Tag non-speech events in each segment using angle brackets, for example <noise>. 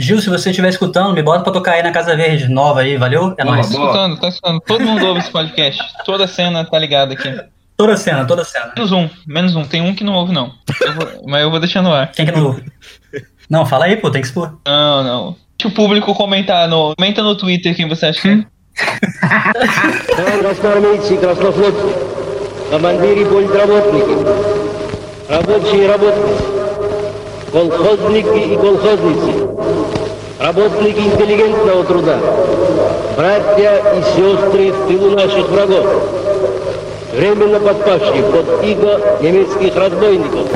Gil, se você estiver escutando, me bota pra tocar aí na Casa Verde, nova aí, valeu? É Boa, nóis. boa. escutando, tá escutando. Todo mundo ouve esse podcast. Toda cena tá ligada aqui. Toda cena, toda cena. Menos um, menos um. Tem um que não ouve, não. Eu vou- mas eu vou deixar no ar. Quem que não ouve? Não, fala aí, pô, tem que expor. Não, não. Deixa o público comentar. No, comenta no Twitter quem você acha que é. Товарищ красноармейцы и краснофлотцы, командиры политработники, рабочие и работницы, колхозники и колхозницы, Работники интеллигентного труда, братья и сестры в тылу наших врагов, временно подпавшие под иго немецких разбойников.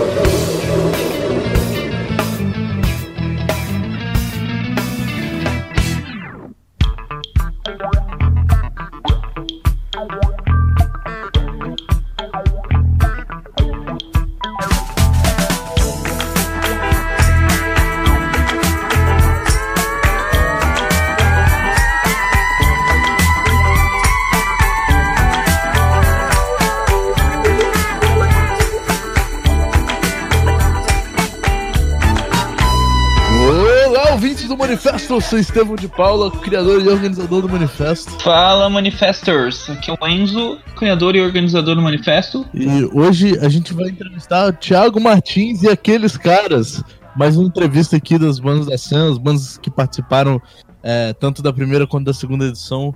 Eu sou Estevão de Paula, criador e organizador do Manifesto. Fala, Manifestors. Aqui é o Enzo, criador e organizador do Manifesto. E hoje a gente vai entrevistar o Thiago Martins e aqueles caras. Mais uma entrevista aqui das bandas da cena, as bandas que participaram é, tanto da primeira quanto da segunda edição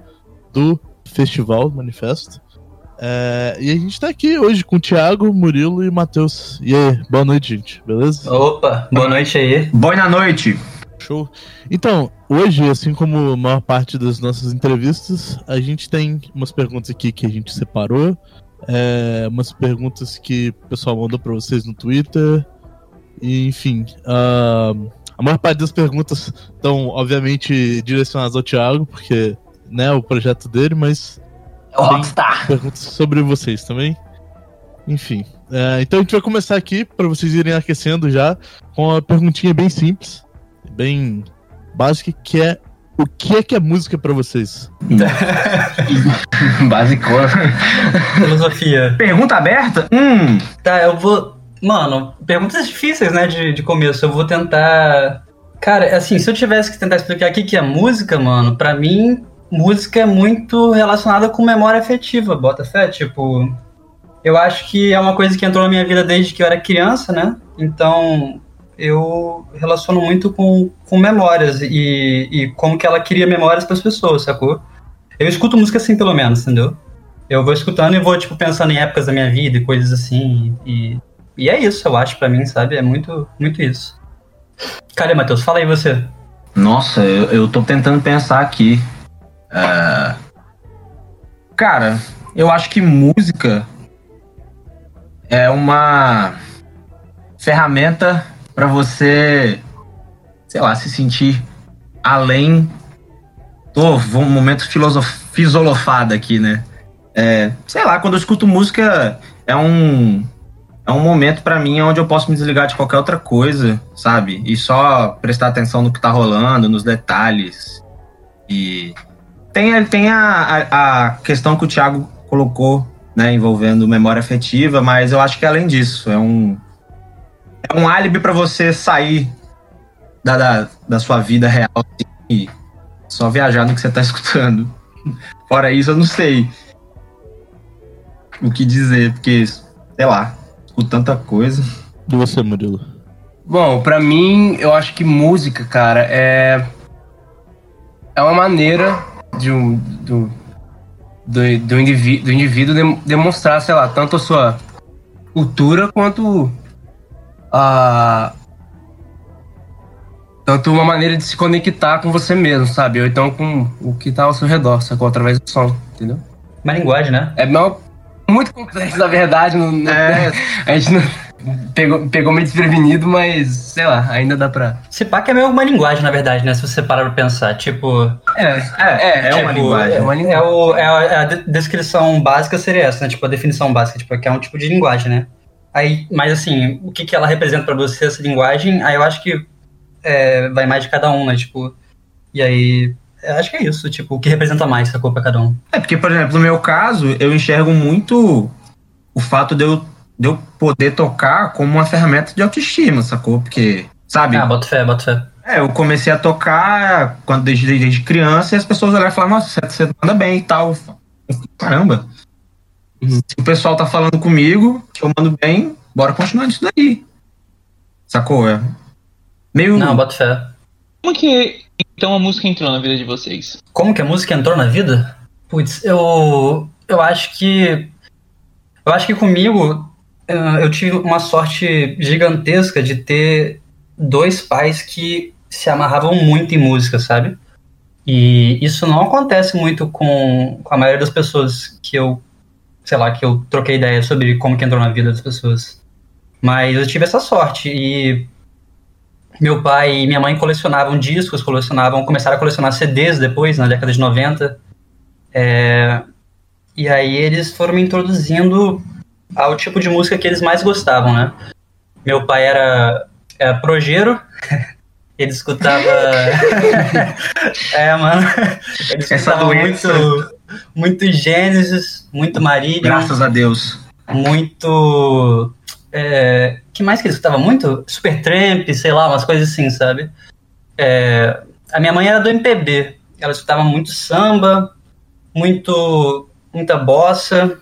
do festival Manifesto. É, e a gente tá aqui hoje com o Thiago, Murilo e Matheus. E aí, boa noite, gente, beleza? Opa, boa noite aí. Boa noite. Show. Então, hoje, assim como a maior parte das nossas entrevistas, a gente tem umas perguntas aqui que a gente separou. é, umas perguntas que o pessoal mandou pra vocês no Twitter. E, enfim, ah, a maior parte das perguntas estão, obviamente, direcionadas ao Thiago, porque né, é o projeto dele, mas É o Rockstar. perguntas sobre vocês também. Enfim, é, então a gente vai começar aqui para vocês irem aquecendo já com uma perguntinha bem simples, bem básica, que é o que é que é música para vocês? <laughs> Básico. Filosofia. Pergunta aberta? Hum. Tá, eu vou. Mano, perguntas difíceis, né, de, de começo. Eu vou tentar. Cara, assim, se eu tivesse que tentar explicar o que que é música, mano, pra mim, música é muito relacionada com memória afetiva, bota fé. Tipo, eu acho que é uma coisa que entrou na minha vida desde que eu era criança, né? Então, eu relaciono muito com, com memórias e, e como que ela cria memórias pras pessoas, sacou? Eu escuto música assim, pelo menos, entendeu? Eu vou escutando e vou, tipo, pensando em épocas da minha vida e coisas assim. E, e é isso, eu acho, pra mim, sabe? É muito, muito isso. Cadê, Matheus? Fala aí você. Nossa, eu, eu tô tentando pensar aqui. É, Cara, eu acho que música é uma ferramenta pra você, sei lá, se sentir além. Tô, vou um momento fisolofado aqui, né? É, sei lá, quando eu escuto música é um é um momento pra mim onde eu posso me desligar de qualquer outra coisa, sabe? E só prestar atenção no que tá rolando, nos detalhes. E tem, tem a, a, a questão que o Thiago colocou, né, envolvendo memória afetiva, mas eu acho que além disso, é um é um álibi pra você sair da, da, da sua vida real assim, e só viajar no que você tá <laughs> escutando. Fora isso, eu não sei o que dizer, porque, sei lá, escuto tanta coisa. E você, Murilo? Bom, pra mim, eu acho que música, cara, é. É uma maneira de um. Do, do, do, indivíduo, do indivíduo dem- demonstrar, sei lá, tanto a sua cultura quanto a. Tanto uma maneira de se conectar com você mesmo, sabe? Ou então com o que tá ao seu redor, sacou? Através do som, entendeu? Uma linguagem, né? É mal- muito complexo, na verdade. Não, não- É. <laughs> a gente não pegou, pegou meio desprevenido, mas sei lá, ainda dá pra. Se pá que é meio uma linguagem, na verdade, né? Se você parar pra pensar. Tipo, É, É, é, uma tipo, linguagem. é uma é, linguagem. o, é a, a de- descrição básica seria essa, né? Tipo, a definição básica, tipo, que é um tipo de linguagem, né? Aí, mas assim, o que, que ela representa pra você, essa linguagem, aí eu acho que é, vai mais de cada um, né? Tipo, e aí, eu acho que é isso, tipo, o que representa mais, sacou, pra cada um. É, porque, por exemplo, no meu caso, eu enxergo muito o fato de eu, de eu poder tocar como uma ferramenta de autoestima, sacou? Porque, sabe? Ah, bota fé, bota fé. É, eu comecei a tocar quando desde, desde criança e as pessoas olharam e falaram, nossa, você, você manda bem e tal. Caramba. Uhum. Se o pessoal tá falando comigo, que eu mando bem, bora continuar nisso daí. Sacou? É meio. Não, bota fé. Como que então a música entrou na vida de vocês? Como que a música entrou na vida? Putz, eu. Eu acho que. Eu acho que comigo eh, eu tive uma sorte gigantesca de ter dois pais que se amarravam muito em música, sabe? E isso não acontece muito com, com a maioria das pessoas que eu, sei lá, que eu troquei ideia sobre como que entrou na vida das pessoas. Mas eu tive essa sorte e meu pai e minha mãe colecionavam discos, colecionavam, começaram a colecionar CDs depois, na década de 90. É, e aí eles foram me introduzindo ao tipo de música que eles mais gostavam, né? Meu pai era, era projeiro, <laughs> ele escutava. <laughs> <laughs> é, mano. Ele Essa escutava doença. muito, muito Gênesis, muito Marília Graças a Deus. muito. É, que mais que ele escutava muito? Supertramp, sei lá, umas coisas assim, sabe? É, a minha mãe era do MPB. Ela escutava muito samba, muito. muita bossa.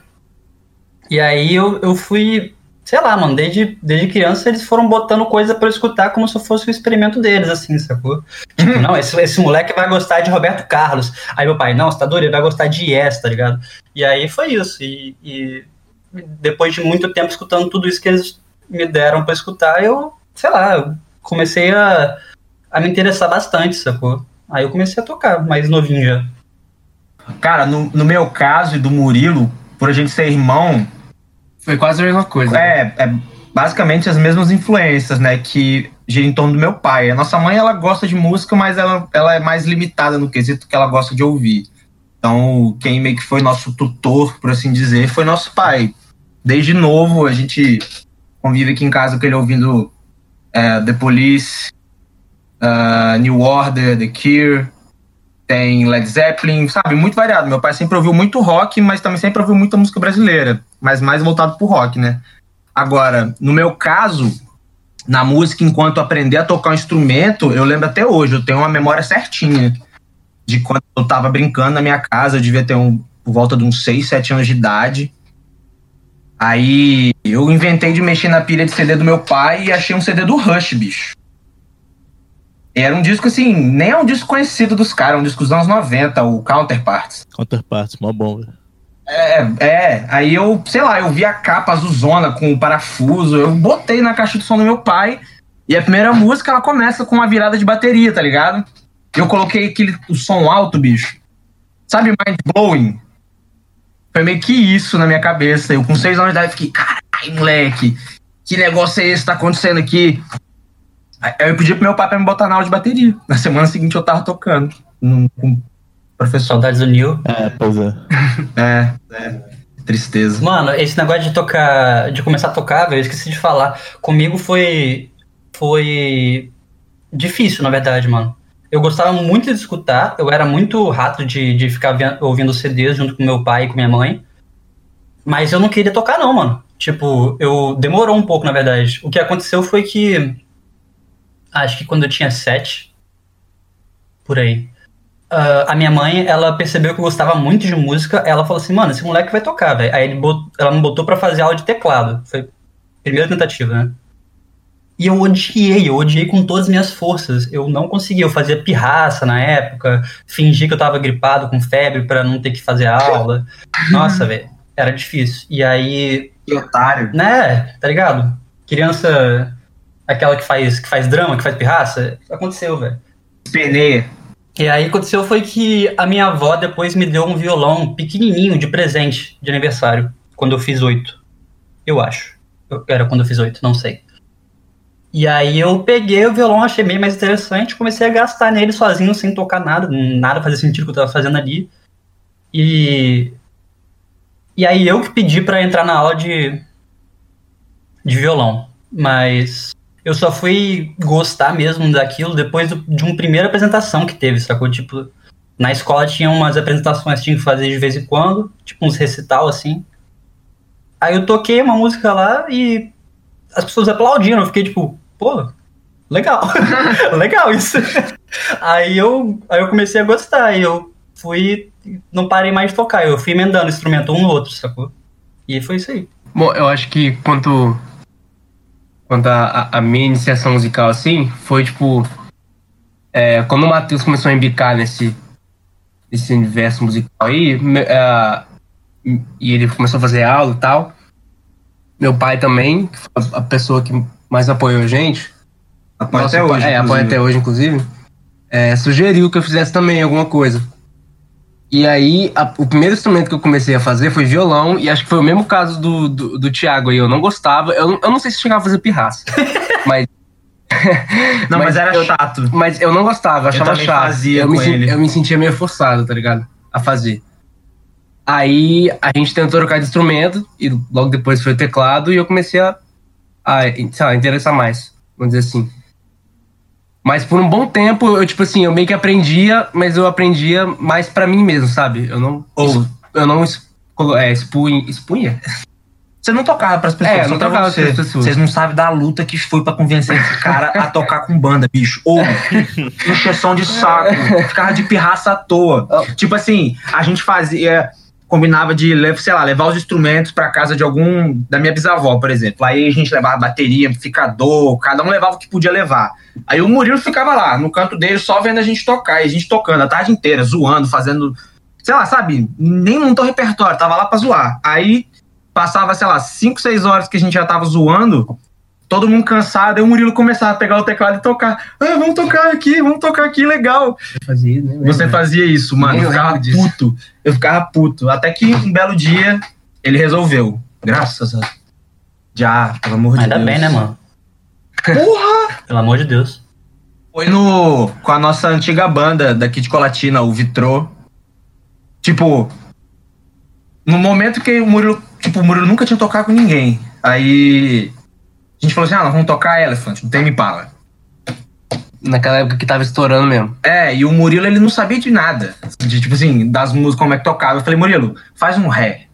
E aí eu, eu fui. Sei lá, mano, desde, desde criança eles foram botando coisa pra eu escutar como se fosse o experimento deles, assim, sacou? Tipo, <laughs> não, esse, esse moleque vai gostar de Roberto Carlos. Aí meu pai, não, você tá doido, ele vai gostar de Yes, tá ligado? E aí foi isso. E, e depois de muito tempo escutando tudo isso que eles me deram pra escutar, eu, sei lá, eu comecei a, a me interessar bastante, sacou? Aí eu comecei a tocar, mais novinho já. Cara, no, no meu caso e do Murilo, por a gente ser irmão, Foi quase a mesma coisa. é, é basicamente as mesmas influências, né? Que giram em torno do meu pai. A nossa mãe, ela gosta de música, mas ela, ela é mais limitada no quesito que ela gosta de ouvir. Então, quem meio que foi nosso tutor, por assim dizer, foi nosso pai. Desde novo, a gente convive aqui em casa com ele ouvindo é, The Police, ah, New Order, The Cure, tem Led Zeppelin, sabe? Muito variado. Meu pai sempre ouviu muito rock, mas também sempre ouviu muita música brasileira, mas mais voltado pro rock, né? Agora, no meu caso, na música, enquanto aprender a tocar um instrumento, eu lembro até hoje, eu tenho uma memória certinha de quando eu tava brincando na minha casa, eu devia ter um, por volta de uns 6, 7 anos de idade. Aí eu inventei de mexer na pilha de CD do meu pai e achei um CD do Rush, bicho. Era um disco assim, nem é um disco conhecido dos caras, é um disco dos anos 90, o Counterparts. Counterparts, mó bom, velho. É, é, aí eu, sei lá, eu vi a capa azulzona com o parafuso, eu botei na caixa de som do meu pai, e a primeira música ela começa com uma virada de bateria, tá ligado? Eu coloquei aquele o som alto, bicho. Sabe, mind blowing? Foi meio que isso na minha cabeça. Eu com seis anos de idade fiquei, caralho, moleque, que negócio é esse que tá acontecendo aqui? Aí eu pedi pro meu pai pra me botar na aula de bateria. Na semana seguinte eu tava tocando com professor. Saudades do Neil. É, pois é. <laughs> É, é. Tristeza. Mano, esse negócio de tocar, de começar a tocar, velho, eu esqueci de falar. Comigo foi foi difícil, na verdade, mano. Eu gostava muito de escutar, eu era muito rato de, de ficar vendo- ouvindo CDs junto com meu pai e com minha mãe. Mas eu não queria tocar, não, mano. Tipo, eu demorou um pouco, na verdade. O que aconteceu foi que acho que quando eu tinha sete, por aí. Ah, a minha mãe, ela percebeu que eu gostava muito de música. Ela falou assim, mano, esse moleque vai tocar, velho. Aí ela me botou pra fazer aula de teclado. Foi a primeira tentativa, né? E eu odiei, eu odiei com todas as minhas forças. Eu não conseguia, eu fazia pirraça na época, fingi que eu tava gripado com febre pra não ter que fazer aula. <laughs> Nossa, velho, era difícil. E aí, Que otário. né, tá ligado? Criança, aquela que faz, que faz drama, que faz pirraça, aconteceu, velho. Peneia. E aí aconteceu foi que a minha avó depois me deu um violão pequenininho de presente de aniversário, quando eu fiz oito. Eu acho. Eu- Era quando eu fiz oito, não sei. E aí eu peguei o violão, achei meio mais interessante, comecei a gastar nele sozinho, sem tocar nada, nada fazia sentido o que eu tava fazendo ali. E. E aí eu que pedi pra entrar na aula de. de violão. Mas eu só fui gostar mesmo daquilo depois do- de uma primeira apresentação que teve, sacou? Tipo, na escola tinha umas apresentações que tinha que fazer de vez em quando, tipo uns recital assim. Aí eu toquei uma música lá e as pessoas aplaudiram. Eu fiquei tipo, pô, legal. <laughs> legal isso. Aí eu, aí eu comecei a gostar, e eu fui, não parei mais de tocar, eu fui emendando instrumento um no outro, sacou? E foi isso aí. Bom, eu acho que quanto, quanto a minha iniciação musical, assim, foi tipo. é, quando o Matheus começou a embicar nesse, nesse universo musical aí, é, e ele começou a fazer aula e tal, meu pai também, que foi a pessoa que mais apoiou a gente, Apoia até hoje. É, apoia até hoje, inclusive. é, sugeriu que eu fizesse também alguma coisa. E aí, a- o primeiro instrumento que eu comecei a fazer foi violão, e acho que foi o mesmo caso do, do, do Thiago aí. Eu não gostava, eu, não- eu não sei se chegava a fazer pirraça, <laughs> mas, <laughs> Não, mas, Mas era eu- chato. mas eu não gostava, eu achava também chato. fazia eu, me, ele. eu me sentia meio forçado, tá ligado? A fazer. Aí a gente tentou trocar de instrumento, e logo depois foi o teclado, e eu comecei a, a sei lá, interessar mais, vamos dizer assim. Mas por um bom tempo, eu, tipo assim, eu meio que aprendia, mas eu aprendia mais pra mim mesmo, sabe? Eu não. Ou- eu não é, expunha. expunha? Você não tocava pras pessoas, É, não tocava você. pras pessoas. Vocês não sabem da luta que foi pra convencer esse cara a tocar com banda, bicho. Ou encheção de saco, ficava de pirraça à toa. <laughs> Tipo assim, a gente fazia, combinava de, sei lá, levar os instrumentos pra casa de algum, da minha bisavó, por exemplo. Aí a gente levava bateria, amplificador, cada um levava o que podia levar. Aí o Murilo ficava lá, no canto dele, só vendo a gente tocar, e a gente tocando a tarde inteira, zoando, fazendo, sei lá, sabe, nem montou repertório, tava lá pra zoar. Aí passava, sei lá, 5, 6 horas que a gente já tava zoando, todo mundo cansado, aí o Murilo começava a pegar o teclado e tocar. Ah, vamos tocar aqui, vamos tocar aqui, legal. Fazia né? Você fazia isso, mano. Eu ficava disso. puto. Eu ficava puto. Até que um belo dia ele resolveu. Graças a. Já, pelo amor de Ainda Deus. bem, né, mano? Porra! Pelo amor de Deus. Foi no. com a nossa antiga banda daqui de Colatina, o Vitrô. Tipo. No momento que o Murilo. Tipo, o Murilo nunca tinha tocado com ninguém. Aí. A gente falou assim: ah, nós vamos tocar Elephant, do Tame Impala. Naquela época que tava estourando mesmo. É, e o Murilo ele não sabia de nada. De tipo assim, das músicas, como é que tocava. Eu falei, Murilo, faz um ré.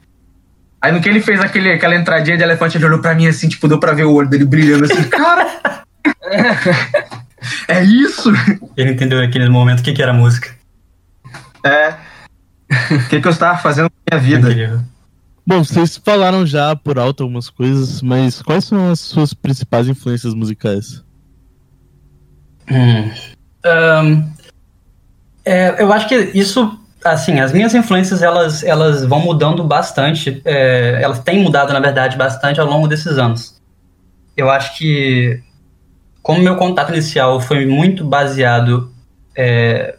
Aí no que ele fez aquele, aquela entradinha de elefante, ele olhou pra mim assim, tipo, deu pra ver o olho dele brilhando assim, cara. é isso? Ele entendeu naquele momento o que, que era música. É. O que, que eu estava fazendo com a minha vida? Incrível. Bom, vocês falaram já por alto algumas coisas, mas quais são as suas principais influências musicais? Hum. Ahn, é, eu acho que isso, assim, as minhas influências elas, elas vão mudando bastante. é, elas têm mudado, na verdade, bastante ao longo desses anos. Eu acho que, como meu contato inicial foi muito baseado, é,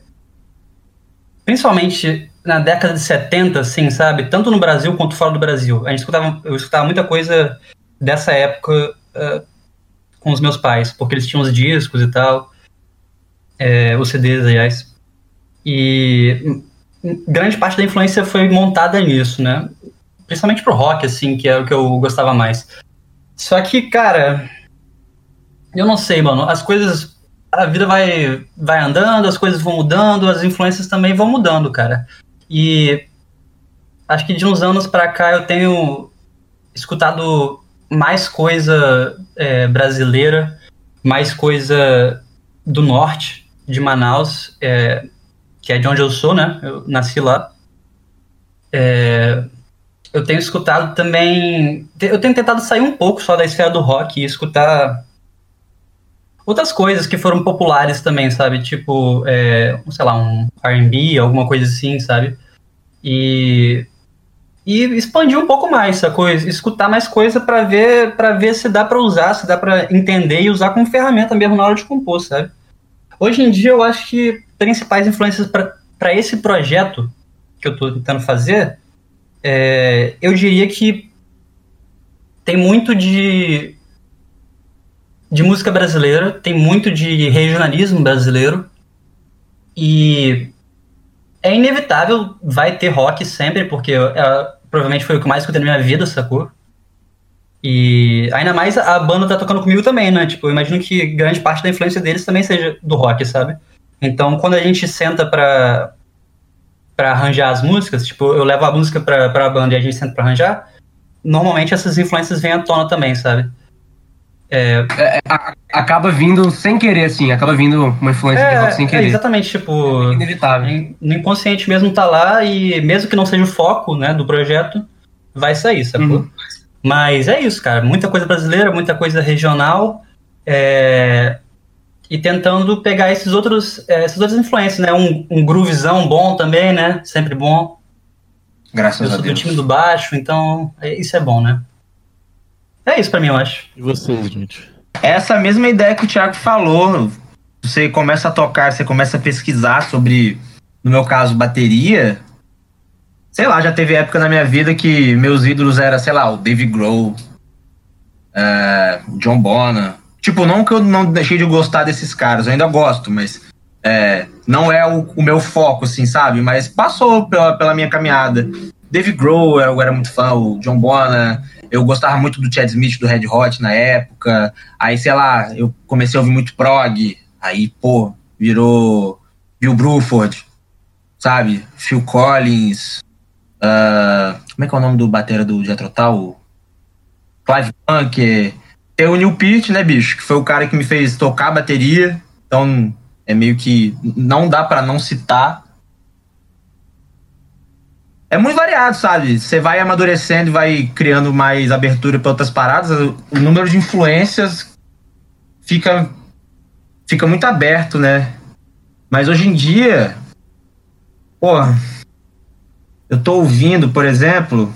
principalmente na década de 70, assim, sabe? Tanto no Brasil quanto fora do Brasil. A gente escutava, eu escutava muita coisa dessa época é, com os meus pais, porque eles tinham os discos e tal é, os CDs, aliás. E grande parte da influência foi montada nisso, né? Principalmente pro rock, assim, que era o que eu gostava mais. Só que, cara, eu não sei, mano. As coisas. A vida vai, vai andando, as coisas vão mudando, as influências também vão mudando, cara. E acho que de uns anos pra cá eu tenho escutado mais coisa é, brasileira, mais coisa do norte, de Manaus, é, que é de onde eu sou, né? Eu nasci lá. É, eu tenho escutado também. Eu tenho tentado sair um pouco só da esfera do rock e escutar outras coisas que foram populares também, sabe? Tipo, é, sei lá, um RB, alguma coisa assim, sabe? E. E expandir um pouco mais essa coisa, escutar mais coisa para ver para ver se dá para usar, se dá para entender e usar como ferramenta mesmo na hora de compor, sabe? Hoje em dia, eu acho que principais influências para esse projeto que eu estou tentando fazer, é, eu diria que tem muito de, de música brasileira, tem muito de regionalismo brasileiro, e é inevitável, vai ter rock sempre, porque é, provavelmente foi o que mais escutei na minha vida, sacou? E ainda mais a banda tá tocando comigo também, né? Tipo, eu imagino que grande parte da influência deles também seja do rock, sabe? Então, quando a gente senta pra, pra arranjar as músicas, tipo, eu levo a música pra, pra banda e a gente senta pra arranjar, normalmente essas influências vêm à tona também, sabe? É, É, a- acaba vindo sem querer, assim, acaba vindo uma influência de rock sem é, é querer. exatamente, tipo, Inevitável. no inconsciente mesmo tá lá e mesmo que não seja o foco, né, do projeto, vai sair, sacou? Uhum. Mas é isso, cara, muita coisa brasileira, muita coisa regional, é, e tentando pegar esses outros, é, essas outras influências, né, um, um groovizão bom também, né, sempre bom. Eu Graças a sou do Deus. time do baixo, então é- isso é bom, né? É isso pra mim, eu acho. E vocês, gente? Essa mesma ideia que o Thiago falou. Você começa a tocar, você começa a pesquisar sobre, no meu caso, bateria. Sei lá, já teve época na minha vida que meus ídolos eram, sei lá, o Dave Grohl, o John Bonham. Tipo, não que eu não deixei de gostar desses caras, eu ainda gosto, mas é, não é o, o meu foco, assim, sabe? Mas passou pela, pela minha caminhada. Dave Grohl, eu era muito fã, o John Bonham, eu gostava muito do Chad Smith, do Red Hot na época. Aí, sei lá, eu comecei a ouvir muito prog. Aí, pô, virou Bill Bruford, sabe? Phil Collins. ah, como é que é o nome do batera do Jethro Tull? Clive Bunker. Tem o Neil Peart, né, bicho? Que foi o cara que me fez tocar bateria. Então, é meio que não dá pra não citar. É muito variado, sabe? Você vai amadurecendo e vai criando mais abertura para outras paradas. O número de influências fica fica muito aberto, né? Mas hoje em dia, pô, eu tô ouvindo, por exemplo,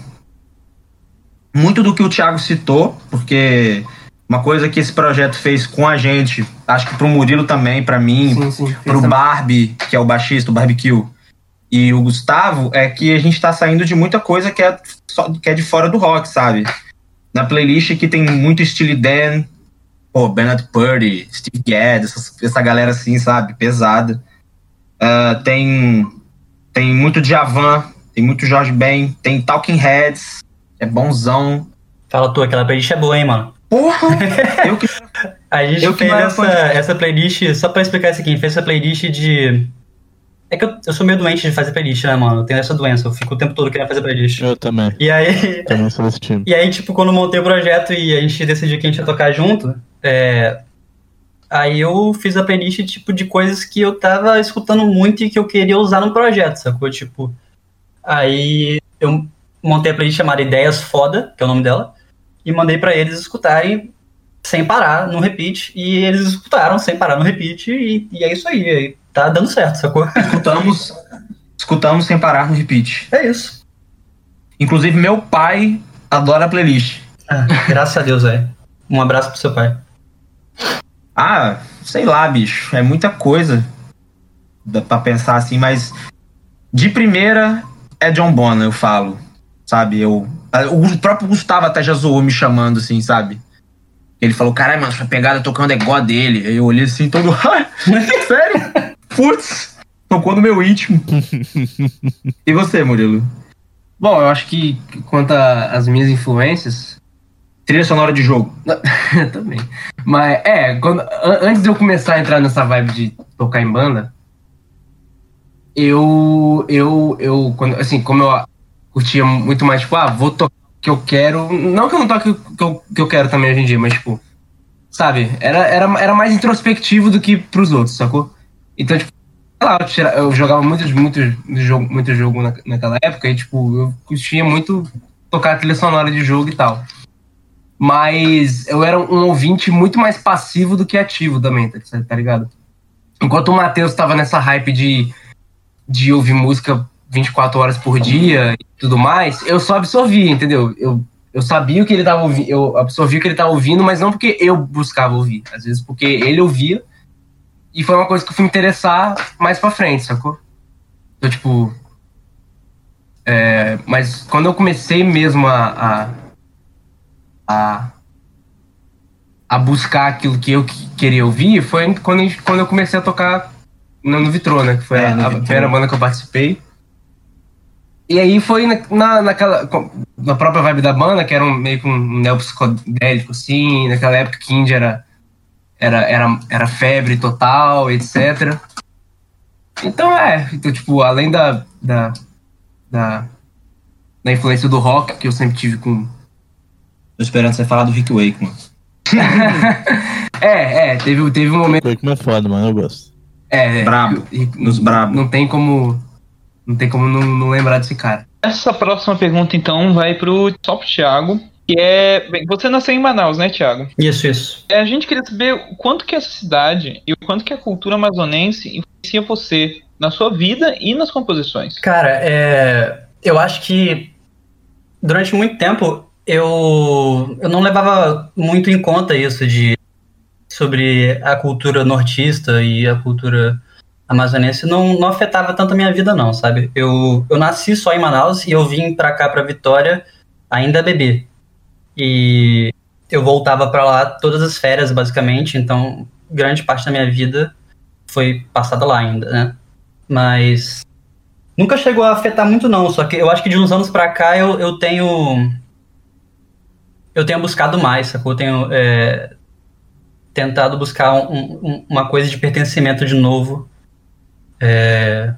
muito do que o Thiago citou, porque uma coisa que esse projeto fez com a gente, acho que pro Murilo também, pra mim, Sim, sim. pro Barbie, que é o baixista, o Barbecue, e o Gustavo, é que a gente tá saindo de muita coisa que é, só, que é de fora do rock, sabe? Na playlist aqui tem muito Steely Dan, pô, Bernard Purdy, Steve Gadd, essa, essa galera assim, sabe? Pesada. Ah, tem, tem muito Djavan, tem muito Jorge Ben, tem Talking Heads, é bonzão. Fala tu, aquela playlist é boa, hein, mano? Porra! <laughs> eu que A gente Eu fez essa, essa playlist, só pra explicar isso aqui, a gente fez essa playlist de. É que eu, eu sou meio doente de fazer playlist, né, mano? Eu tenho essa doença, eu fico o tempo todo querendo fazer playlist. Eu também. E aí, Também sou desse time. e aí, tipo, quando montei o projeto e a gente decidiu que a gente ia tocar junto, é, aí eu fiz a playlist, tipo, de coisas que eu tava escutando muito e que eu queria usar no projeto, sacou? Tipo, aí eu montei a playlist chamada Ideias Foda, que é o nome dela, e mandei pra eles escutarem sem parar, no repeat, e eles escutaram sem parar no repeat, e, e é isso aí, aí tá dando certo, sacou? <laughs> escutamos, escutamos sem parar no repeat. É isso. Inclusive, meu pai adora a playlist. Ah, graças a Deus, velho. Um abraço pro seu pai. Ah, sei lá, bicho. É muita coisa dá pra pensar assim, mas de primeira é John Bonham, eu falo. Sabe? Eu, o próprio Gustavo até já zoou me chamando, assim, sabe? Ele falou, caralho, mano, sua pegada tocando é igual a dele. Aí eu olhei assim, todo. <laughs> Sério? Putz, tocou no meu íntimo. e você, Murilo? Bom, eu acho que quanto às minhas influências, Trilha sonora de jogo. <laughs> também. Mas é, quando, an- antes de eu começar a entrar nessa vibe de tocar em banda, eu eu eu quando assim, como eu curtia muito mais tipo, ah, vou tocar que eu quero, não que eu não toque que eu, que eu quero também hoje em dia, mas tipo, sabe, era, era, era mais introspectivo do que pros outros, sacou? Então, tipo, sei lá, eu, tira- eu jogava muitos, muitos, muito jogo, muito jogo na, naquela época e, tipo, eu curtia muito tocar trilha sonora de jogo e tal. Mas eu era um ouvinte muito mais passivo do que ativo também, tá, tá ligado? Enquanto o Matheus tava nessa hype de, de ouvir música 24 horas por dia e tudo mais, eu só absorvia, entendeu? Eu, eu sabia o que ele tava ouvindo, eu absorvia o que ele tava ouvindo, mas não porque eu buscava ouvir, às vezes porque ele ouvia e foi uma coisa que eu fui me interessar mais pra frente, sacou? Então, tipo. é, mas quando eu comecei mesmo a, a, a, a buscar aquilo que eu que- queria ouvir, foi quando, gente- quando eu comecei a tocar no, no Vitrô, né? Que foi É, a, a primeira banda que eu participei. E aí foi na, na, naquela. Na própria vibe da banda, que era um, meio que um neopsicodélico, assim, naquela época que indie era era, era, era febre total, etc. Então é, então, tipo, além da, da, da, da influência do rock que eu sempre tive com. Tô esperando você falar do Rick Wakeman. <laughs> É, é, teve, teve um momento. Foi como é foda, mano, eu gosto. É, é, Brabo, nos brabo. Não tem como. Não tem como não, não lembrar desse cara. Essa próxima pergunta, então, vai pro top Thiago. Que é. Bem, você nasceu em Manaus, né, Thiago? Isso, isso. A gente queria saber o quanto que essa cidade e o quanto que a cultura amazonense influencia você na sua vida e nas composições. Cara, é, eu acho que durante muito tempo eu, eu não levava muito em conta isso de sobre a cultura nortista e a cultura amazonense não, não afetava tanto a minha vida não, sabe? Eu, eu nasci só em Manaus e eu vim pra cá, pra Vitória, ainda bebê. E eu voltava pra lá todas as férias, basicamente, então grande parte da minha vida foi passada lá ainda, né? Mas Nunca chegou a afetar muito, não. Só que eu acho que de uns anos pra cá eu, eu tenho. Eu tenho buscado mais, sacou? Eu tenho é, tentado buscar um- um- uma coisa de pertencimento de novo é,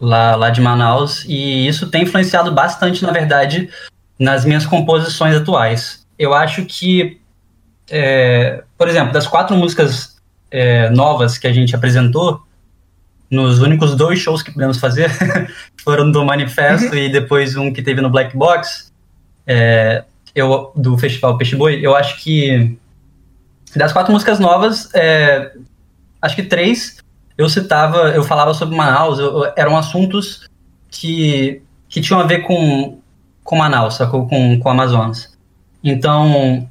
lá, lá de Manaus. E isso tem influenciado bastante, na verdade, nas minhas composições atuais. Eu acho que, é, por exemplo, das quatro músicas é, novas que a gente apresentou, nos únicos dois shows que pudemos fazer <laughs> foram do Manifesto e depois um que teve no Black Box, é, eu, do Festival Peixe Boi. Eu acho que das quatro músicas novas, é, acho que três eu citava, eu falava sobre Manaus, eu- eram assuntos que, que tinham a ver com, com Manaus? Com, com Amazonas. Então,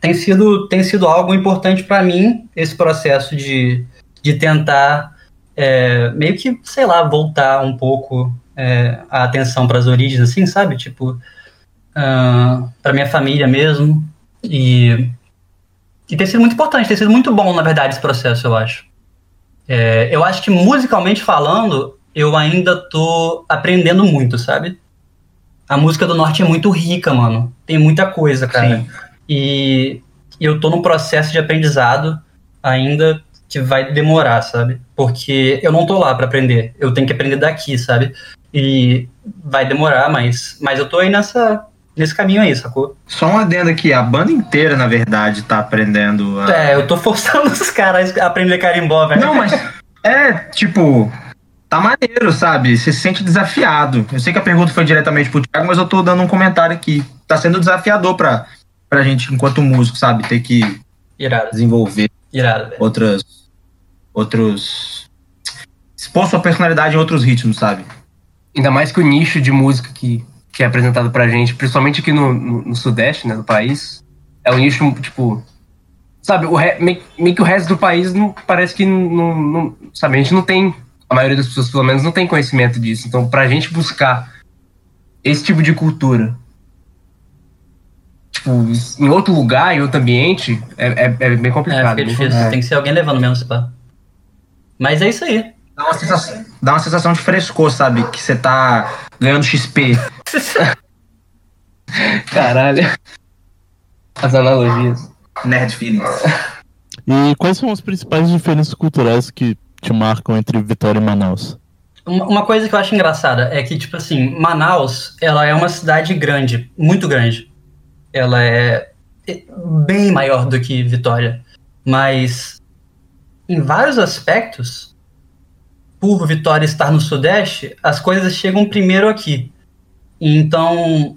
tem sido, tem sido algo importante para mim esse processo de, de tentar é, meio que, sei lá, voltar um pouco é, a atenção para as origens, assim, sabe? Tipo, para minha família mesmo. E, e tem sido muito importante, tem sido muito bom, na verdade, esse processo, eu acho. É, eu acho que musicalmente falando, eu ainda tô aprendendo muito, sabe? A música do norte é muito rica, mano. Tem muita coisa, cara. Sim. E eu tô num processo de aprendizado ainda que vai demorar, sabe? Porque eu não tô lá pra aprender. Eu tenho que aprender daqui, sabe? E vai demorar, mas, mas eu tô aí nessa, nesse caminho aí, sacou? Só um adendo aqui, a banda inteira, na verdade, tá aprendendo a... É, eu tô forçando <laughs> os caras a aprender carimbó, velho. Não, mas é, tipo, tá maneiro, sabe? Você se sente desafiado. Eu sei que a pergunta foi diretamente pro Thiago, mas eu tô dando um comentário aqui. Tá sendo desafiador pra, pra gente, enquanto músico, sabe? Ter que Irado, desenvolver irado, velho. outras. outros. expor sua personalidade em outros ritmos, sabe? Ainda mais que o nicho de música que, que é apresentado pra gente, principalmente aqui no, no, no Sudeste, né, do país, é um nicho, tipo. Sabe, o re, meio, meio que o resto do país não, parece que não, não. Sabe, a gente não tem. A maioria das pessoas, pelo menos, não tem conhecimento disso. Então, pra gente buscar esse tipo de cultura, tipo, em outro lugar, em outro ambiente, é, é, é bem É, complicado. fica bem difícil. complicado. Tem que ser alguém levando mesmo, se pá. Mas é isso aí. Dá uma sensação, dá uma sensação de frescor, sabe? Que você tá ganhando XP. <laughs> Caralho. As analogias. Nerd feelings. E quais são as principais diferenças culturais que te marcam entre Vitória e Manaus? Uma uma coisa que eu acho engraçada é que, tipo assim, Manaus, ela é uma cidade grande, muito grande. Ela é bem maior do que Vitória. Mas, em vários aspectos, por Vitória estar no Sudeste, as coisas chegam primeiro aqui. Então,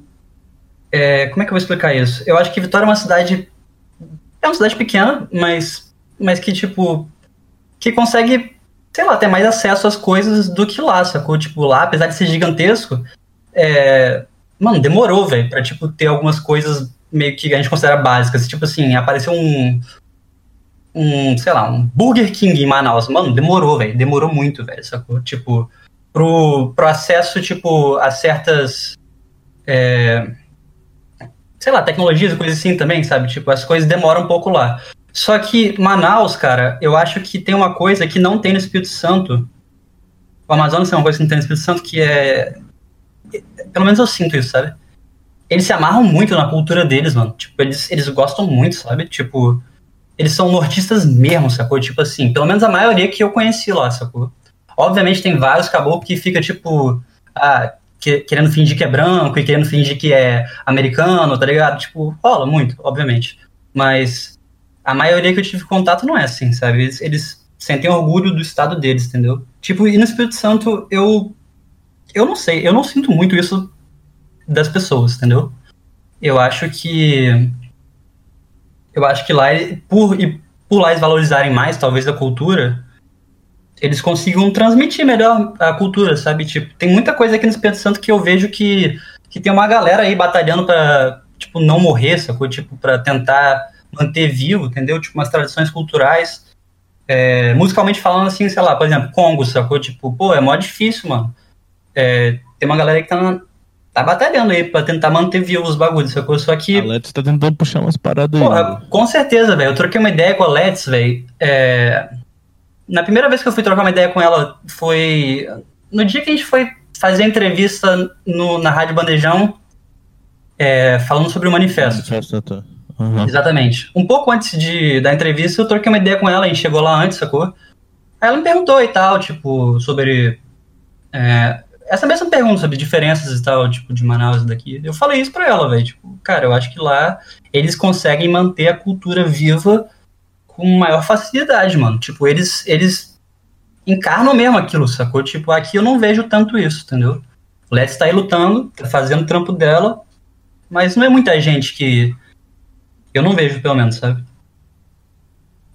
é, como é que eu vou explicar isso? Eu acho que Vitória é uma cidade. É uma cidade pequena, mas, mas que, tipo, que consegue sei lá, ter mais acesso às coisas do que lá, sacou? Tipo, lá, apesar de ser gigantesco, é... mano, demorou, velho, pra, tipo, ter algumas coisas meio que a gente considera básicas. Tipo assim, apareceu um, um, sei lá, um Burger King em Manaus. Mano, demorou, velho, demorou muito, velho, sacou? Tipo, pro, pro acesso, tipo, a certas, é... sei lá, tecnologias e coisas assim também, sabe? Tipo, as coisas demoram um pouco lá. Só que Manaus, cara, eu acho que tem uma coisa que não tem no Espírito Santo. O Amazonas tem uma coisa que não tem no Espírito Santo que é. Pelo menos eu sinto isso, sabe? Eles se amarram muito na cultura deles, mano. Tipo, eles, eles gostam muito, sabe? Tipo, eles são nortistas mesmo, sacou? Tipo assim, pelo menos a maioria que eu conheci lá, sacou? Obviamente tem vários caboclos que fica, tipo, ah, que- querendo fingir que é branco e querendo fingir que é americano, tá ligado? Tipo, rola muito, obviamente. Mas a maioria que eu tive contato não é assim, sabe? Eles, eles sentem orgulho do estado deles, entendeu? Tipo, e no Espírito Santo eu. Eu não sei, eu não sinto muito isso das pessoas, entendeu? Eu acho que. Eu acho que lá, por, e por lá eles valorizarem mais, talvez, a cultura, eles consigam transmitir melhor a cultura, sabe? Tipo, tem muita coisa aqui no Espírito Santo que eu vejo que, que tem uma galera aí batalhando pra, tipo, não morrer, sacou? Tipo, pra tentar manter vivo, entendeu? Tipo, umas tradições culturais. É, musicalmente falando, assim, sei lá, por exemplo, Congo, sacou? Tipo, pô, é mó difícil, mano. É, tem uma galera que tá, tá batalhando aí pra tentar manter vivo os bagulhos, sacou? Só que. A Let's tá tentando puxar umas paradas Porra, aí. com certeza, velho. Eu troquei uma ideia com a Let's, velho. É... Na primeira vez que eu fui trocar uma ideia com ela foi no dia que a gente foi fazer a entrevista no, na Rádio Bandejão, é, falando sobre o manifesto. Tá. Uhum. Exatamente. Um pouco antes de, da entrevista, eu troquei uma ideia com ela, a gente chegou lá antes, sacou? Aí ela me perguntou e tal, tipo, sobre. é, essa mesma pergunta sobre diferenças e tal, tipo, de Manaus e daqui. Eu falei isso pra ela, velho. Tipo, cara, eu acho que lá eles conseguem manter a cultura viva com maior facilidade, mano. Tipo, eles, eles encarnam mesmo aquilo, sacou? Tipo, aqui eu não vejo tanto isso, entendeu? Let's tá aí lutando, tá fazendo o trampo dela, mas não é muita gente que. Eu não vejo, pelo menos, sabe?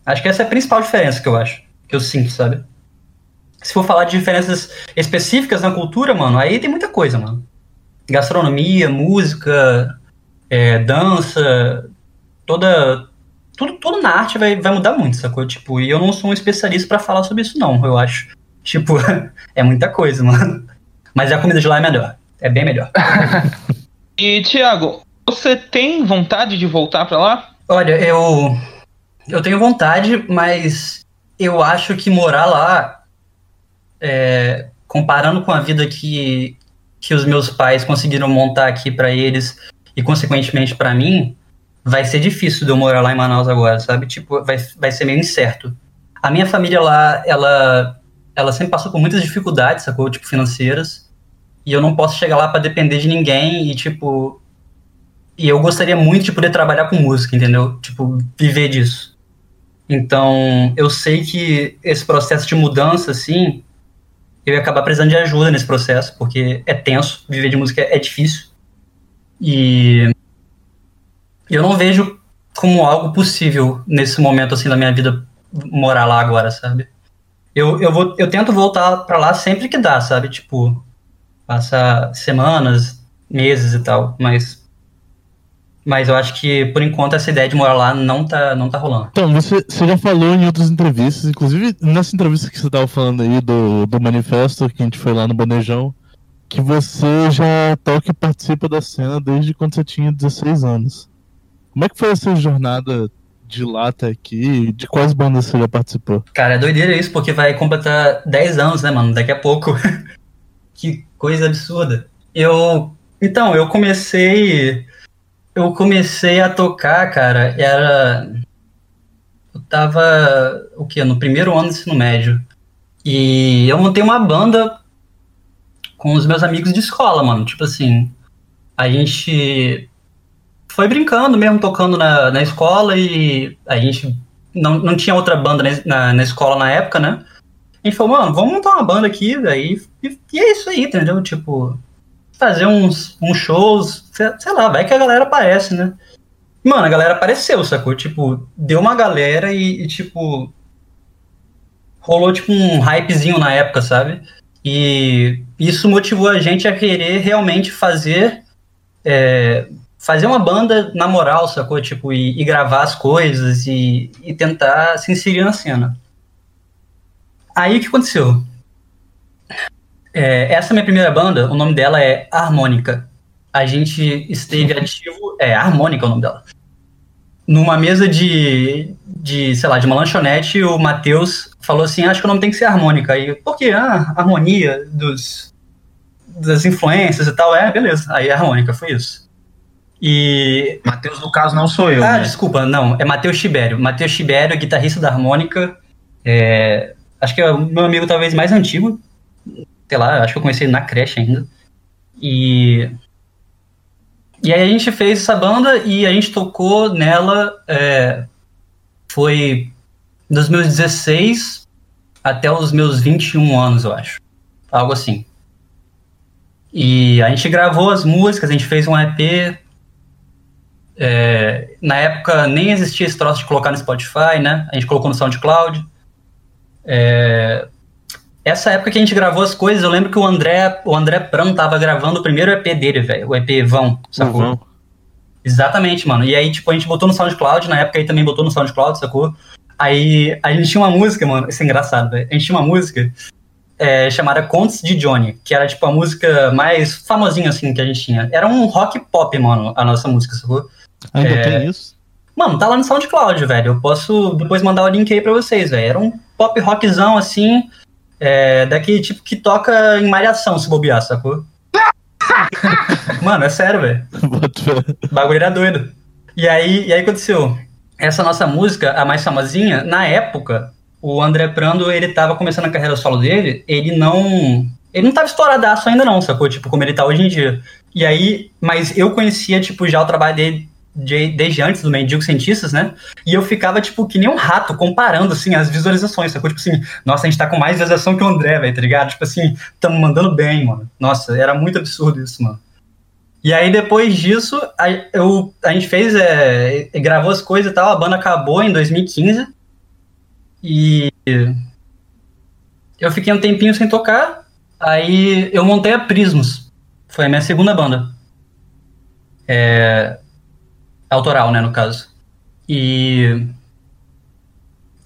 Acho que essa é a principal diferença que eu acho. Que eu sinto, sabe? Se for falar de diferenças específicas na cultura, mano, aí tem muita coisa, mano. Gastronomia, música, é, dança, toda. Tudo, tudo na arte vai, vai mudar muito, sacou? Tipo, e eu não sou um especialista pra falar sobre isso, não, eu acho. Tipo, <laughs> é muita coisa, mano. Mas a comida de lá é melhor. É bem melhor. <laughs> E, Thiago, você tem vontade de voltar pra lá? Olha, eu. Eu tenho vontade, mas eu acho que morar lá, é, comparando com a vida que, que os meus pais conseguiram montar aqui pra eles e, consequentemente, pra mim, vai ser difícil de eu morar lá em Manaus agora, sabe? Tipo, vai, vai ser meio incerto. A minha família lá, ela, ela sempre passou por muitas dificuldades, sacou? Tipo, financeiras. E eu não posso chegar lá pra depender de ninguém e, tipo. E eu gostaria muito de poder trabalhar com música, entendeu? Tipo, viver disso. Então, eu sei que esse processo de mudança, assim, eu ia acabar precisando de ajuda nesse processo, porque é tenso, viver de música é difícil. E eu não vejo como algo possível nesse momento, assim, da minha vida, morar lá agora, sabe? Eu, eu, vou, eu tento voltar pra lá sempre que dá, sabe? Tipo, passar semanas, meses e tal, mas mas eu acho que por enquanto essa ideia de morar lá não tá não tá rolando. Então, você, você já falou em outras entrevistas, inclusive nessa entrevista que você tava falando aí do, do manifesto que a gente foi lá no Bandejão, que você já toca e participa da cena desde quando você tinha 16 anos. Como é que foi essa jornada de lá até aqui? De quais bandas você já participou? Cara, é doideira isso, porque vai completar 10 anos, né, mano? Daqui a pouco. <laughs> que coisa absurda. Eu. Então, eu comecei. Eu comecei a tocar, cara, era. Eu tava. O quê? No primeiro ano do ensino médio. E eu montei uma banda com os meus amigos de escola, mano. Tipo assim. A gente foi brincando mesmo, tocando na, na escola e a gente não, não tinha outra banda na, na, escola na época, né? A gente falou, mano, vamos montar uma banda aqui, velho. E, e é isso aí, entendeu? Tipo, fazer uns, uns shows, sei lá, vai que a galera aparece, né? Mano, a galera apareceu, sacou? Tipo, deu uma galera e, e, tipo. Rolou tipo um hypezinho na época, sabe? E isso motivou a gente a querer realmente fazer. É, fazer uma banda na moral, sacou? Tipo, e, e gravar as coisas e, e tentar se inserir na cena. Aí o que aconteceu? É, essa minha primeira banda, o nome dela é Harmônica. A gente esteve ativo. É, Harmônica é o nome dela. Numa mesa de, de sei lá, de uma lanchonete, o Matheus falou assim: acho que o nome tem que ser Harmônica. Aí, por quê? Ah, harmonia dos, das influências e tal. É, beleza. Aí Harmônica, foi isso. E. Matheus, no caso, não sou eu. Ah, né? desculpa, não. É Matheus Tibério. Matheus Tibério, guitarrista da Harmônica. É, acho que é o meu amigo talvez mais antigo. Sei lá, acho que eu conheci ele na creche ainda. E. E aí a gente fez essa banda e a gente tocou nela. É, foi dos meus 16 até os meus 21 anos, eu acho. Algo assim. E a gente gravou as músicas, a gente fez um EP. É, na época nem existia esse troço de colocar no Spotify, né? A gente colocou no SoundCloud. É, essa época que a gente gravou as coisas, eu lembro que o André, o André Pran tava gravando o primeiro EP dele, velho. O EP Vão, sacou? Vão. Exatamente, mano. E aí, tipo, a gente botou no SoundCloud, na época aí também botou no SoundCloud, sacou? Aí a gente tinha uma música, mano. Isso é engraçado, velho. A gente tinha uma música é, chamada Contos de Johnny, que era, tipo, a música mais famosinha, assim, que a gente tinha. Era um rock pop, mano, a nossa música, sacou? Ainda É. tem isso? Mano, tá lá no SoundCloud, velho. Eu posso depois mandar o link aí pra vocês, velho. Era um pop rockzão, assim, é, daquele tipo que toca em malhação, se bobear, sacou? <laughs> Mano, é sério, velho. O bagulho era doido. E aí, e aí aconteceu. Essa nossa música, a mais famosinha, na época, o André Prando, ele tava começando a carreira solo dele, ele não. Ele não tava estouradaço ainda, não, sacou? Tipo, como ele tá hoje em dia. E aí, mas eu conhecia, tipo, já o trabalho dele de- desde antes do Mendigo Cientistas, né? E eu ficava, tipo, que nem um rato, comparando, assim, as visualizações, sacou? Tipo assim, nossa, a gente tá com mais visualização que o André, velho, tá ligado? Tipo assim, tamo mandando bem, mano. Nossa, era muito absurdo isso, mano. E aí, depois disso, a, eu, a gente fez, é, gravou as coisas e tal, a banda acabou em 2015. E eu fiquei um tempinho sem tocar. Aí eu montei a Prismos. Foi a minha segunda banda. É, autoral, né, no caso. E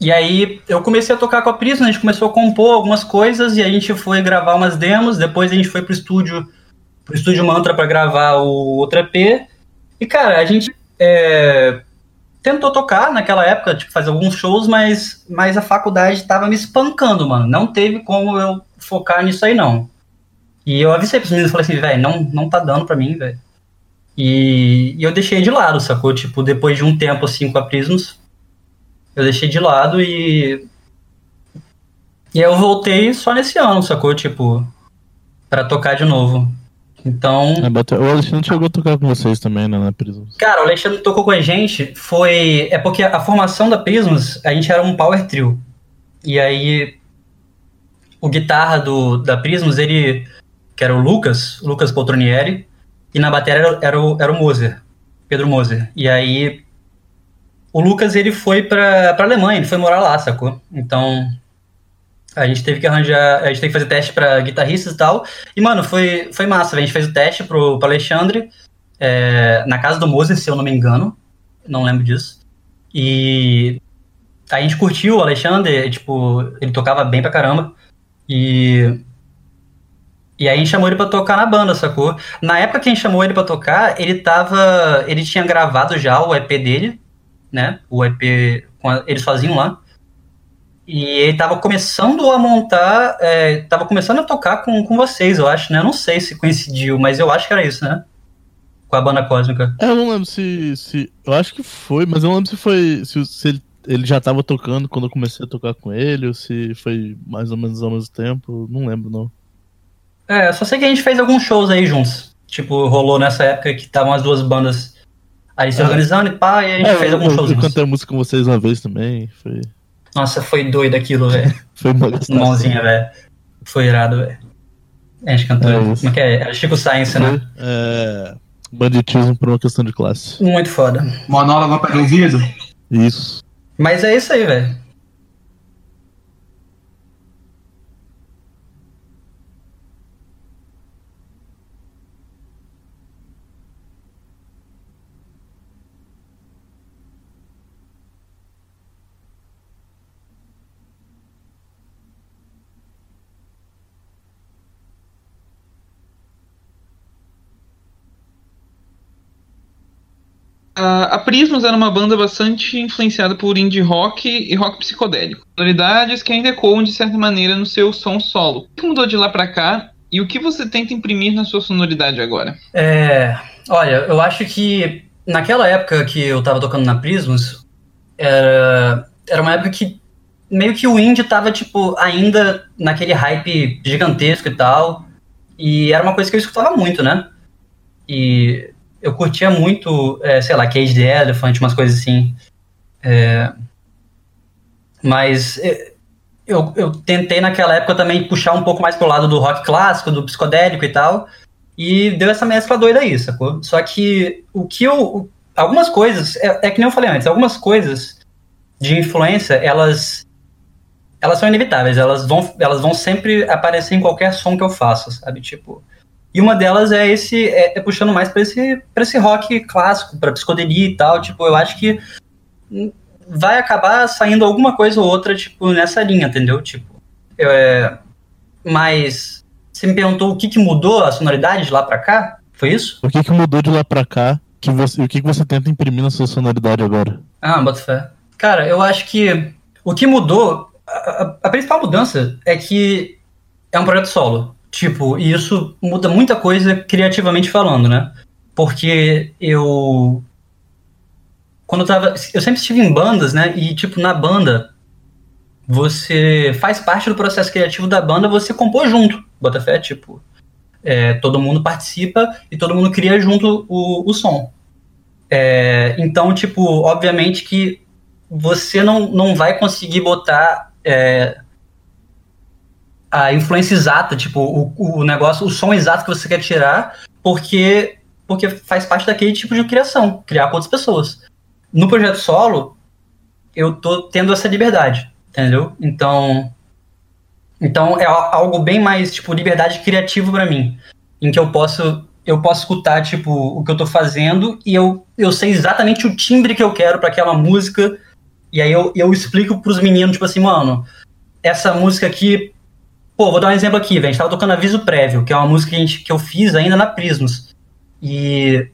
e aí eu comecei a tocar com a Prisma, a gente começou a compor algumas coisas e a gente foi gravar umas demos, depois a gente foi pro estúdio pro estúdio Mantra para gravar o outro EP. E cara, a gente é, tentou tocar naquela época, tipo, fazer alguns shows, mas, mas a faculdade tava me espancando, mano. Não teve como eu focar nisso aí, não. E eu avisei pros meninos, falei assim, velho, não, não tá dando pra mim, velho. E, e eu deixei de lado, sacou? Tipo, depois de um tempo assim com a Prisms, eu deixei de lado e. E aí eu voltei só nesse ano, sacou? Tipo, pra tocar de novo. Então. É, O Alexandre chegou a tocar com vocês também, né, na prisão. Cara, o Alexandre tocou com a gente, foi. É porque a formação da Prismas, a gente era um power trio. E aí. O guitarra do, da Prismas, ele. Que era o Lucas, Lucas Poltronieri. E na bateria era, era, o, era o Moser, Pedro Moser. E aí. O Lucas, ele foi pra, pra Alemanha, ele foi morar lá, sacou? Então. A gente teve que arranjar. A gente teve que fazer teste pra guitarristas e tal. E, mano, foi, foi massa. A gente fez o teste pro, pro Alexandre é, na casa do Moser, se eu não me engano. Não lembro disso. E a gente curtiu o Alexandre, tipo, ele tocava bem pra caramba. E. E aí chamou ele pra tocar na banda, sacou? Na época que a gente chamou ele pra tocar, ele tava. Ele tinha gravado já o EP dele, né? O EP a- eles sozinhos lá. E ele tava começando a montar. É, tava começando a tocar com, com vocês, eu acho, né? Eu não sei se coincidiu, mas eu acho que era isso, né? Com a banda cósmica. É, eu não lembro se, se. Eu acho que foi, mas eu não lembro se foi. Se, se ele, ele já tava tocando quando eu comecei a tocar com ele, ou se foi mais ou menos ao mesmo tempo. Não lembro, não. É, só sei que a gente fez alguns shows aí juntos. Tipo, rolou nessa época que estavam as duas bandas aí se É. organizando e pá, e a gente É, fez alguns eu, shows eu juntos. cantei a música com vocês uma vez também. Foi, Nossa, foi doido aquilo, velho. <laughs> foi uma. Mãozinha, velho. Foi irado, velho. A gente cantou. É como é que é? Era Chico Science, né? Foi, é, banditismo por uma questão de classe. Muito foda. Monólogo para ouvido? Isso. Mas é isso aí, velho. A, a Prismas era uma banda bastante influenciada por indie rock e rock psicodélico. Sonoridades que ainda ecoam de certa maneira no seu som solo. O que mudou de lá pra cá e o que você tenta imprimir na sua sonoridade agora? É, olha, eu acho que naquela época que eu tava tocando na Prismas, era, era uma época que meio que o indie tava, tipo, ainda naquele hype gigantesco e tal. E era uma coisa que eu escutava muito, né? E eu curtia muito, é, sei lá, Cage the Elephant, umas coisas assim. É, Mas eh, eu, eu tentei naquela época também puxar um pouco mais pro lado do rock clássico, do psicodélico e tal. E deu essa mescla doida aí, sacou? Só que o que eu. Algumas coisas, é, é que nem eu falei antes, algumas coisas de influência, elas. Elas são inevitáveis, elas vão, elas vão sempre aparecer em qualquer som que eu faço, sabe? Tipo. E uma delas é esse. É, é puxando mais pra esse, pra esse rock clássico, pra psicodelia e tal. Tipo, eu acho que vai acabar saindo alguma coisa ou outra, tipo, nessa linha, entendeu? Tipo, é, mas você me perguntou o que, que mudou a sonoridade de lá pra cá? Foi isso? O que, que mudou de lá pra cá? Que você, o que, que você tenta imprimir na sua sonoridade agora? Ah, bota fé. Cara, eu acho que o que mudou, a, a principal mudança é que é um projeto solo. Tipo, e isso muda muita coisa criativamente falando, né? Porque eu quando eu tava. Eu sempre estive em bandas, né? E, tipo, na banda, você faz parte do processo criativo da banda, você compôs junto, Botafé, tipo. É, todo mundo participa e todo mundo cria junto o, o som. É, então, tipo, obviamente que você não, não vai conseguir botar é, a influência exata, tipo, o, o negócio, o som exato que você quer tirar, porque, porque faz parte daquele tipo de criação, criar com outras pessoas no projeto solo, eu tô tendo essa liberdade, entendeu? Então, então é algo bem mais tipo liberdade criativa para mim, em que eu posso eu posso escutar tipo o que eu tô fazendo e eu, eu sei exatamente o timbre que eu quero para aquela música e aí eu, eu explico pros meninos tipo assim, mano, essa música aqui, pô, vou dar um exemplo aqui, velho, a gente tava tocando Aviso Prévio, que é uma música que, gente, que eu fiz ainda na Prismos. E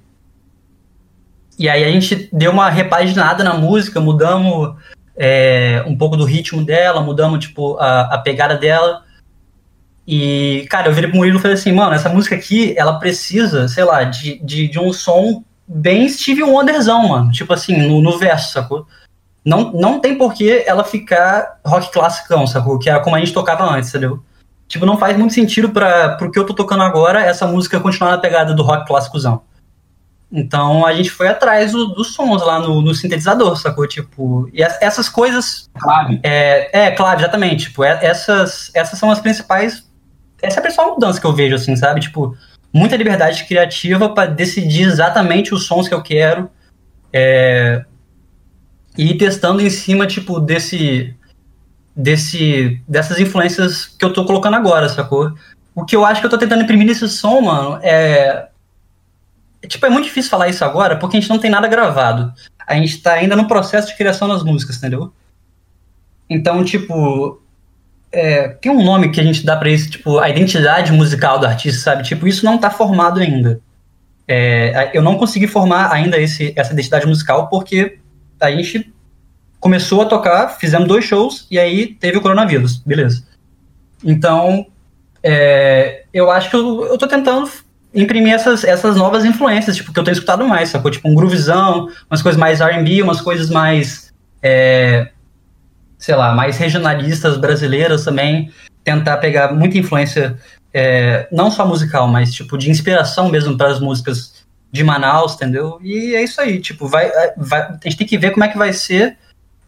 e aí a gente deu uma repaginada na música, mudamos é, um pouco do ritmo dela, mudamos, tipo, a, a pegada dela. E, cara, eu virei pro Murilo e falei assim, mano, essa música aqui, ela precisa, sei lá, de, de, de um som bem Steve Wonderzão, mano. Tipo assim, no, no verso, sacou? Não, não tem por que ela ficar rock classicão, sacou? Que é como a gente tocava antes, entendeu? Tipo, não faz muito sentido para pro que eu tô tocando agora essa música continuar na pegada do rock clássicozão. Então a gente foi atrás do, dos sons lá no, no, sintetizador, sacou? Tipo, e essas coisas. Clave. É, é claro, exatamente. Tipo, é, essas, essas são as principais. Essa é a principal mudança que eu vejo, assim, sabe? Tipo, muita liberdade criativa para decidir exatamente os sons que eu quero. É, e ir testando em cima, tipo, desse. Desse dessas influências que eu tô colocando agora, sacou? O que eu acho que eu tô tentando imprimir nesse som, mano, é Tipo, é muito difícil falar isso agora porque a gente não tem nada gravado. A gente tá ainda no processo de criação das músicas, entendeu? Então, tipo. É, tem um nome que a gente dá pra isso, tipo, a identidade musical do artista, sabe? Tipo, isso não tá formado ainda. É, eu não consegui formar ainda esse, essa identidade musical porque a gente começou a tocar, fizemos dois shows e aí teve o coronavírus, beleza. Então, é, eu acho que eu, eu tô tentando imprimir essas, essas novas influências, tipo, que eu tenho escutado mais, sacou? Tipo, um groovizão, umas coisas mais R&B, umas coisas mais, é, sei lá, mais regionalistas brasileiras também, tentar pegar muita influência, é, não só musical, mas, tipo, de inspiração mesmo para as músicas de Manaus, entendeu? E é isso aí, tipo, vai, vai, a gente tem que ver como é que vai ser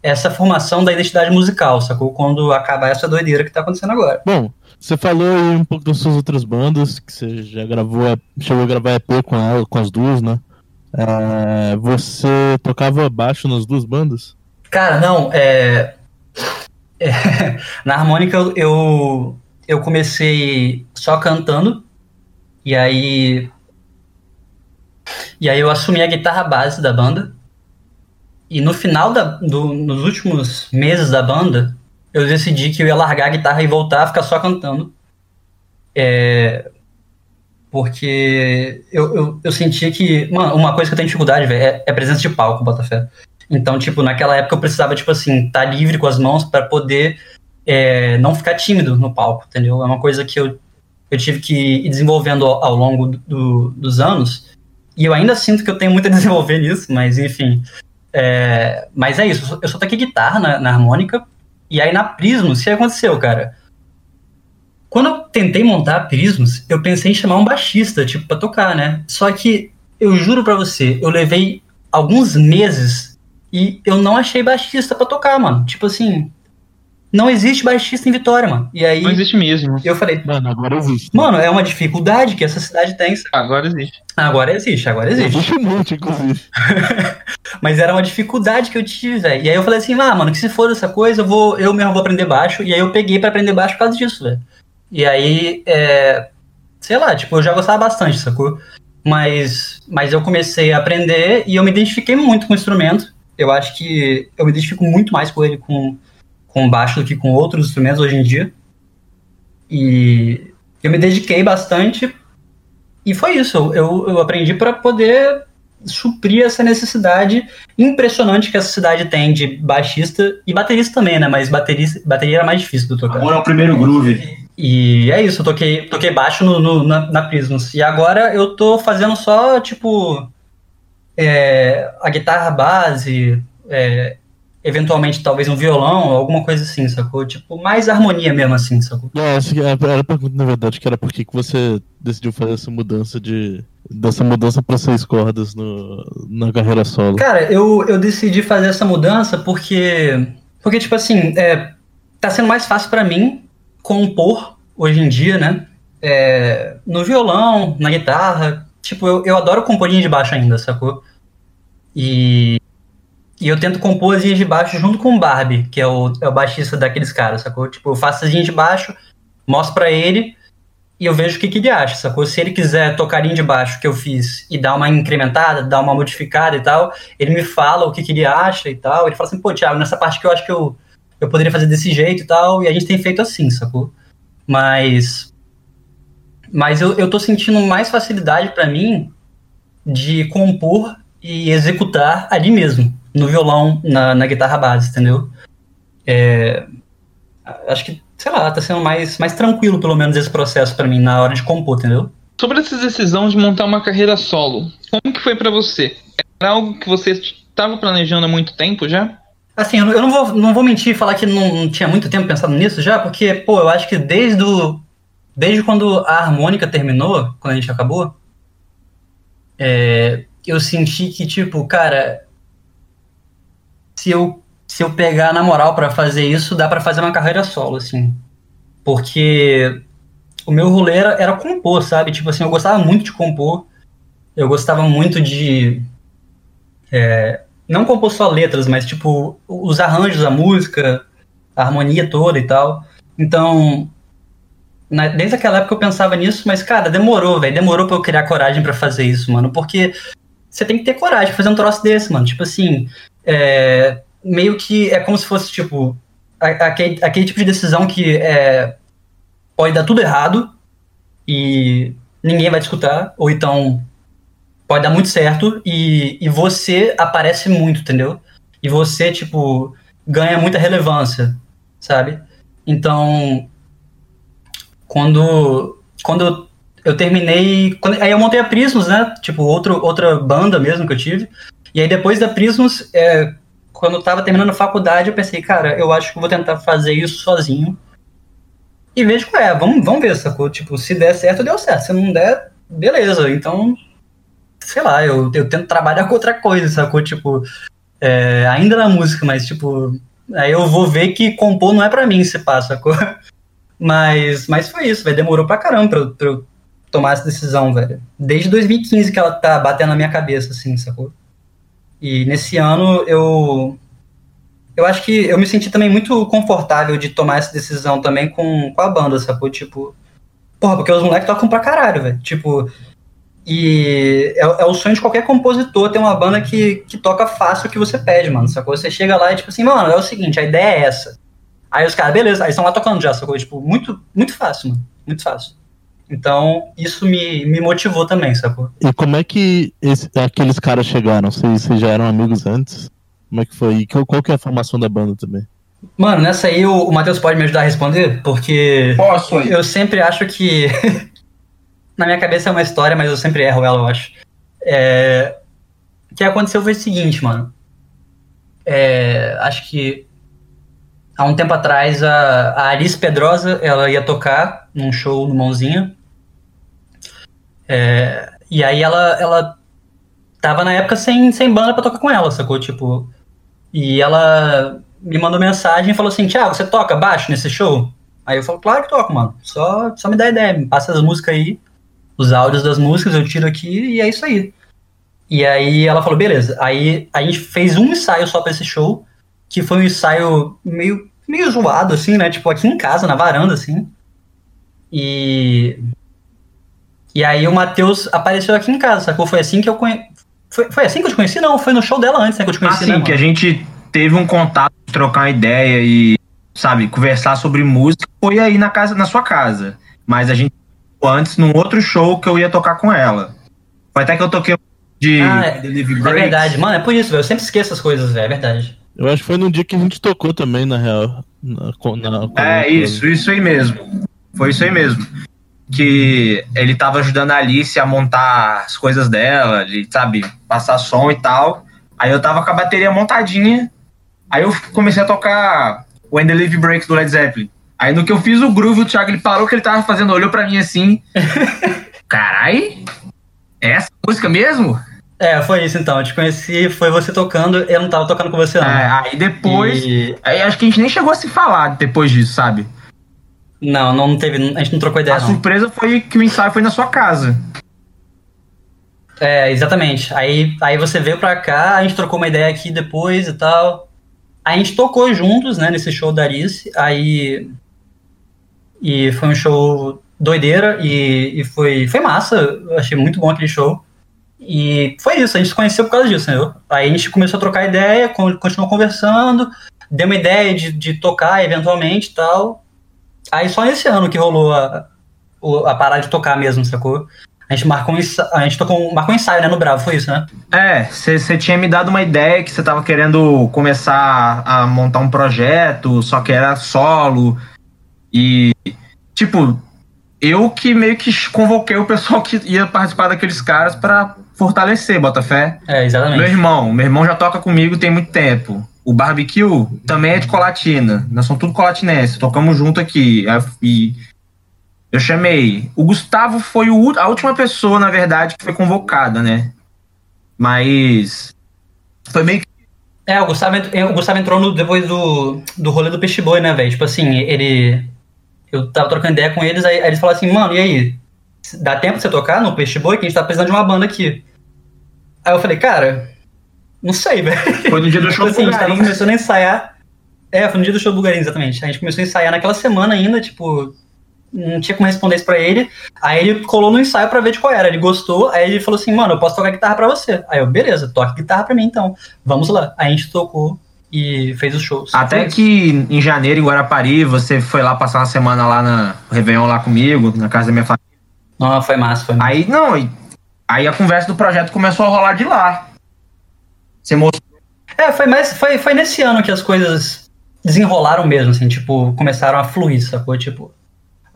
essa formação da identidade musical, sacou? Quando acabar essa doideira que tá acontecendo agora. Bom, você falou aí um pouco das suas outras bandas, que você já gravou, chegou a gravar EP com ela, com as duas, né? É, você tocava baixo nas duas bandas? Cara, não, é... é... <laughs> na harmônica eu, eu, eu comecei só cantando, e aí e aí eu assumi a guitarra base da banda. E no final da, do, nos últimos meses da banda, eu decidi que eu ia largar a guitarra e voltar a ficar só cantando. É, porque eu, eu, eu sentia que. Mano, uma coisa que eu tenho dificuldade, velho, é, é presença de palco, Botafé. Então, tipo, naquela época eu precisava, tipo assim, estar tá livre com as mãos para poder é, não ficar tímido no palco, entendeu? É uma coisa que eu, eu tive que ir desenvolvendo ao, ao longo do, dos anos. E eu ainda sinto que eu tenho muito a <laughs> desenvolver nisso, mas enfim. É, mas é isso, eu só toquei guitarra na, na harmônica e aí na Prismos, o que aconteceu, cara? Quando eu tentei montar a Prismos, eu pensei em chamar um baixista, tipo, pra tocar, né? Só que, eu juro pra você, eu levei alguns meses e eu não achei baixista pra tocar, mano. Tipo assim, não existe baixista em Vitória, mano. E aí Não existe mesmo. eu falei, Mano, agora existe. mano, é uma dificuldade que essa cidade tem. Agora existe. Agora existe, agora existe. Existe muito, inclusive. <laughs> Mas era uma dificuldade que eu tive, velho. E aí eu falei assim, ah, mano, que se for essa coisa, eu vou, eu mesmo vou aprender baixo. E aí eu peguei pra aprender baixo por causa disso, velho. E aí, é, sei lá, tipo, eu já gostava bastante, sacou? Mas, mas eu comecei a aprender e eu me identifiquei muito com o instrumento. Eu acho que eu me identifico muito mais com ele com, com baixo do que com outros instrumentos hoje em dia. E eu me dediquei bastante e foi isso. Eu, eu aprendi para poder suprir essa necessidade impressionante que essa cidade tem de baixista e baterista também, né? Mas baterista, bateria era mais difícil de tocar. Amor é o primeiro groove. E é isso, eu toquei, toquei baixo no, no- na, na Prismus. E agora eu tô fazendo só, tipo, é, a guitarra base, é, eventualmente talvez um violão, alguma coisa assim, sacou? Tipo, mais harmonia mesmo assim, sacou? É, essa que era a pergunta, na verdade, que era por que você decidiu fazer essa mudança de. dessa mudança pra seis cordas no, na carreira solo. Cara, eu, eu decidi fazer essa mudança porque, porque tipo assim, é, tá sendo mais fácil pra mim compor hoje em dia, né? É, no violão, na guitarra. Tipo, eu, eu adoro compor linha de baixo ainda, sacou? E, e eu tento compor as linhas de baixo junto com o Barbie, que é o, é o baixista daqueles caras, sacou? Tipo, eu faço as linhas de baixo, mostro pra ele e eu vejo o que, que ele acha, sacou? Se ele quiser tocar linha de baixo que eu fiz e dar uma incrementada, dar uma modificada e tal, ele me fala o que, que ele acha e tal. Ele fala assim, pô, Thiago, nessa parte que eu acho que eu, eu poderia fazer desse jeito e tal, e a gente tem feito assim, sacou? Mas. Mas eu, eu tô sentindo mais facilidade pra mim de compor e executar ali mesmo, no violão, na, na guitarra base, entendeu? É, acho que, sei lá, tá sendo mais, mais tranquilo, pelo menos, esse processo pra mim, na hora de compor, entendeu? Sobre essa decisão de montar uma carreira solo, como que foi pra você? Era algo que você estava planejando há muito tempo já? Assim, eu não- eu não vou, não vou mentir e falar que não, não tinha muito tempo pensado nisso já, porque, pô, eu acho que desde, o, desde quando a harmônica terminou, quando a gente acabou, é, eu senti que, tipo, cara, se eu, se eu pegar na moral pra fazer isso, dá pra fazer uma carreira solo, assim. Porque o meu rolê era, era compor, sabe? Tipo assim, eu gostava muito de compor, eu gostava muito de não compor só letras, mas tipo os arranjos, a música, a harmonia toda e tal. Então, na- desde aquela época eu pensava nisso, mas cara, demorou, velho, demorou pra eu criar coragem pra fazer isso, mano, porque você tem que ter coragem pra fazer um troço desse, mano. Tipo assim, é, meio que é como se fosse tipo aquele, aquele tipo de decisão que é, pode dar tudo errado e ninguém vai te escutar, ou então pode dar muito certo e, e você aparece muito, entendeu? E você, tipo, ganha muita relevância, sabe? Então, quando, quando eu, terminei. Quando, aí eu montei a Prismus, né? Tipo, outro, outra banda mesmo que eu tive. E aí depois da Prismus, é, quando eu tava terminando a faculdade, eu pensei, cara, eu acho que eu vou tentar fazer isso sozinho. E vejo qual é, vamos, vamos ver, sacou? Tipo, se der certo, deu certo. Se não der, beleza. Então, sei lá, eu, eu tento trabalhar <laughs> com outra coisa, sacou? Tipo, é, ainda na música, mas tipo, aí eu vou ver que compor não é pra mim se passa, sacou? <laughs> Mas, mas foi isso, velho. Demorou pra caramba pra, eu- pra eu tomar essa decisão, velho. Desde 2015 que ela tá batendo na minha cabeça, assim, sacou? E nesse ano eu. Eu acho que eu me senti também muito confortável de tomar essa decisão também com, com a banda, sacou? Tipo. Porra, porque os moleques tocam pra caralho, velho. Tipo. E é, é o sonho de qualquer compositor ter uma banda que, que toca fácil o que você pede, mano. Sacou? Você chega lá e tipo assim, mano, é o seguinte, a ideia é essa. Aí os caras, beleza, aí estão lá tocando já, sacou? Tipo, muito, muito fácil, mano. Muito fácil. Então, isso me, me motivou também, sacou? E como é que esse- aqueles caras chegaram? Vocês, vocês já eram amigos antes? Como é que foi? E qual, qual que é a formação da banda também? Mano, nessa aí o, o Matheus pode me ajudar a responder, porque Posso aí. eu sempre acho que. <laughs> Na minha cabeça é uma história, mas eu sempre erro ela, eu acho. É, O que aconteceu foi o seguinte, mano. É, Acho que há um tempo atrás a, a Alice Pedrosa ela ia tocar num show no Mãozinha. É, E aí ela, ela tava na época sem, sem banda pra tocar com ela, sacou? Tipo. E ela me mandou mensagem e falou assim: Thiago, você toca baixo nesse show? Aí eu falo, claro que toco, mano. Só, só me dá ideia, me passa as músicas aí, os áudios das músicas, eu tiro aqui e é isso aí. E aí ela falou, beleza. Aí a gente fez um ensaio só pra esse show, que foi um ensaio meio, meio zoado, assim, né? Tipo, aqui em casa, na varanda, assim. E. E aí o Matheus apareceu aqui em casa, sacou? Foi assim que eu conheci. Foi, foi assim que eu te conheci? Não, foi no show dela antes, né? Que eu te conheci, Assim, né, que a gente teve um contato, trocar uma ideia e, sabe, conversar sobre música, foi aí na casa, na sua casa. Mas a gente antes num outro show que eu ia tocar com ela. Foi até que eu toquei de Ah, é- É verdade, mano, é por isso, velho. Eu sempre esqueço as coisas, velho, é verdade. Eu acho que foi num dia que a gente tocou também, na real. Na, na- com- É, isso, isso aí mesmo. Foi isso aí mesmo. Que ele tava ajudando a Alice a montar as coisas dela, sabe, passar som e tal. Aí eu tava com a bateria montadinha. Aí eu comecei a tocar When the Live Breaks do Led Zeppelin. Aí no que eu fiz o groove, o Thiago ele parou o que ele tava fazendo, olhou pra mim assim. <laughs> Carai, é essa música mesmo? É, foi isso então. Eu te conheci, foi você tocando, eu não tava tocando com você, não. É, aí depois. E- Aí acho que a gente nem chegou a se falar depois disso, sabe? Não, não teve. A gente não trocou ideia, a não. surpresa foi que o ensaio foi na sua casa. É, exatamente. Aí, aí você veio pra cá, a gente trocou uma ideia aqui depois e tal. Aí a gente tocou juntos, né, nesse show da Arice. Aí. E foi um show doideira e, e foi, foi massa. Eu achei muito bom aquele show. E foi isso, a gente se conheceu por causa disso, entendeu? Aí a gente começou a trocar ideia, con- continuou conversando, deu uma ideia de, de tocar eventualmente e tal. Aí só nesse ano que rolou a, a parar de tocar mesmo, sacou? A gente marcou um ensaio, a gente tocou, marcou um ensaio, né, no Bravo, foi isso, né? É, você tinha me dado uma ideia que você tava querendo começar a montar um projeto, só que era solo. E, tipo, eu que meio que convoquei o pessoal que ia participar daqueles caras pra fortalecer, Botafé. É, exatamente. Meu irmão, meu irmão já toca comigo tem muito tempo. O Barbecue também é de Colatina. Nós somos tudo colatinense, tocamos junto aqui. Aí- E eu chamei. O Gustavo foi o a última pessoa, na verdade, que foi convocada, né? Mas. Foi meio que. É, o Gustavo, ent- o Gustavo entrou no- depois do, do rolê do Peixe Boi, né, velho? Tipo assim, ele. Eu tava trocando ideia com eles, aí, aí eles falaram assim, mano, e aí? Dá tempo de você tocar no Peixe Boi? Que a gente tá precisando de uma banda aqui. Aí eu falei, cara, não sei, velho. Foi no dia do show Tipo assim, a do gente tava Garim. começando a ensaiar. É, foi no dia do show do exatamente. A gente começou a ensaiar naquela semana ainda, tipo, não tinha como responder isso pra ele. Aí ele colou no ensaio pra ver de qual era. Ele gostou, aí ele falou assim, mano, eu posso tocar guitarra pra você. Aí eu, beleza, toca guitarra pra mim então. Vamos lá. Aí a gente tocou e fez os shows. Até que em janeiro, em Guarapari, você foi lá passar uma semana lá na no Réveillon lá comigo, na casa da minha família. Não, foi massa, foi massa. Aí, não, aí a conversa do projeto começou a rolar de lá. Você mostrou. É, foi, mais, foi, foi nesse ano que as coisas desenrolaram mesmo, assim, tipo, começaram a fluir, sacou? Tipo,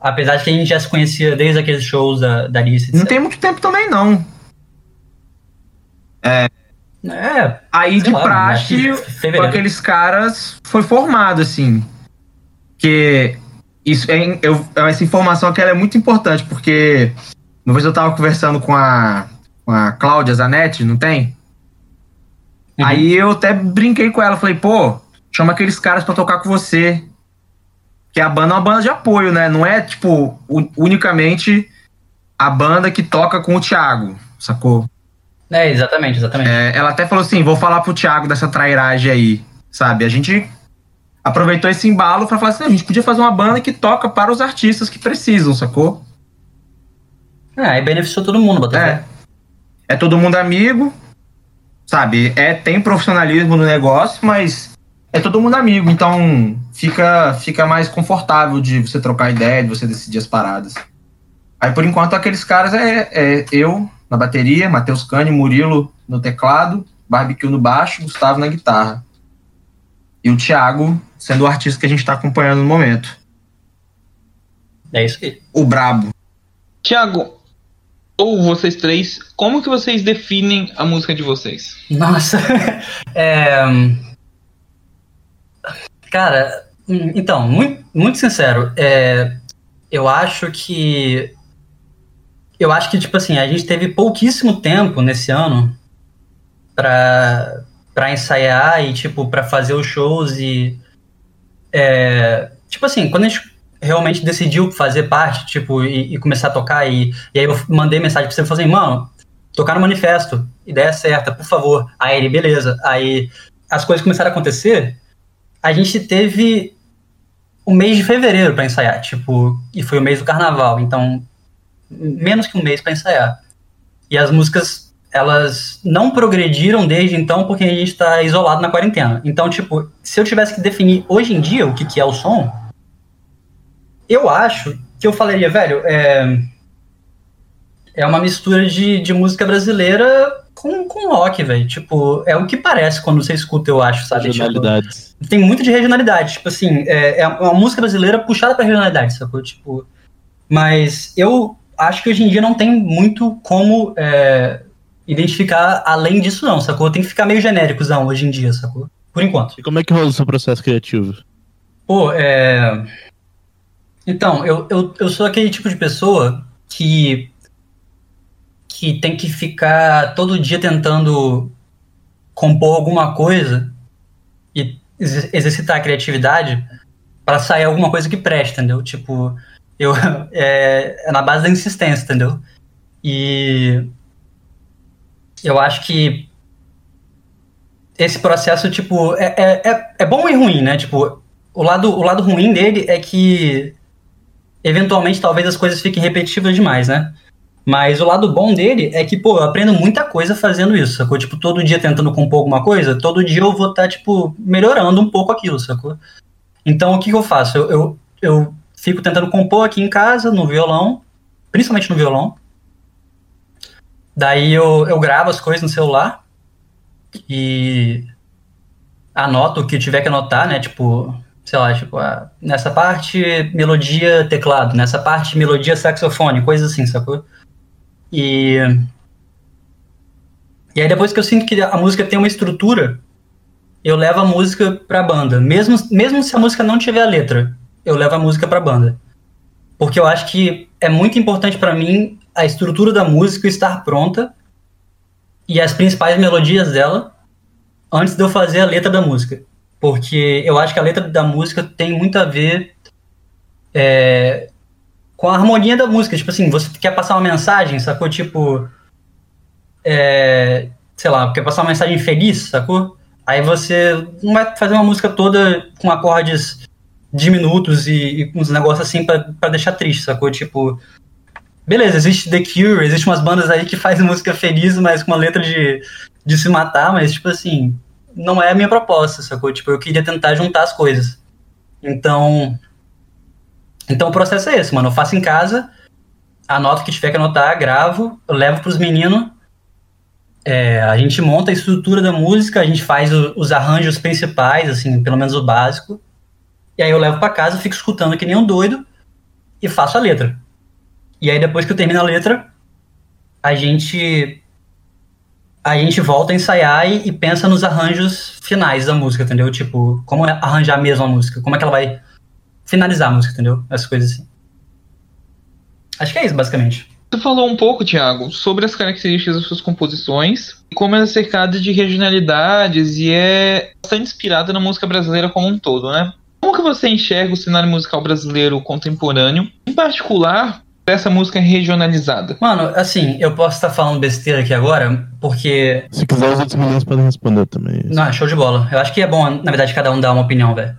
apesar de que a gente já se conhecia desde aqueles shows da, da Alice, Não etc. tem muito tempo também, não. É, Aí Sei de lá, praxe, com aqueles caras, foi formado, assim. Que isso, é, eu, essa informação aqui ela é muito importante, porque uma vez eu tava conversando com a, com a Cláudia Zanetti, não tem? Uhum. Aí eu até brinquei com ela, falei, pô, chama aqueles caras pra tocar com você. Que a banda é uma banda de apoio, né? Não é, tipo, unicamente a banda que toca com o Thiago, sacou? É, exatamente, exatamente. É, ela até falou assim: vou falar pro Thiago dessa trairagem aí, sabe? A gente aproveitou esse embalo pra falar assim: a gente podia fazer uma banda que toca para os artistas que precisam, sacou? É, aí beneficiou todo mundo, Botafogo. É. É todo mundo amigo, sabe? É, tem profissionalismo no negócio, mas é todo mundo amigo, então fica, fica mais confortável de você trocar ideia, de você decidir as paradas. Aí por enquanto aqueles caras é, é eu na bateria, Matheus Cane, Murilo no teclado, Barbecue no baixo, Gustavo na guitarra. E o Thiago sendo o artista que a gente tá acompanhando no momento. É isso aí. O Brabo. Tiago, ou vocês três, como que vocês definem a música de vocês? Nossa. <laughs> É, Cara, hum, então, muito, muito sincero, é, eu acho que. Eu acho que, tipo assim, a gente teve pouquíssimo tempo nesse ano pra, para ensaiar e, tipo, para fazer os shows e. É, tipo assim, quando a gente realmente decidiu fazer parte, tipo, e, e começar a tocar, e, e, aí eu mandei mensagem pra você e falei assim, mano, tocar no manifesto, ideia certa, por favor. Aí ele, beleza. Aí as coisas começaram a acontecer, a gente teve o mês de fevereiro para ensaiar, tipo, e foi o mês do carnaval, então menos que um mês para ensaiar. E as músicas elas não progrediram desde então porque a gente está isolado na quarentena. Então, tipo, se eu tivesse que definir hoje em dia o que, que é o som, eu acho que eu falaria, velho, é, é uma mistura de, de música brasileira com, com rock, velho. Tipo, é o que parece quando você escuta, eu acho, sabe? Regionalidades. Tipo, tem muito de regionalidade. Tipo assim, é, é uma música brasileira puxada pra regionalidade, sacou? Tipo. Mas eu acho que hoje em dia não tem muito como é, identificar além disso, não, sacou? Tem que ficar meio genéricozão hoje em dia, sacou? Por enquanto. E como é que rola o seu processo criativo? Pô, é. Então, eu, eu, eu sou aquele tipo de pessoa que que tem que ficar todo dia tentando compor alguma coisa e exercitar a criatividade para sair alguma coisa que preste, entendeu? Tipo, eu <laughs> é, é, na base da insistência, entendeu? E eu acho que esse processo, tipo, é, é, é, é bom e ruim, né? Tipo, o lado, o lado ruim dele é que eventualmente talvez as coisas fiquem repetitivas demais, né? Mas o lado bom dele é que, pô, eu aprendo muita coisa fazendo isso, sacou? Tipo, todo dia tentando compor alguma coisa, todo dia eu vou estar, tá, tipo, melhorando um pouco aquilo, sacou? Então, o que, que eu faço? Eu, eu, eu fico tentando compor aqui em casa, no violão, principalmente no violão. Daí eu, eu gravo as coisas no celular e anoto o que tiver que anotar, né? Tipo, sei lá, tipo, ah, nessa parte melodia teclado, nessa parte melodia saxofone, coisa assim, sacou? E. E aí depois que eu sinto que a música tem uma estrutura, eu levo a música pra banda. Mesmo, mesmo se a música não tiver a letra, eu levo a música pra banda. Porque eu acho que é muito importante para mim a estrutura da música estar pronta e as principais melodias dela antes de eu fazer a letra da música. Porque eu acho que a letra da música tem muito a ver é, com a harmonia da música. Tipo assim, você quer passar uma mensagem, sacou? Tipo. É, sei lá, quer passar uma mensagem feliz, sacou? Aí você não vai fazer uma música toda com acordes diminutos e, e uns negócios assim para deixar triste, sacou? Tipo. Beleza, existe The Cure, existe umas bandas aí que fazem <laughs> música feliz, mas com uma letra de, de se matar, mas tipo assim, não é a minha proposta, sacou? Tipo, eu queria tentar juntar as coisas. Então, então o processo é esse, mano. Eu faço em casa, anoto o que tiver que anotar, gravo, levo pros meninos. É, a gente monta a estrutura da música, a gente faz o, os arranjos principais, assim, pelo menos o básico. E aí eu levo para casa, fico escutando que nem um doido e faço a letra. E aí depois que eu termino a letra, a gente a gente volta a ensaiar e, e pensa nos arranjos finais da música, entendeu? Tipo, como arranjar mesmo a música, como é que ela vai finalizar a música, entendeu? Essas coisas assim. Acho que é isso, basicamente. Você falou um pouco, Thiago, sobre as características das suas composições e como ela é cercada de regionalidades e é bastante inspirada na música brasileira como um todo, né? Como que você enxerga o cenário musical brasileiro contemporâneo, em particular essa música regionalizada? Mano, assim, eu posso estar falando besteira aqui agora, porque. Se quiser, os outros meninos podem responder também. Não, show de bola. Eu acho que é bom, na verdade, cada um dar uma opinião, velho.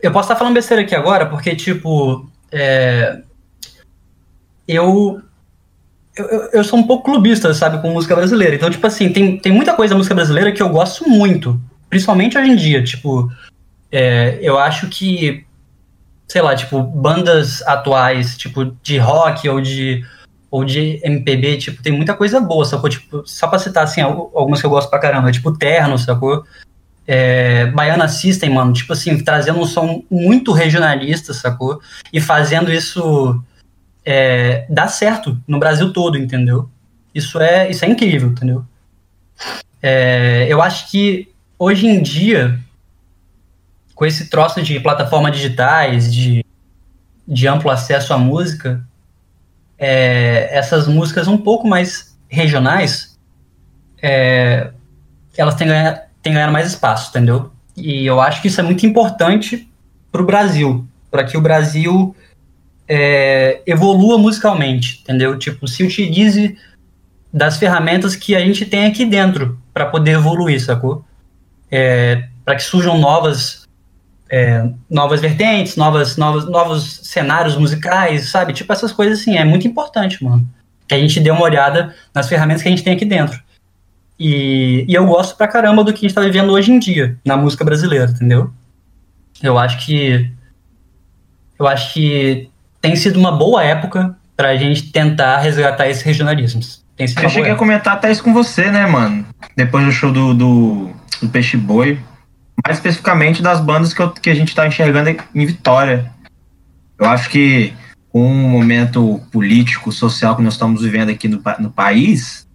Eu posso estar falando besteira aqui agora porque, tipo, é... eu, eu, eu sou um pouco clubista, sabe, com música brasileira. Então, tipo assim, tem, tem muita coisa da música brasileira que eu gosto muito, principalmente hoje em dia. Tipo, é, eu acho que, sei lá, tipo, bandas atuais, tipo, de rock ou de, ou de MPB, tipo, tem muita coisa boa, sacou? Tipo, só pra citar, assim, algumas que eu gosto pra caramba, tipo, Terno, sacou? é, Baiana System, mano, tipo assim, trazendo um som muito regionalista, sacou? E fazendo isso é, dar certo no Brasil todo, entendeu? Isso é, isso é incrível, entendeu? É, eu acho que hoje em dia, com esse troço de plataformas digitais, de, de amplo acesso à música, é, essas músicas um pouco mais regionais, é, elas têm ganhado tem ganhado mais espaço, entendeu? E eu acho que isso é muito importante para o Brasil, para que o Brasil é, evolua musicalmente, entendeu? Tipo, se utilize das ferramentas que a gente tem aqui dentro para poder evoluir, sacou? É, para que surjam novas é, novas vertentes, novas, novas, novos cenários musicais, sabe? Tipo essas coisas assim, é muito importante, mano. Que a gente dê uma olhada nas ferramentas que a gente tem aqui dentro. E, e eu gosto pra caramba do que a gente tá vivendo hoje em dia na música brasileira, entendeu? Eu acho que eu acho que tem sido uma boa época pra gente tentar resgatar esses regionalismos. Tem sido Eu cheguei a comentar até isso com você, né, mano? Depois do show do, do, do Peixe Boi. Mais especificamente das bandas que, eu, que a gente tá enxergando em Vitória. Eu acho que com o momento político, social que nós estamos vivendo aqui no, no país,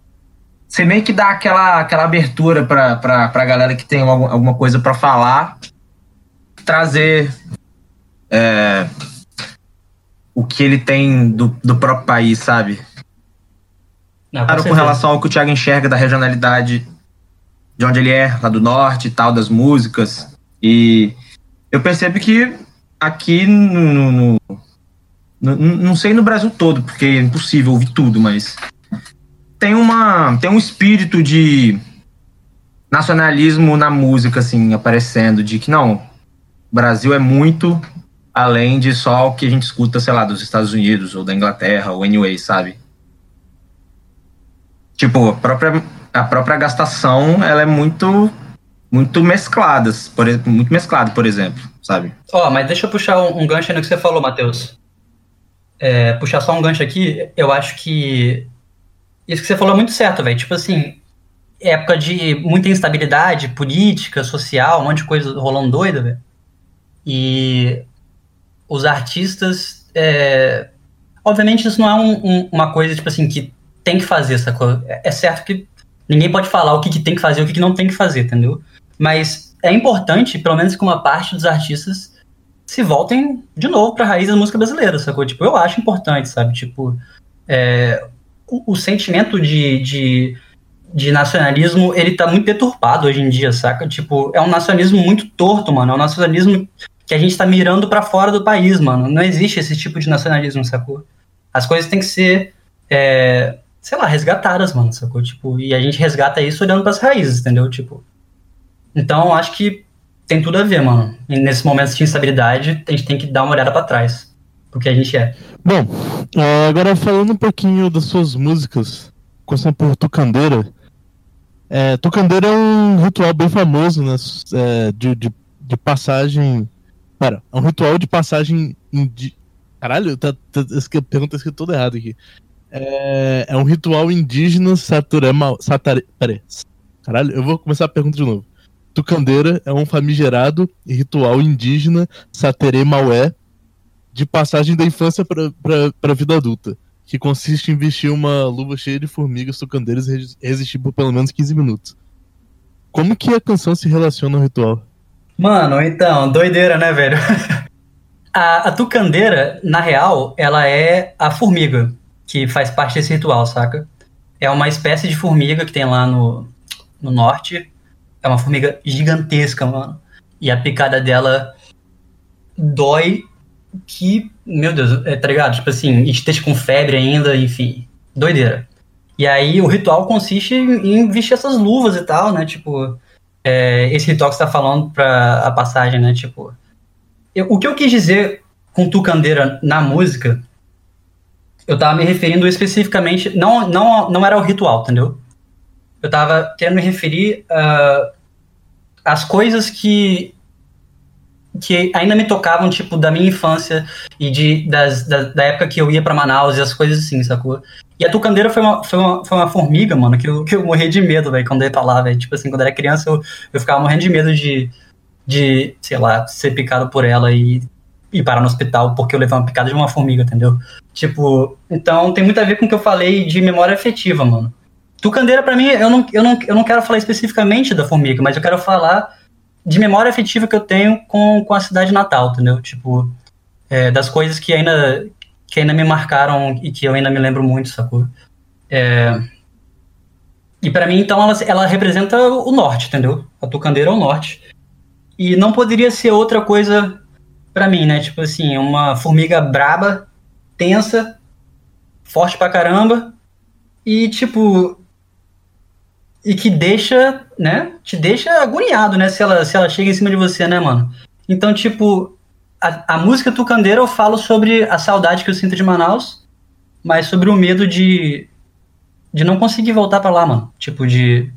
você meio que dá aquela, aquela abertura pra, pra galera que tem alguma, alguma coisa para falar, trazer é, o que ele tem do, do próprio país, sabe? Não, Claro, com relação ao que o Thiago enxerga da regionalidade de onde ele é, lá do norte e tal, das músicas. E eu percebo que aqui no, no, no, não sei no Brasil todo, porque é impossível ouvir tudo, mas tem uma tem um espírito de nacionalismo na música assim aparecendo, de que não, o Brasil é muito além de só o que a gente escuta, sei lá, dos Estados Unidos ou da Inglaterra ou anyway, sabe? Tipo, a própria, a própria gastação, ela é muito muito mesclada, por, muito mesclada, por exemplo, sabe? Ó, mas deixa eu puxar um, gancho no que você falou, Matheus. É, puxar só um gancho aqui, eu acho que isso que você falou é muito certo, velho. Tipo assim, época de muita instabilidade política, social, um monte de coisa rolando doida, velho. E os artistas. é, Obviamente, isso não é um- um- uma coisa, tipo assim, que tem que fazer, sacou? É é certo que ninguém pode falar o que, que tem que fazer o que, que não tem que fazer, entendeu? Mas é importante, pelo menos que uma parte dos artistas se voltem de novo pra raiz da música brasileira, sacou? Tipo, eu acho importante, sabe? Tipo, é, o, o sentimento de, de, de nacionalismo, ele tá muito deturpado hoje em dia, saca? Tipo, é um nacionalismo muito torto, mano. É um nacionalismo que a gente tá mirando pra fora do país, mano. Não existe esse tipo de nacionalismo, sacou? As coisas têm que ser, é, sei lá, resgatadas, mano, sacou? Tipo, e a gente resgata isso olhando pras raízes, entendeu? Tipo, então acho que tem tudo a ver, mano. E nesses momentos de instabilidade, a gente tem que dar uma olhada pra trás. Porque a gente é. Bom, é, agora falando um pouquinho das suas músicas, começando por Tucandeira. É, Tucandeira é um ritual bem famoso, né? é, de, de, de passagem. Pera, é um ritual de passagem. Indi... Caralho, tá, tá, essa pergunta tá escrito toda errada aqui. É, é um ritual indígena saturema. Satare... Pera aí. Caralho, eu vou começar a pergunta de novo. Tucandeira é um famigerado ritual indígena saterê maué de passagem da infância para a vida adulta, que consiste em vestir uma luva cheia de formigas tucandeiras e res- resistir por pelo menos 15 minutos. Como que a canção se relaciona ao ritual? Mano, então, doideira, né, velho? <laughs> a, a tucandeira, na real, ela é a formiga que faz parte desse ritual, saca? É uma espécie de formiga que tem lá no, no norte. É uma formiga gigantesca, mano. E a picada dela dói que, meu Deus, é, tá ligado? Tipo assim, e te deixa com febre ainda, enfim. Doideira. E aí o ritual consiste em em vestir essas luvas e tal, né? Tipo, é, esse ritual que você tá falando pra a passagem, né? Tipo, eu- o que eu quis dizer com tucandeira na música, eu tava me referindo especificamente, não, não, não era o ritual, entendeu? Eu tava querendo me referir ah, às coisas que que ainda me tocavam, tipo, da minha infância e de, das, da, da época que eu ia pra Manaus e as coisas assim, sacou? E a tucandeira foi uma, foi uma, foi uma formiga, mano, que eu, que eu morri de medo, velho, quando eu ia pra lá, velho. Tipo assim, quando eu era criança, eu, eu ficava morrendo de medo de, de, sei lá, ser picado por ela e ir parar no hospital porque eu levei uma picada de uma formiga, entendeu? Tipo, então tem muito a ver com o que eu falei de memória afetiva, mano. Tucandeira, pra mim, eu não, eu, não, eu não quero falar especificamente da formiga, mas eu quero falar de memória afetiva que eu tenho com, com a cidade natal, entendeu? Tipo, é, das coisas que ainda, que ainda me marcaram e que eu ainda me lembro muito, sacou? É, E para mim, então, ela, ela representa o norte, entendeu? A tucandeira é o norte. E não poderia ser outra coisa para mim, né? Tipo assim, uma formiga braba, tensa, forte pra caramba. E, tipo. E que deixa, né? Te deixa agoniado, né? Se ela, se ela chega em cima de você, né, mano? Então, tipo, a, a música Tucandeira eu falo sobre a saudade que eu sinto de Manaus, mas sobre o medo de, de não conseguir voltar para lá, mano. Tipo, de,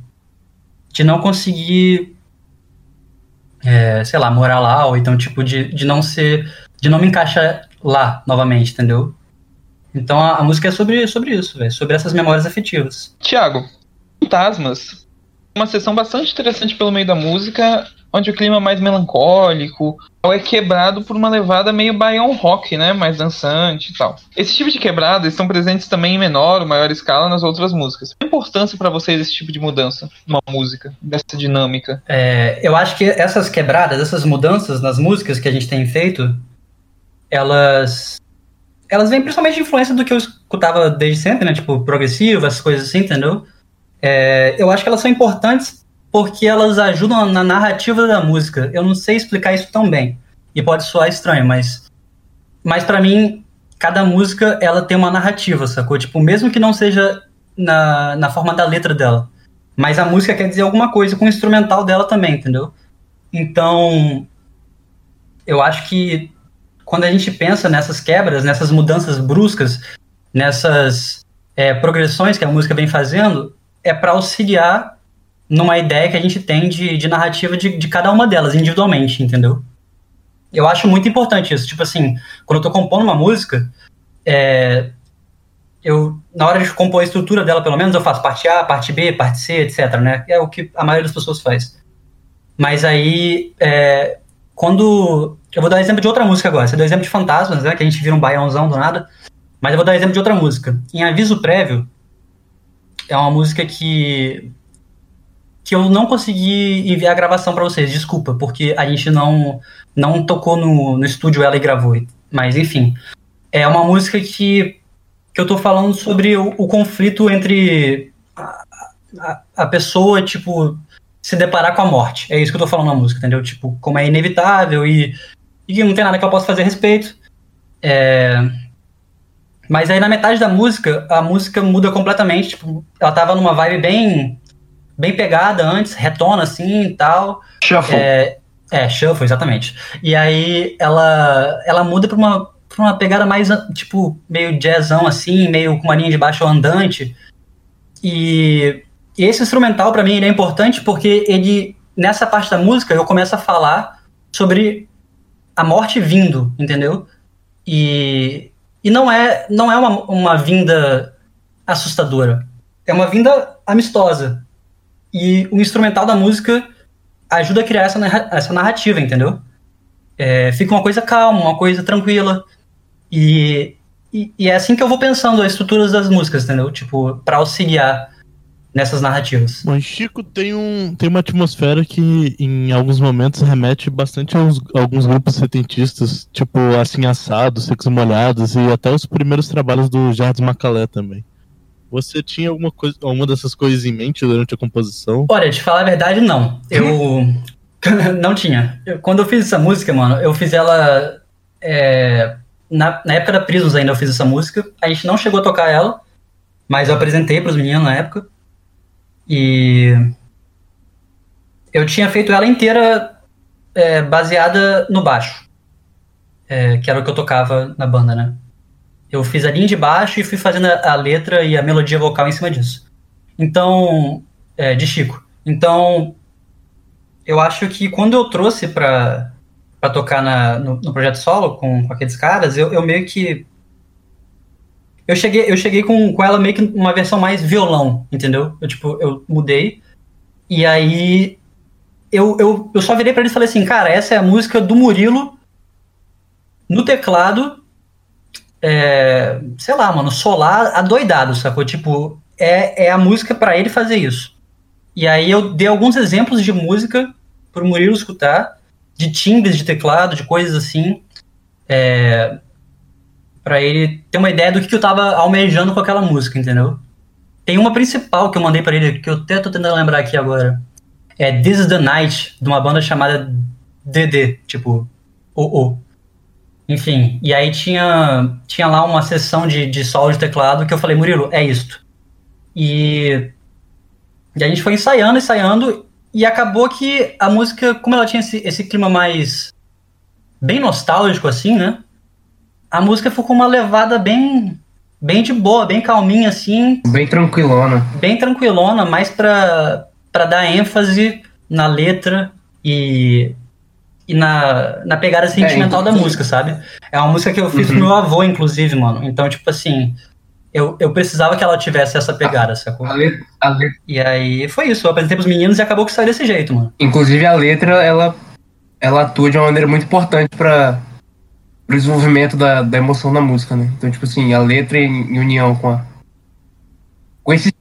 de não conseguir, é, sei lá, morar lá, ou então, tipo, de, de não ser, de não me encaixar lá novamente, entendeu? Então a, a música é sobre, sobre isso, velho, sobre essas memórias afetivas. Tiago, Fantasmas. Uma sessão bastante interessante pelo meio da música, onde o clima é mais melancólico é quebrado por uma levada meio baião rock, né? Mais dançante e tal. Esse tipo de quebrada estão presentes também em menor ou maior escala nas outras músicas. Qual a importância para vocês esse tipo de mudança numa música, dessa dinâmica? É, eu acho que essas quebradas, essas mudanças nas músicas que a gente tem feito, elas elas vêm principalmente de influência do que eu escutava desde sempre, né? Tipo, progressivo, essas coisas assim, entendeu? É, eu acho que elas são importantes porque elas ajudam na narrativa da música. Eu não sei explicar isso tão bem. E pode soar estranho, mas. Mas para mim, cada música ela tem uma narrativa, sacou? Tipo, mesmo que não seja na, na forma da letra dela. Mas a música quer dizer alguma coisa com o instrumental dela também, entendeu? Então. Eu acho que quando a gente pensa nessas quebras, nessas mudanças bruscas, nessas é, progressões que a música vem fazendo, é para auxiliar numa ideia que a gente tem de, de narrativa de, de cada uma delas, individualmente, entendeu? Eu acho muito importante isso. Tipo assim, quando eu tô compondo uma música, é, eu, na hora de compor a estrutura dela, pelo menos, eu faço parte A, parte B, parte C, etc, né? É o que a maioria das pessoas faz. Mas aí, é, quando... Eu vou dar exemplo de outra música agora. Você deu exemplo de Fantasmas, né? Que a gente vira um baiãozão do nada. Mas eu vou dar exemplo de outra música. Em Aviso Prévio, é uma música que que eu não consegui enviar a gravação para vocês, desculpa, porque a gente não não tocou no, no estúdio ela e gravou. Mas enfim, é uma música que, que eu tô falando sobre o, o conflito entre a, a, a, pessoa, tipo, se deparar com a morte. É isso que eu tô falando na música, entendeu? Tipo, como é inevitável e, e não tem nada que eu possa fazer a respeito. É... Mas aí na metade da música, a música muda completamente. Tipo, ela tava numa vibe bem bem pegada antes, retona assim e tal. Shuffle. É, é, shuffle, exatamente. E aí ela, ela muda pra uma, pra uma pegada mais, tipo, meio jazzão assim, meio com uma linha de baixo andante. E, e esse instrumental para mim ele é importante porque ele, nessa parte da música, eu começo a falar sobre a morte vindo, entendeu? E, e não é, não é uma, uma vinda assustadora. É uma vinda amistosa. E o instrumental da música ajuda a criar essa, essa narrativa, entendeu? É, fica uma coisa calma, uma coisa tranquila. E, e, e, é assim que eu vou pensando as estruturas das músicas, entendeu? Tipo, para auxiliar nessas narrativas. Mas Chico tem, um, tem uma atmosfera que em alguns momentos remete bastante a, alguns grupos setentistas, tipo Assim Assado, Secos Molhados e até os primeiros trabalhos do Jardim Macalé também. Você tinha alguma coisa, alguma dessas coisas em mente durante a composição? Olha, te falar a verdade, não. Eu <laughs> não tinha. Eu, quando eu fiz essa música, mano, eu fiz ela é, na, na época da Prisons ainda eu fiz essa música. A gente não chegou a tocar ela, mas eu apresentei para os meninos na época. E eu tinha feito ela inteira é, baseada no baixo, é, que era o que eu tocava na banda, né? Eu fiz a linha de baixo e fui fazendo a, a letra e a melodia vocal em cima disso. Então, é, de Chico. Então, eu acho que quando eu trouxe pra, pra tocar na, no, no projeto solo com, com aqueles caras, eu, eu meio que. Eu cheguei, eu cheguei com, com ela meio que uma versão mais violão, entendeu? Eu, tipo, eu mudei. E aí. Eu, eu, eu só virei pra eles e falei assim, cara, essa é a música do Murilo no teclado é, sei lá, mano, solar adoidado, sacou? Tipo, é, é a música para ele fazer isso. E aí eu dei alguns exemplos de música pro Murilo escutar, de timbres de teclado, de coisas assim, é, para ele ter uma ideia do que, que eu tava almejando com aquela música, entendeu? Tem uma principal que eu mandei pra ele, que eu até tô tentando lembrar aqui agora. É This is the Night, de uma banda chamada DD, tipo, o o. Enfim, e aí tinha, tinha lá uma sessão de, de solo de teclado que eu falei, Murilo, é isto. E, e a gente foi ensaiando, ensaiando, e acabou que a música, como ela tinha esse, esse clima mais bem nostálgico, assim, né? A música ficou com uma levada bem, bem de boa, bem calminha, assim, Bem tranquilona. bem tranquilona, mais pra, pra dar ênfase na letra e, e na, na pegada sentimental da música, sabe? É uma música que eu fiz pro meu avô, inclusive, mano. Então, tipo assim, eu, eu precisava que ela tivesse essa pegada, sacou? A letra, a letra- E aí foi isso, eu apresentei pros meninos e acabou que saiu desse jeito, mano. inclusive a letra, ela, ela atua de uma maneira muito importante para o desenvolvimento da, da emoção da música, né? Então, tipo assim, a letra em, em união com a. com esse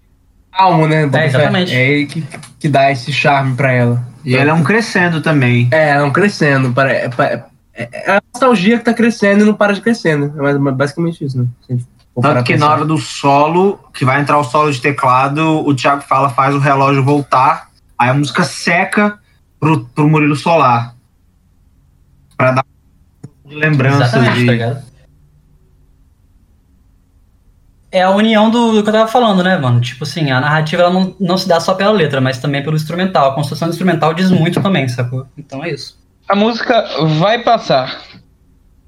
calmo, né? É, exatamente. É ele que, que dá esse charme pra ela. E ela é um crescendo também. É, não crescendo. para- É, é, é a nostalgia que tá crescendo e não para de crescer, né? É mais- basicamente isso, né? Tanto que na hora do solo, que vai entrar o solo de teclado, o Thiago fala, faz o relógio voltar, aí a música seca pro, pro Murilo Solar. Pra dar lembrança de. tá ligado? É a união do, do que eu tava falando, né, mano? Tipo assim, a narrativa ela não, não se dá só pela letra, mas também pelo instrumental. A construção do instrumental diz muito também, sacou? Então é isso. A música vai passar.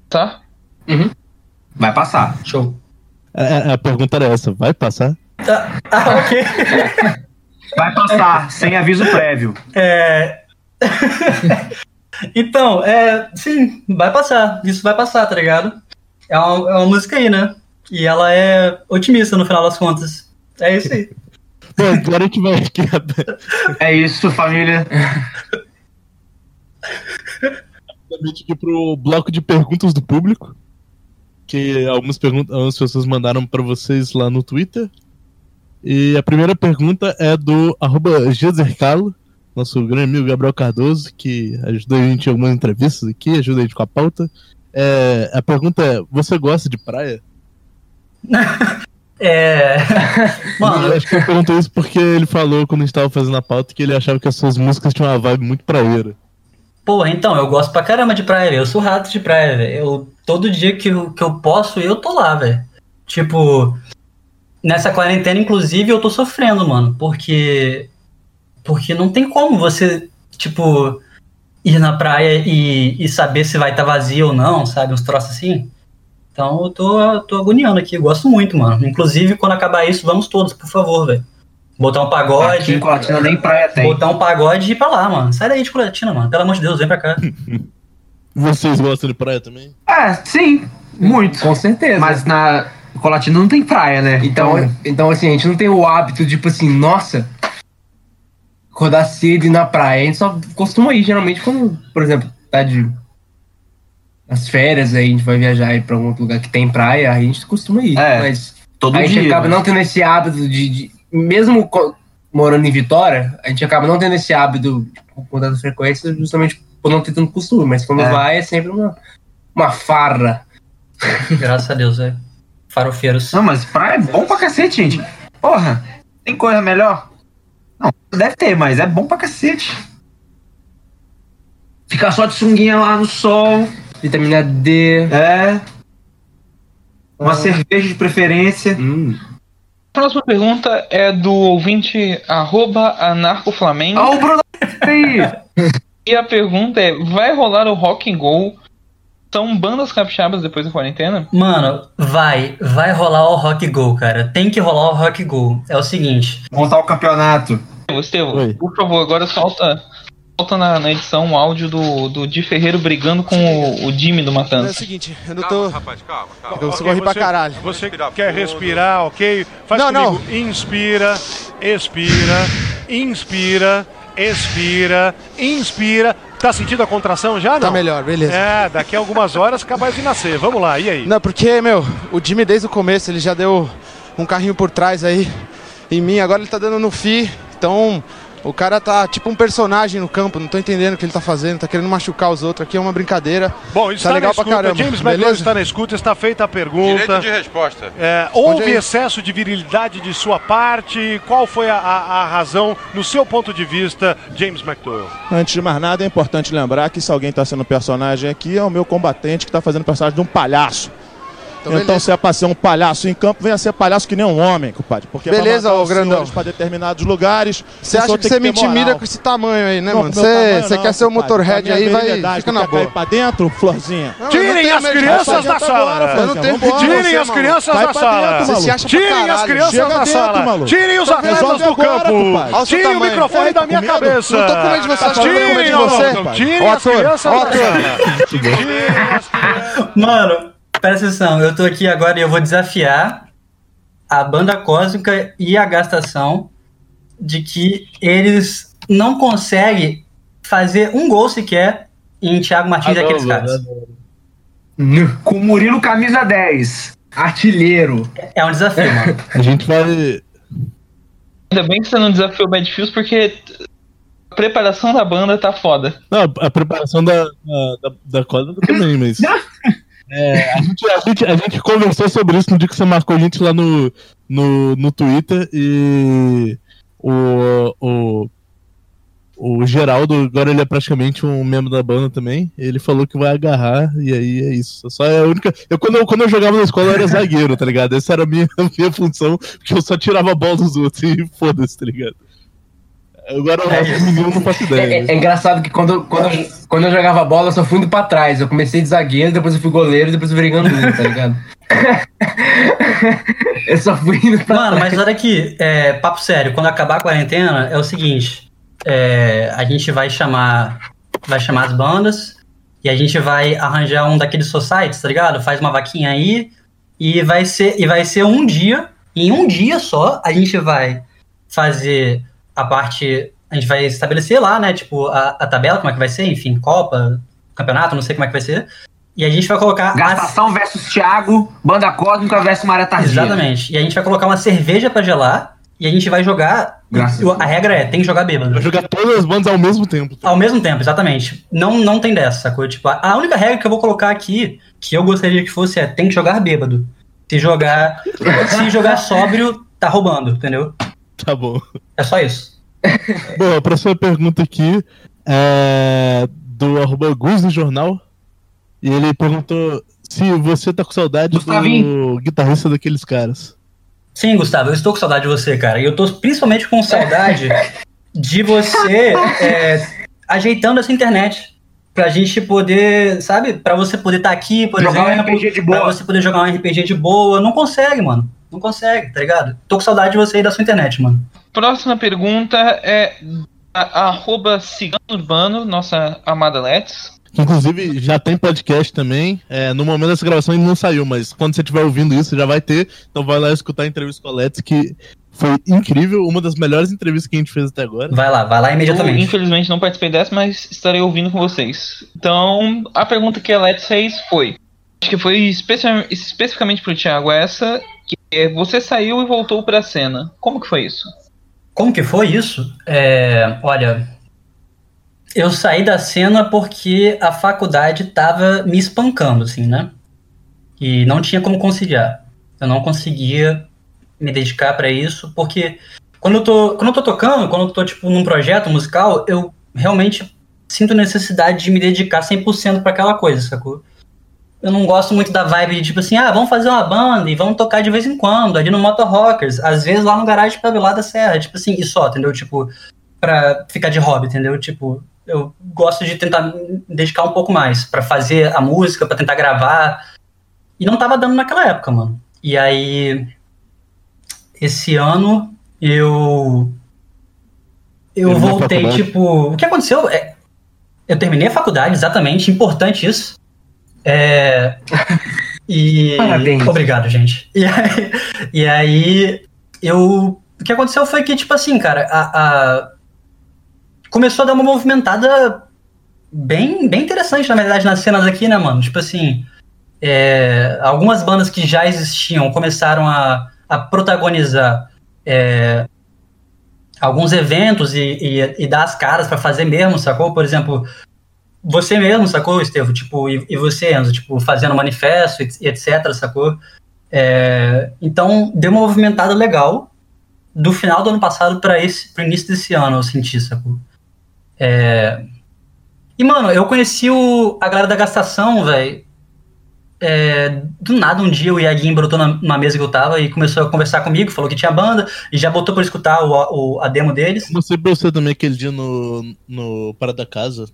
Tá? Vai passar. Show. A, a pergunta era essa: vai passar? Ah, ah, <laughs> ok. Vai passar, sem aviso prévio. É... <laughs> então, é, sim, vai passar. Isso vai passar, tá ligado? É uma, é uma música aí, né? E ela é otimista no final das contas. É isso aí. Bom, agora a gente vai aqui. É isso, família. rapidamente aqui pro bloco de perguntas do público. Que algumas, perguntas, algumas pessoas mandaram pra vocês lá no Twitter. E a primeira pergunta é do arroba Gezercalo, nosso grande amigo Gabriel Cardoso, que ajudou a gente em algumas entrevistas aqui, ajuda a gente com a pauta. É, a pergunta é: você gosta de praia? É. <laughs> Mano, Eu acho que ele perguntou isso porque ele falou quando a gente tava fazendo a pauta que ele achava que as suas músicas tinham uma vibe muito praieira. Porra, então, eu gosto pra caramba de praia, velho. Eu sou rato de praia, velho. Eu, todo dia que eu, que eu posso, eu tô lá, velho. Tipo, nessa quarentena, inclusive, eu tô sofrendo, mano. Porque. Porque não tem como você, tipo, ir na praia e, e saber se vai estar vazio ou não, sabe? Uns troços assim. Então eu tô, tô agoniando aqui, eu gosto muito, mano. Inclusive, quando acabar isso, vamos todos, por favor, velho. Botar um Aqui pagode. em Colatina nem praia tem. Botar um pagode e ir pra lá, mano. Sai daí de Colatina, mano. Pelo amor de Deus, vem pra cá. <laughs> Vocês gostam de praia também? É, sim, muito. Com certeza. Mas na Colatina não tem praia, né? Então, então, assim, a gente não tem o hábito, tipo assim, nossa, acordar cedo e ir na praia. A gente só costuma ir, geralmente, quando, por exemplo, tá de. Nas férias, aí a gente vai viajar aí pra algum outro lugar que tem praia, aí a gente costuma ir. É, mas todo a gente dia. acaba mas- não tendo esse hábito de. de- mesmo co- morando em Vitória, a gente acaba não tendo esse hábito tipo, com tanta frequência, justamente por não ter tanto costume. Mas quando É. vai, é sempre uma, uma farra. Graças a Deus, velho. Farofeiros. Não, mas praia é bom pra cacete, gente. Porra, tem coisa melhor? Não, deve ter, mas é bom pra cacete. Ficar só de sunguinha lá no sol. Vitamina D. É. Uma Ah. cerveja de preferência. Hum. Próxima pergunta é do ouvinte arroba anarcoflamengo. Ó, o Bruno. <laughs> E a pergunta é: vai rolar o Rock and Go? São bandas capixabas depois da quarentena? Mano, vai. Vai rolar o Rock Go, cara. Tem que rolar o Rock Go. É o seguinte. Montar o campeonato. Estevam, por favor, agora solta, solta na, na edição um áudio do, do Di Ferreiro brigando com o, o Jimmy do É o Matanza. seguinte, eu não tô. rapaz, calma, calma. Eu rir pra caralho. Você quer respirar, ok? Faz Não, comigo. Inspira, expira, inspira, expira, inspira. Tá sentindo a contração já, não? Tá melhor, beleza. É, daqui a algumas horas capaz de nascer. Vamos lá, e aí? Não, porque, meu, o Jimmy desde o começo ele já deu um carrinho por trás aí em mim, agora ele tá dando no FI, então O cara tá tipo um personagem no campo, não tô entendendo o que ele tá fazendo, tá querendo machucar os outros aqui, é uma brincadeira. Bom, está tá legal na pra escuta. caramba. James McDowell beleza? está na escuta, está feita a pergunta. Direito de resposta. É, houve aí. excesso de virilidade de sua parte? Qual foi a, a- a razão, no seu ponto de vista, James McDowell? Antes de mais nada, é importante lembrar que se alguém está sendo personagem aqui, é o meu combatente que está fazendo personagem de um palhaço. Então, Então, se é pra ser um palhaço em campo, venha ser palhaço que nem um homem, compadre. Porque Beleza, é pra ô grandão. pra determinados lugares. Você acha que você me intimida com esse tamanho aí, né, mano? Você quer ser o motorhead aí, vai, fica na boa. pra dentro, florzinha. Não, não Tirem as crianças da sala! Eu não tenho Tirem as crianças da sala! Tirem as crianças da sala! Tirem os Tá atletas do campo! Tirem o microfone da minha cabeça! Não tô com medo de você, tô com medo de Tirem, você. Tirem as crianças da sala! Tirem as crianças! Mano, presta atenção, eu tô aqui agora e eu vou desafiar a banda cósmica e a gastação de que eles não conseguem fazer um gol sequer em Thiago Martins e aqueles caras. Com o Murilo camisa 10. Artilheiro. É um desafio, mano. <laughs> A gente vai. Ainda bem que você não desafiou o Bad Fields, porque a preparação da banda tá foda. Não, a preparação da, da, da, da também, mas. <laughs> É, a, gente, a, gente, a gente conversou sobre isso no dia que você marcou a gente lá no, no, no Twitter e o, o, o Geraldo, agora ele é praticamente um membro da banda também. Ele falou que vai agarrar e aí é isso. Só é a única. Eu, quando, eu, quando eu jogava na escola eu era zagueiro, tá ligado? Essa era a minha, a <laughs> minha função, porque eu só tirava a bola dos outros e foda-se, tá ligado? Agora o resto dos meninos não faço É, ideia. é- é engraçado que quando, quando, eu- quando eu jogava bola, eu só fui indo pra trás. Eu comecei de zagueiro, depois eu fui goleiro, depois eu virei gandulo, tá ligado? <laughs> eu só fui indo pra Mano, trás. mas olha aqui, é, papo sério, quando acabar a quarentena, é o seguinte, é, a gente vai chamar, vai chamar as bandas e a gente vai arranjar um daqueles societies, tá ligado? Faz uma vaquinha aí e vai ser, e vai ser um dia, em um dia só, a gente vai fazer a parte, a gente vai estabelecer lá, né, tipo, a, a tabela, como é que vai ser, enfim, Copa, campeonato, não sei como é que vai ser, e a gente vai colocar... as- Gastação versus Thiago, Banda Cósmica versus Maré Tardia. Exatamente. E a gente vai colocar uma cerveja pra gelar e a gente vai jogar. Graças e A regra é, tem que jogar bêbado. Vai jogar todas as bandas ao mesmo tempo. Ao mesmo tempo, exatamente. Não, não tem dessa, sacou? Tipo, a a única regra que eu vou colocar aqui, que eu gostaria que fosse, é tem que jogar bêbado. Se jogar. se jogar sóbrio, tá roubando, entendeu? Tá bom. É só isso. <laughs> Bom, a próxima pergunta aqui é do arroba Gus do Jornal. E ele perguntou se você tá com saudade do Gustavinho. guitarrista daqueles caras. Sim, Gustavo, eu estou com saudade de você, cara. E eu tô principalmente com saudade <laughs> de você é, ajeitando essa internet. Pra gente poder, sabe? Pra você poder estar aqui, por Jogar um exemplo. RPG de Pra boa. você poder jogar um RPG de boa. Não consegue, mano. Não consegue, tá ligado? Tô com saudade de você e da sua internet, mano. Próxima pergunta é a, arroba Cigano Urbano, nossa amada Let's. Que inclusive já tem podcast também. É, no momento dessa gravação ele não saiu, mas quando você estiver ouvindo isso já vai ter. Então vai lá escutar a entrevista com a Let's, que foi incrível, uma das melhores entrevistas que a gente fez até agora. Vai lá, vai lá Eu, imediatamente. infelizmente não participei dessa, mas estarei ouvindo com vocês. Então, a pergunta que a Let's fez foi: acho que foi especi- especificamente pro Thiago essa, é, você saiu e voltou pra cena. Como que foi isso? Como que foi isso? É, olha, eu saí da cena porque a faculdade tava me espancando, assim, né? E não tinha como conciliar. Eu não conseguia me dedicar pra isso, porque quando eu tô, quando eu tô tocando, quando eu tô tipo num projeto musical, eu realmente sinto necessidade de me dedicar 100% pra aquela coisa, sacou? Eu não gosto muito da vibe de tipo assim, ah, vamos fazer uma banda e vamos tocar de vez em quando, ali no Moto Rockers, às vezes lá no garagem pra lá da Serra, tipo assim, e só, entendeu? Tipo, pra ficar de hobby, entendeu? Tipo, eu gosto de tentar dedicar um pouco mais pra fazer a música, pra tentar gravar. E não tava dando naquela época, mano. E aí, esse ano, eu. Eu Terminou voltei, tipo. O que aconteceu? É, eu terminei a faculdade, exatamente, importante isso. É, e. Parabéns. Obrigado, gente. E aí, e aí, eu. O que aconteceu foi que, tipo assim, cara, a, a- começou a dar uma movimentada bem, bem interessante, na verdade, nas cenas aqui, né, mano? Tipo assim, é, algumas bandas que já existiam começaram a, a protagonizar é, alguns eventos e, e, e dar as caras para fazer mesmo, sacou? Por exemplo, você mesmo, sacou, Estevam? Tipo, e, e, você, Enzo, tipo, fazendo manifesto e etc, sacou? É, então, deu uma movimentada legal do final do ano passado para esse pro início desse ano, eu senti, sacou? É, e, mano, eu conheci o, a galera da gastação, velho. É, do nada, um dia o Iaguinho brotou na, na, mesa que eu tava e começou a conversar comigo, falou que tinha banda e já botou pra escutar o, o, a demo deles. Mostrei pra você também aquele dia no, no Parada Casa,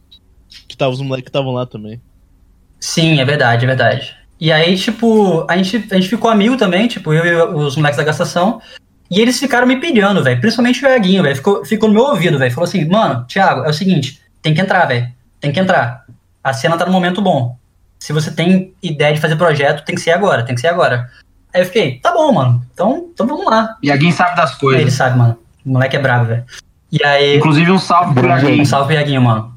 que tava os moleques que estavam lá também. Sim, é verdade, é verdade. E aí, tipo, a gente, a gente ficou amigo também, tipo, eu e os moleques da gastação. E eles ficaram me pedindo, velho. Principalmente o Iaguinho, velho. Ficou, ficou no meu ouvido, velho. Falou assim, mano, Thiago, é o seguinte, tem que entrar, velho. Tem que entrar. A cena tá no momento bom. Se você tem ideia de fazer projeto, tem que ser agora, tem que ser agora. Aí eu fiquei, tá bom, mano. Então, então vamos lá. Iaguinho sabe das coisas. Ele sabe, mano. O moleque é bravo, velho. E aí. Inclusive um salve pro Iaguinho. Um salve pro Iaguinho, mano.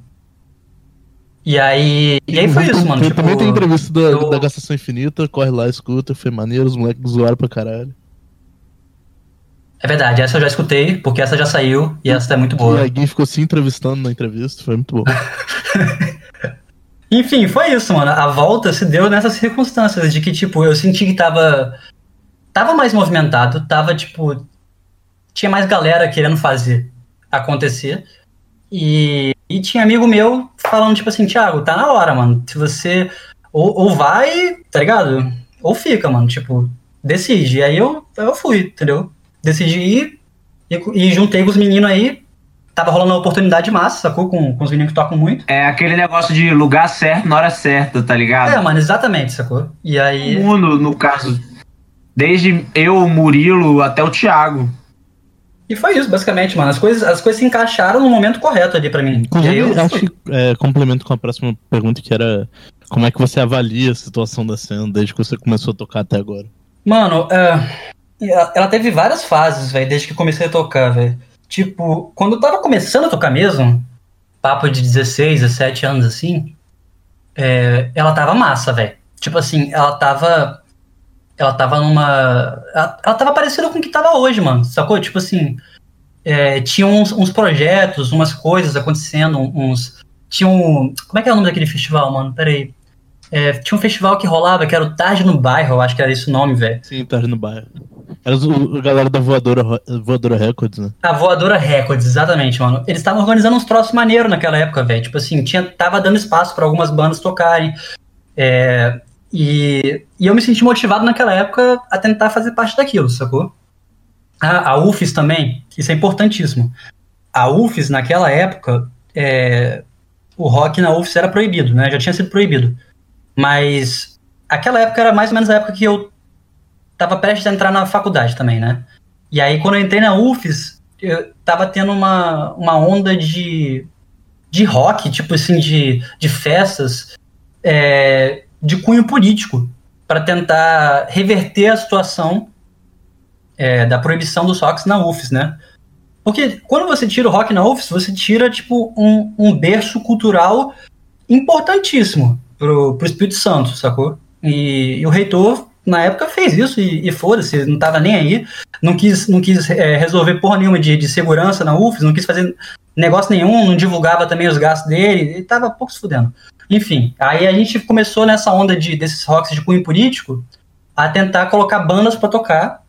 E aí. E aí foi isso, mano. Tipo, também tem entrevista da, eu... da Gastação Infinita, corre lá, escuta, foi maneiro, os moleques zoaram pra caralho. É verdade, essa eu já escutei, porque essa já saiu e essa é muito boa. E alguém ficou se entrevistando na entrevista, foi muito bom. <laughs> Enfim, foi isso, mano. A volta se deu nessas circunstâncias de que, tipo, eu senti que tava. Tava mais movimentado, tava, tipo. Tinha mais galera querendo fazer acontecer. E, e tinha amigo meu falando, tipo assim, Thiago, tá na hora, mano. Se você. Ou, ou vai, tá ligado? Ou fica, mano. Tipo, decide. E aí eu, eu fui, entendeu? decidi ir e, e juntei com os meninos aí. Tava rolando uma oportunidade massa, sacou? Com, com os meninos que tocam muito. É aquele negócio de lugar certo na hora certa, tá ligado? É, mano, exatamente, sacou? E aí. O mundo, no caso. Desde eu, o Murilo, até o Thiago. E foi isso, basicamente, mano. As coisas, as coisas se encaixaram no momento correto ali para mim. Inclusive, eu acho que é, complemento com a próxima pergunta, que era como é que você avalia a situação da cena desde que você começou a tocar até agora? Mano, é, ela teve várias fases, velho, desde que comecei a tocar, velho. Tipo, quando eu tava começando a tocar mesmo, papo de 16, 17 anos assim, é, ela tava massa, velho. Tipo assim, ela tava. Ela tava numa. Ela, ela tava parecida com o que tava hoje, mano. Sacou? Tipo assim. É, tinha uns, uns, projetos, umas coisas acontecendo, uns. Tinha um. Como é que é o nome daquele festival, mano? Pera aí. É, tinha um festival que rolava, que era o Tarde no Bairro, eu acho que era esse o nome, velho. Sim, Tarde no Bairro. Era a galera da Voadora, Voadora Records, né? A Voadora Records, exatamente, mano. Eles estavam organizando uns troços maneiros naquela época, velho. Tipo assim, tinha, tava dando espaço para algumas bandas tocarem. É, e, e eu me senti motivado naquela época a tentar fazer parte daquilo, sacou? A, a UFES também, isso é importantíssimo. A UFES, naquela época, é, o rock na UFES era proibido, né? Já tinha sido proibido. Mas aquela época era mais ou menos a época que eu tava prestes a entrar na faculdade também, né? E aí, quando eu entrei na UFES, eu tava tendo uma, uma onda de, de rock, tipo assim, de, de festas é, de cunho político, para tentar reverter a situação é, da proibição dos rocks na UFES, né? Porque quando você tira o rock na UFES, você tira, tipo, um, um berço cultural importantíssimo pro, pro Espírito Santo, sacou? E, e o reitor na época fez isso e, e foda-se, não tava nem aí, não quis, não quis é, resolver porra nenhuma de, de segurança na UFES, não quis fazer negócio nenhum, não divulgava também os gastos dele, ele tava pouco se fudendo. Enfim, aí a gente começou nessa onda de, desses rocks de cunho político a tentar colocar bandas para tocar.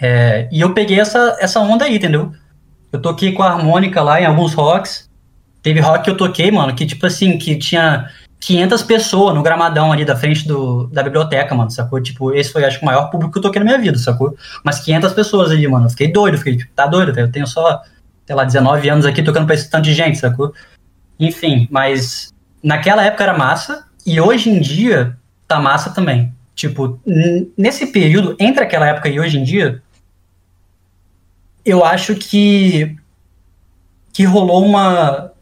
É, e eu peguei essa, essa onda aí, entendeu? Eu toquei com a harmônica lá em alguns rocks. Teve rock que eu toquei, mano, que tipo assim, que tinha 500 pessoas no gramadão ali da frente do, da biblioteca, mano, sacou? Tipo, esse foi, acho que, o maior público que eu toquei na minha vida, sacou? Mas 500 pessoas ali, mano. Eu fiquei doido, fiquei, tipo, tá doido. Eu tenho só, sei lá, 19 anos aqui tocando pra esse tanto de gente, sacou? Enfim, mas naquela época era massa e hoje em dia tá massa também. Tipo, nesse período, entre aquela época e hoje em dia, eu acho que que rolou uma.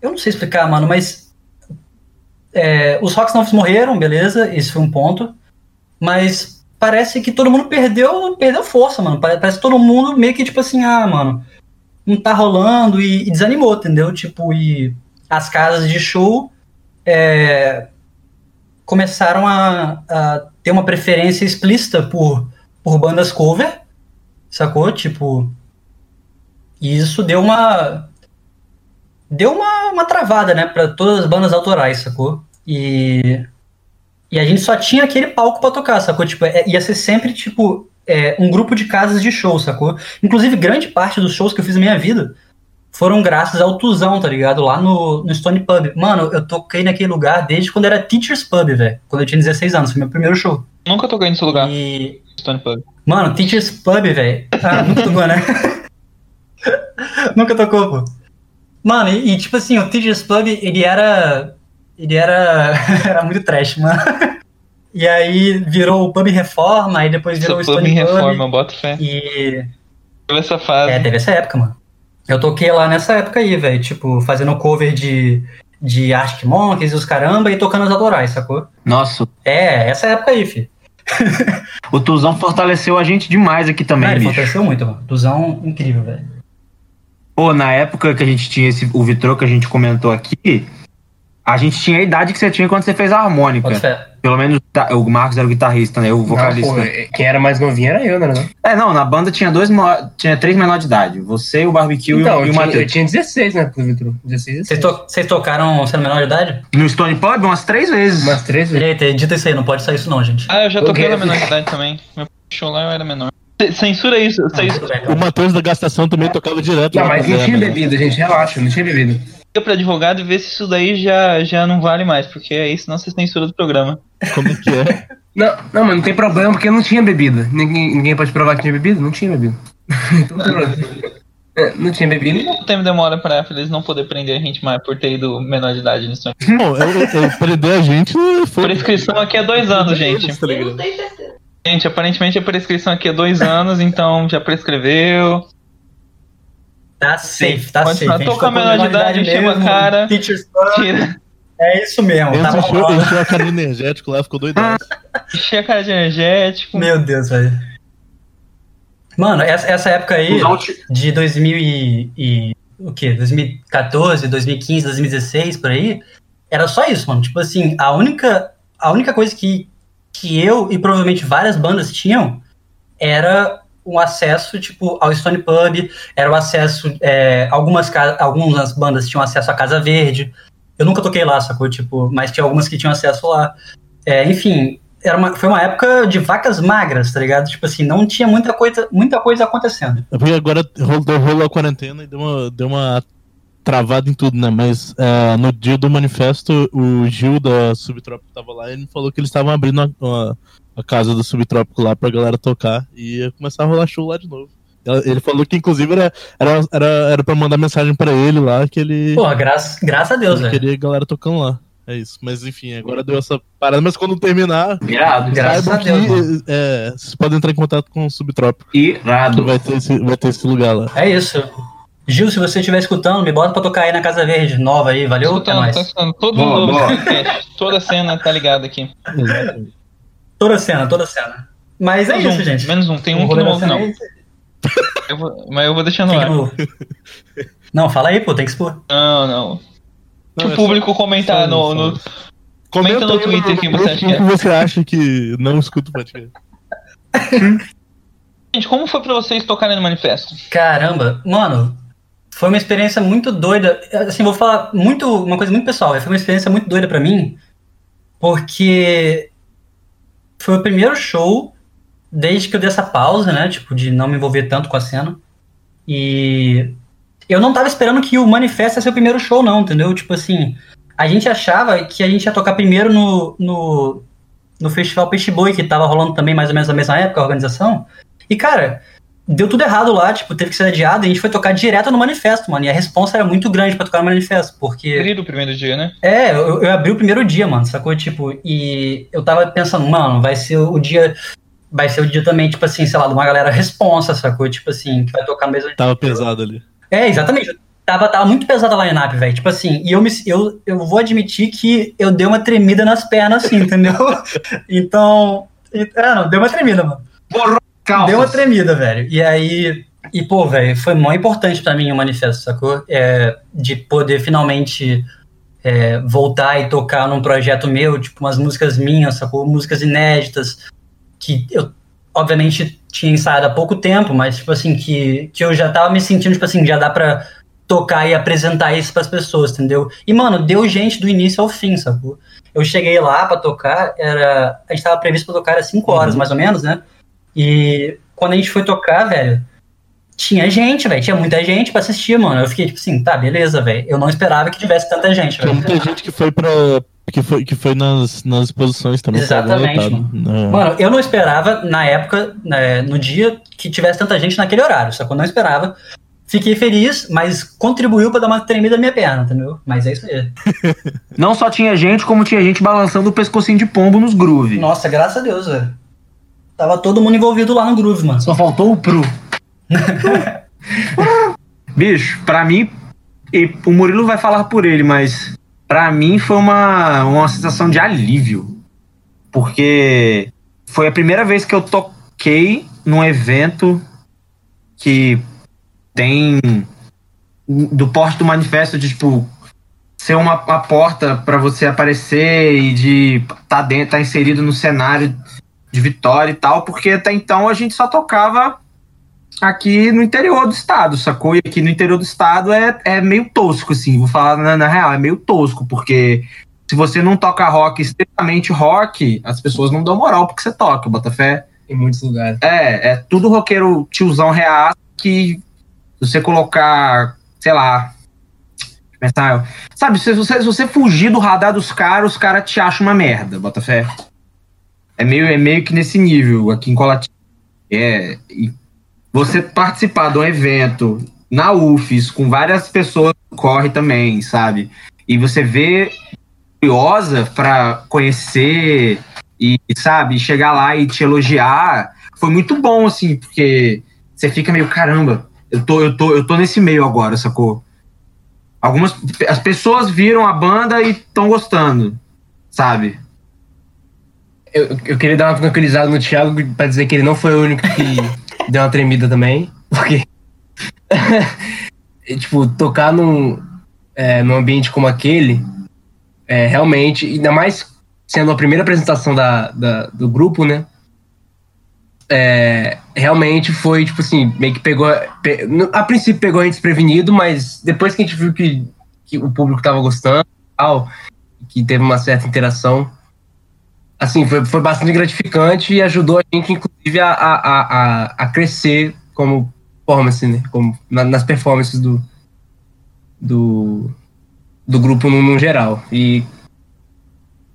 Eu não sei explicar, mano, mas é, os Rocks Novos morreram, beleza, esse foi um ponto. Mas parece que todo mundo perdeu, perdeu força, mano. Parece que todo mundo meio que, tipo assim, ah, mano, não tá rolando e, e desanimou, entendeu? Tipo, e as casas de show é, começaram a, a, ter uma preferência explícita por, por bandas cover, sacou? Tipo, E isso deu uma. Deu uma, uma travada, né, pra todas as bandas autorais, sacou? E. E a gente só tinha aquele palco pra tocar, sacou? Tipo, é- ia ser sempre, tipo, é, um grupo de casas de show, sacou? Inclusive, grande parte dos shows que eu fiz na minha vida foram graças ao Tuzão, tá ligado? Lá no, no Stone Pub. Mano, eu toquei naquele lugar desde quando era Teachers Pub, velho. Quando eu tinha 16 anos, foi meu primeiro show. Nunca toquei nesse lugar. E. Stone Pub. Mano, Teachers Pub, velho. Ah, nunca tocou, né? <laughs> nunca tocou, pô. Mano, e, e, tipo assim, o Teachers Pub, ele era. Ele era. <laughs> era muito trash, mano. E aí virou o Pub Reforma, aí depois virou o Stone Pub. reforma, bota fé. E. Teve essa fase. É, teve essa época, mano. Eu toquei lá nessa época aí, velho. Tipo, fazendo cover de, de Arctic Monkeys e os caramba e tocando as autorais, sacou? Nossa, É, essa época aí, fi. <laughs> o Tuzão fortaleceu a gente demais aqui também, Não, ele bicho. fortaleceu muito, mano. Tuzão incrível, velho. Pô, na época que a gente tinha esse, o Vitrô que a gente comentou aqui, a gente tinha a idade que você tinha quando você fez a harmônica. Pelo menos tá, o Marcos era o guitarrista, né? Eu o vocalista. Não, pô, quem era mais novinho era eu, né? É, não, na banda tinha dois, tinha três menores de idade. Você, o Barbecue Então, e eu o eu Matheus. tinha 16, né, pro Vitor? 16, Vocês, 16. to- vocês tocaram sendo menor de idade? No Stone Pub, umas três vezes. Umas três vezes. Eita, dita isso aí, não pode sair isso não, gente. Ah, eu já toquei na menor de idade também. Meu show lá eu era menor. Censura isso. Ah, Censura O então. Matheus da gastação também tocava direto. Não, mas não tinha né? bebida, gente, relaxa, não tinha bebida. Pra advogado e ver se isso daí já, já não vale mais, porque aí senão você censura do programa. Como é que é? <laughs> Não, não, mas não tem problema porque não tinha bebida. Ninguém, ninguém pode provar que tinha bebida? Não tinha bebida. Então, não. <laughs> É, não tinha bebida. Quanto tempo demora pra eles não poder prender a gente mais por ter ido menor de idade nisso? Bom, eu, eu prender a gente foi. <laughs> Prescrição aqui é dois anos, gente. Tá? Gente, aparentemente a prescrição aqui é dois anos, então já prescreveu. Tá safe, tá Pode safe. falar, A gente tô com a menor de idade, encheu a cara. Teachers Tira, é isso mesmo, tá Enzo encheu, rolando. encheu a cara de energético lá, ficou doidão. <laughs> encher a cara de energético. Meu Deus, velho. Mano, essa, essa época aí, de 2000 e, e- o quê? 2014, 2015, 2016, por aí, era só isso, mano. Tipo assim, a única, a única coisa que, que eu e provavelmente várias bandas tinham era o acesso, tipo, ao Stone Pub, era o acesso, é, algumas, algumas bandas tinham acesso à Casa Verde, eu nunca toquei lá, sacou? Tipo, mas tinha algumas que tinham acesso lá. É, enfim, era uma, foi uma época de vacas magras, tá ligado? Tipo assim, não tinha muita coisa, muita coisa acontecendo. É porque agora rolou, rolou a quarentena e deu uma, deu uma travada em tudo, né? Mas é, no dia do manifesto, o Gil da Subtrópico tava lá e ele falou que eles estavam abrindo a, a- a casa do Subtrópico lá pra galera tocar e ia começar a rolar show lá de novo. Ele falou que, inclusive, era, era, era, era pra mandar mensagem pra ele lá que ele, Porra, graças, graças a Deus, velho. queria a galera tocando lá. É isso. Mas enfim, agora deu essa parada. Mas quando terminar, Irado. Graças a Deus, que é, vocês podem entrar em contato com o Subtrópico. Irado. vai ter, esse, vai ter esse lugar lá. É isso. Gil, se você estiver escutando, me bota pra tocar aí na Casa Verde, nova aí, valeu? É Escutando, nóis. tá escutando. Todo Boa, mundo boa. Toda a cena tá ligada aqui. Exatamente. Toda cena, toda cena. Mas é Menos isso, um, gente. Menos um. Tem O um que rolê não ouve, não. é. Eu vou- mas eu vou deixar no ar. no- Não, fala aí, pô, tem que expor. Não, não. Não, Se é o público comentar só- no, só- no. Comenta no Twitter quem você acha que é. que você acha que não escuta o podcast. Gente, como foi pra vocês tocarem no manifesto? Caramba, mano, foi uma experiência muito doida. Assim, vou falar muito, uma coisa muito pessoal. Foi uma experiência muito doida pra mim, porque foi o primeiro show desde que eu dei essa pausa, né? Tipo, de não me envolver tanto com a cena. E eu não tava esperando que o Manifesto ia ser o primeiro show, não, entendeu? Tipo assim, a gente achava que a gente ia tocar primeiro no, no, no Festival Peixe Boi, que tava rolando também mais ou menos na mesma época, a organização. E, cara, deu tudo errado lá, tipo, teve que ser adiado e a gente foi tocar direto no Manifesto, mano. E a responsa era muito grande pra tocar no Manifesto, porque. Abrir o primeiro dia, né? É, eu, eu abri o primeiro dia, mano, sacou? Tipo, e eu tava pensando, mano, vai ser o dia. Vai ser o dia também, tipo assim, sei lá, de uma galera responsa, sacou? Tipo assim, que vai tocar no mesmo dia. Tava pesado ali. É, exatamente. Tava, tava muito pesada a line-up, velho. Tipo assim, e eu, me, eu, eu vou admitir que eu dei uma tremida nas pernas, assim, <laughs> entendeu? então. É, não, deu uma tremida, mano. Deu uma tremida, velho. E aí. E, pô, velho, foi muito importante pra mim o manifesto, sacou? É, de poder finalmente é, voltar e tocar num projeto meu, tipo, umas músicas minhas, sacou? Músicas inéditas, que eu obviamente tinha ensaiado há pouco tempo, mas tipo assim, que, que eu já tava me sentindo, tipo assim, já dá pra tocar e apresentar isso pras pessoas, entendeu? E, mano, deu gente do início ao fim, sacou? Eu cheguei lá pra tocar, era. A gente tava previsto pra tocar às 5 horas, mais ou menos, né? E quando a gente foi tocar, velho, tinha gente, velho. Tinha muita gente pra assistir, mano. Eu fiquei tipo assim, tá, beleza, velho. Eu não esperava que tivesse tanta gente, Tinha velho. muita gente que foi pra. que foi, que foi nas, nas exposições também. tava Exatamente, lotado. É. Mano, eu não esperava, na época, né, no dia, que tivesse tanta gente naquele horário, só que eu não esperava. Fiquei feliz, mas contribuiu pra dar uma tremida na minha perna, entendeu? Mas é isso aí. <laughs> Não só tinha gente, como tinha gente balançando o pescocinho de pombo nos groove. Nossa, graças a Deus, velho. Tava todo mundo envolvido lá no groove, mano. Só faltou o Pro. <laughs> Bicho, pra mim, e o Murilo vai falar por ele, mas pra mim foi uma, uma sensação de alívio. Porque foi a primeira vez que eu toquei num evento que tem do porte do manifesto de tipo ser uma, uma porta pra você aparecer e de tá dentro, tá inserido no cenário de Vitória e tal, porque até então a gente só tocava aqui no interior do estado, sacou? E aqui no interior do estado é, é meio tosco, assim, vou falar na, na real, é meio tosco, porque se você não toca rock, estritamente rock, as pessoas não dão moral porque você toca, Botafé. Em muitos lugares. É, é tudo roqueiro tiozão reaço que você colocar, sei lá, sabe, se você, se você fugir do radar dos caras, os caras te acham uma merda, Botafé. É meio, é meio que nesse nível aqui em Colatina. É, você participar de um evento na UFES com várias pessoas corre também, sabe? E você vê curiosa para conhecer e, sabe, chegar lá e te elogiar, foi muito bom, assim, porque você fica meio, caramba, eu tô, eu tô, eu tô nesse meio agora, sacou? Algumas as pessoas viram a banda e estão gostando, sabe? Eu, eu queria dar uma tranquilizada no Thiago pra dizer que ele não foi o único que <laughs> deu uma tremida também. Porque. <laughs> e, tipo, tocar num, é, num ambiente como aquele, é, realmente, ainda mais sendo a primeira apresentação da, da- do grupo, né? É, realmente foi, tipo assim, meio que pegou. pe- a princípio pegou a gente desprevenido, mas depois que a gente viu que, que o público tava gostando e tal, que teve uma certa interação, assim, foi, foi bastante gratificante e ajudou a gente, inclusive, a, a, a, a- crescer como performance, né? Como na- nas performances do, do, do grupo no, no geral. E,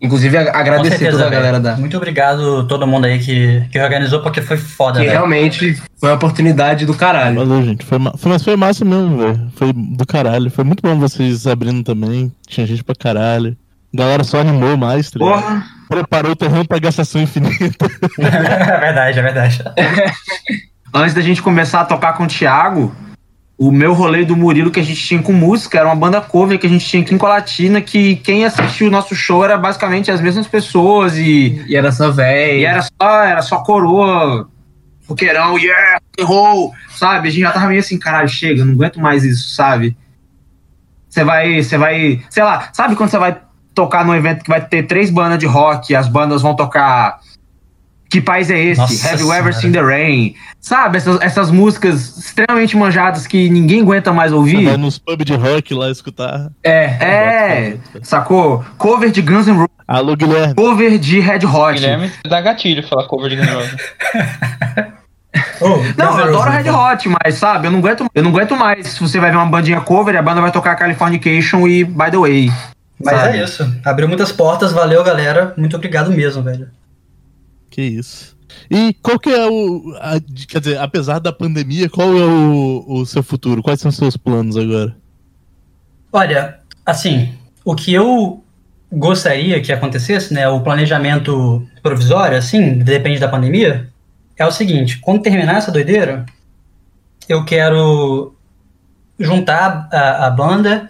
inclusive, a- agradecer certeza, toda a galera da. Muito obrigado todo mundo aí que, que organizou, porque foi foda, Que velho. realmente foi uma oportunidade do caralho. Valeu, gente. Foi, foi- mas foi massa mesmo, velho. Foi do caralho. Foi muito bom vocês abrindo também. Tinha gente pra caralho. A galera só animou mais, tá ligado? Porra! Preparou o terreno pra gastação infinita. é <laughs> verdade, é verdade. Antes da gente começar a tocar com o Thiago, o meu rolê do Murilo que a gente tinha com música era uma banda cover que a gente tinha aqui em Colatina, que quem assistiu o nosso show era basicamente as mesmas pessoas e, E era só véi. e era só era só coroa, roqueirão, yeah, roll, sabe? A gente já tava meio assim, caralho, chega, não aguento mais isso, sabe? Você vai, você vai, sei lá, sabe quando você vai tocar num evento que vai ter três bandas de rock, as bandas vão tocar que país é esse? Nossa Have you ever seen the rain? Sabe, essas, essas músicas extremamente manjadas que ninguém aguenta mais Vai ouvir. nos pubs de rock lá escutar. É. É, sacou? Cover de Guns N' Roses, Alô, Guilherme. cover de Red Hot. Guilherme dá gatilho falar cover de Guns N' Roses. <laughs> Oh, Não, eu adoro Red Hot. Hot, mas sabe, eu não aguento, eu não aguento mais. Se você vai ver uma bandinha cover, a banda vai tocar Californication e By the Way. Mas sabe? é isso. Abriu muitas portas, valeu, galera. Muito obrigado mesmo, velho. Que isso. E qual que é o. a- quer dizer, apesar da pandemia, qual é o, o seu futuro? Quais são os seus planos agora? Olha, assim, o que eu gostaria que acontecesse, né, o planejamento provisório, assim, depende da pandemia, é o seguinte, quando terminar essa doideira, eu quero juntar a, a banda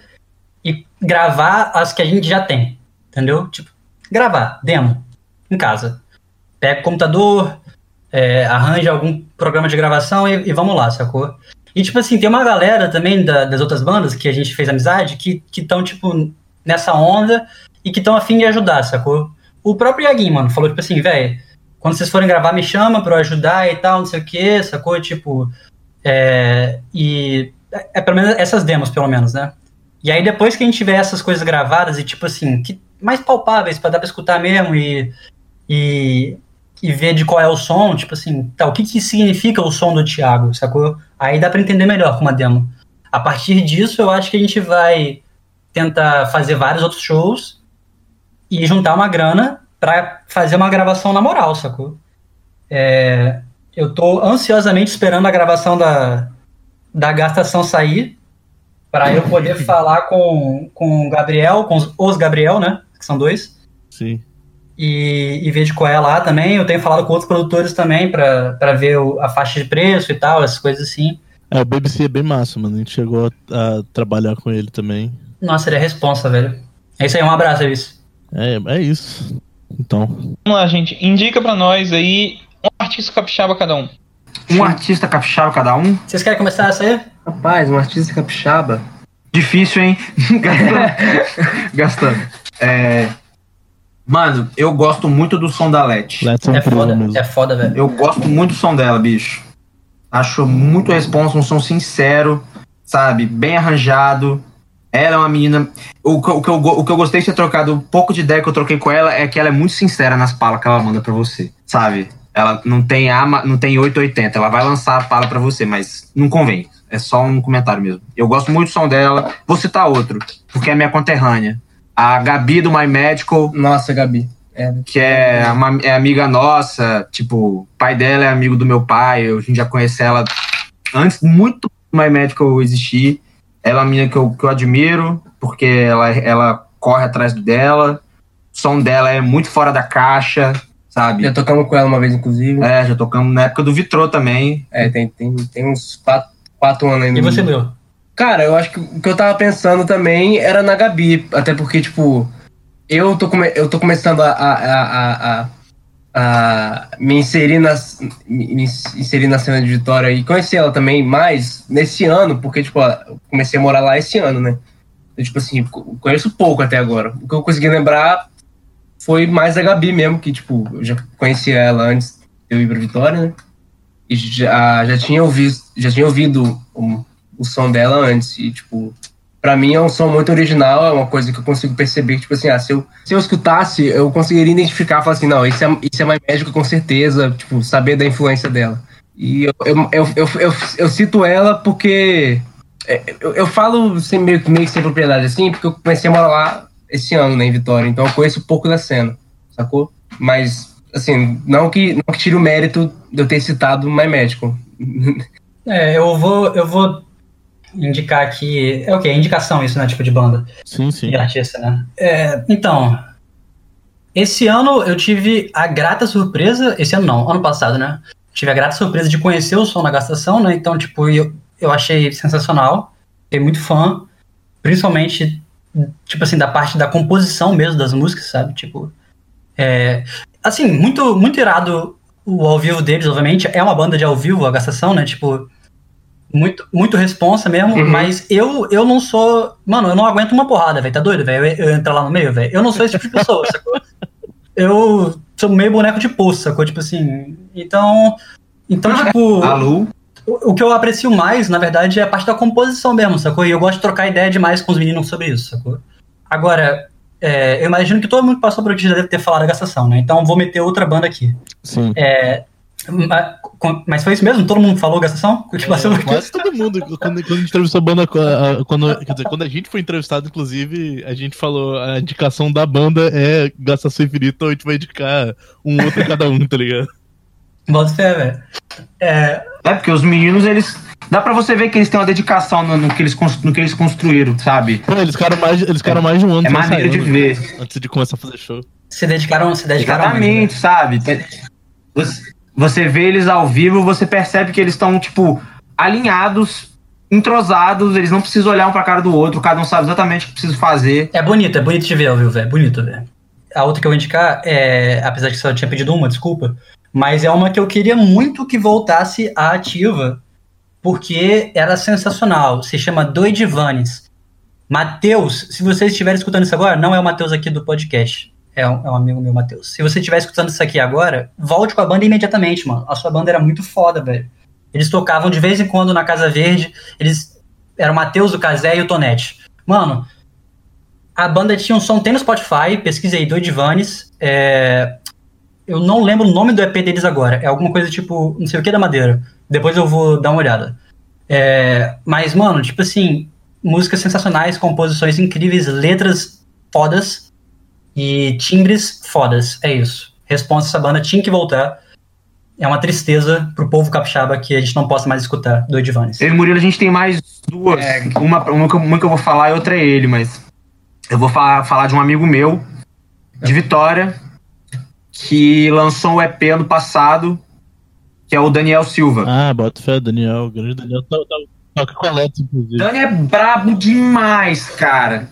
gravar as que a gente já tem, entendeu? Tipo, gravar, demo, em casa. Pega o computador, é, arranja algum programa de gravação e, e vamos lá, sacou? E, tipo assim, tem uma galera também da- das outras bandas que a gente fez amizade que estão, tipo, nessa onda e que estão afim de ajudar, sacou? O próprio Iaguinho, mano, falou, tipo assim, velho, quando vocês forem gravar, me chama pra eu ajudar e tal, não sei o que, sacou? Tipo, é, e é, é pelo menos essas demos, pelo menos, né? E aí depois que a gente tiver essas coisas gravadas e, tipo assim, que, mais palpáveis pra dar pra escutar mesmo e, e, e ver de qual é o som, tipo assim, tá, o que que significa o som do Thiago, sacou? Aí dá pra entender melhor com uma demo. A partir disso, eu acho que a gente vai tentar fazer vários outros shows e juntar uma grana pra fazer uma gravação na moral, sacou? É, eu tô ansiosamente esperando a gravação da, da gastação sair para eu poder <laughs> falar com, com o Gabriel, com os, os Gabriel, né? Que são dois. Sim. E, e ver de qual é lá também. Eu tenho falado com outros produtores também para ver o, a faixa de preço e tal, essas coisas assim. É, o BBC é bem massa, mano. A gente chegou a, a trabalhar com ele também. Nossa, ele é responsa, velho. É isso aí, um abraço, Elvis. É, é isso. Então. Vamos lá, gente. Indica pra nós aí um artista capixaba cada um. Um artista capixaba cada um? Vocês querem começar essa aí? Rapaz, um artista capixaba. Difícil, hein? <laughs> Gastando. <laughs> Gastando. É... Mano, eu gosto muito do som da Let. Let's É foda, é foda, velho. Eu gosto muito do som dela, bicho. Acho muito responsa, um som sincero, sabe? Bem arranjado. Ela é uma menina. O que, o, que eu, o que eu gostei de ter trocado, um pouco de ideia que eu troquei com ela é que ela é muito sincera nas palas que ela manda pra você, sabe? Ela não tem ama, não tem 880, ela vai lançar a pala pra você, mas não convém. É só um comentário mesmo. Eu gosto muito do som dela. Vou citar outro, porque é minha conterrânea. A Gabi do My Medical, Nossa, Gabi. É, que é, uma, é amiga nossa, tipo, o pai dela é amigo do meu pai, eu, a gente já conhece ela antes, muito do My Medical existir. Ela é uma menina que eu, que eu admiro, porque ela, ela corre atrás dela, o som dela é muito fora da caixa, sabe? Já tocamos com ela uma vez, inclusive. É, já tocamos na época do Vitrô também. É, tem, tem, tem uns quatro, quatro anos ainda. E você, Leo? Cara, eu acho que o que eu tava pensando também era na Gabi. Até porque, tipo, eu tô, come eu tô começando a, a, a, a, a me inserir nas, me inserir na cena de Vitória e conhecer ela também mais nesse ano, porque, tipo, eu comecei a morar lá esse ano, né? Eu, tipo assim, co- conheço pouco até agora. O que eu consegui lembrar foi mais a Gabi mesmo, que, tipo, eu já conhecia ela antes de eu ir pra Vitória, né? E já, já tinha ouvido, já tinha ouvido o, o som dela antes. E, tipo, pra mim é um som muito original, é uma coisa que eu consigo perceber tipo assim, ah, se eu, se eu escutasse, eu conseguiria identificar, falar assim, não, isso é, isso é mais médico com certeza, tipo, saber da influência dela. E eu, eu, eu, eu, eu, cito ela porque é, eu, eu falo sem, meio, meio que sem propriedade assim, porque eu comecei a morar lá esse ano, né, em Vitória, então eu conheço pouco da cena, sacou? Mas, assim, não que, não que tire o mérito de eu ter citado My Medical. <laughs> É, eu vou, eu vou indicar aqui. É o quê? Indicação isso, né? Tipo de banda. Sim, sim. E artista, né? É, então. Esse ano eu tive a grata surpresa. Esse ano não, ano passado, né? Tive a grata surpresa de conhecer o som na gastação, né? Então, tipo, eu, eu achei sensacional. Fiquei muito fã. Principalmente, tipo assim, da parte da composição mesmo das músicas, sabe? Tipo. É, assim, muito, muito irado o ao vivo deles, obviamente. É uma banda de ao vivo, a gastação, né? Tipo, muito, muito responsa mesmo, Uhum. mas eu, eu não sou. Mano, eu não aguento uma porrada, velho. Tá doido, velho? Eu, eu entrar lá no meio, velho. Eu não sou esse tipo de pessoa, <laughs> sacou? Eu sou meio boneco de poço, sacou? Tipo assim. Então. Então, tipo. Alô? O, o que eu aprecio mais, na verdade, é a parte da composição mesmo, sacou? E eu gosto de trocar ideia demais com os meninos sobre isso, sacou? Agora, é, eu imagino que todo mundo que passou por aqui já deve ter falado da gastação, né? Então vou meter outra banda aqui. Sim. É, mas foi isso mesmo? Todo mundo falou gastação? Aqui? Quase todo mundo. Quando, quando a gente entrevistou a banda, quando, quer dizer, quando a gente foi entrevistado, inclusive, a gente falou a indicação da banda é Gastação Infinita, ou a gente vai indicar um outro cada um, tá ligado? Bota fé, velho. É, É, porque os meninos, eles. Dá pra você ver que eles têm uma dedicação no, no que, eles, no que eles construíram, sabe? Pô, eles ficaram mais, eles ficaram mais de um ano É maneiro de ensaiando, ver. Antes de começar a fazer show. se dedicaram, se dedicaram Exatamente, sabe? Tem- Você, você vê eles ao vivo, você percebe que eles estão, tipo, alinhados, entrosados, eles não precisam olhar um pra cara do outro, cada um sabe exatamente o que precisa fazer. É bonito, é bonito de ver, viu, velho? Bonito, velho. A outra que eu vou indicar é, apesar de que só tinha pedido uma, desculpa, mas é uma que eu queria muito que voltasse à ativa, porque era sensacional. Se chama Doidivanes. Matheus, se vocês estiverem escutando isso agora, não é o Matheus aqui do podcast. É um, é um amigo meu, Matheus. Se você estiver escutando isso aqui agora, volte com a banda imediatamente, mano. A sua banda era muito foda, velho. Eles tocavam de vez em quando na Casa Verde. Eles. Era o Matheus, o Casé e o Tonete. Mano, a banda tinha um som, tem no Spotify, pesquisei, do Edvanes. É, eu não lembro o nome do EP deles agora. É alguma coisa tipo, não sei o que da Madeira. Depois eu vou dar uma olhada. É, mas, mano, tipo assim, músicas sensacionais, composições incríveis, letras fodas e timbres fodas. É isso. Resposta essa banda tinha que voltar. É uma tristeza pro povo capixaba que a gente não possa mais escutar do Edvanes. Eu e Murilo, a gente tem mais duas. Uma, uma, que eu- uma que eu vou falar e outra é ele, mas. Eu vou falar, falar de um amigo meu, de Vitória, que lançou um EP ano passado, que é o Daniel Silva. Ah, bota fé, Daniel. O grande Daniel. Toca, toca, toca com a Leto, inclusive. Dani é brabo demais, cara.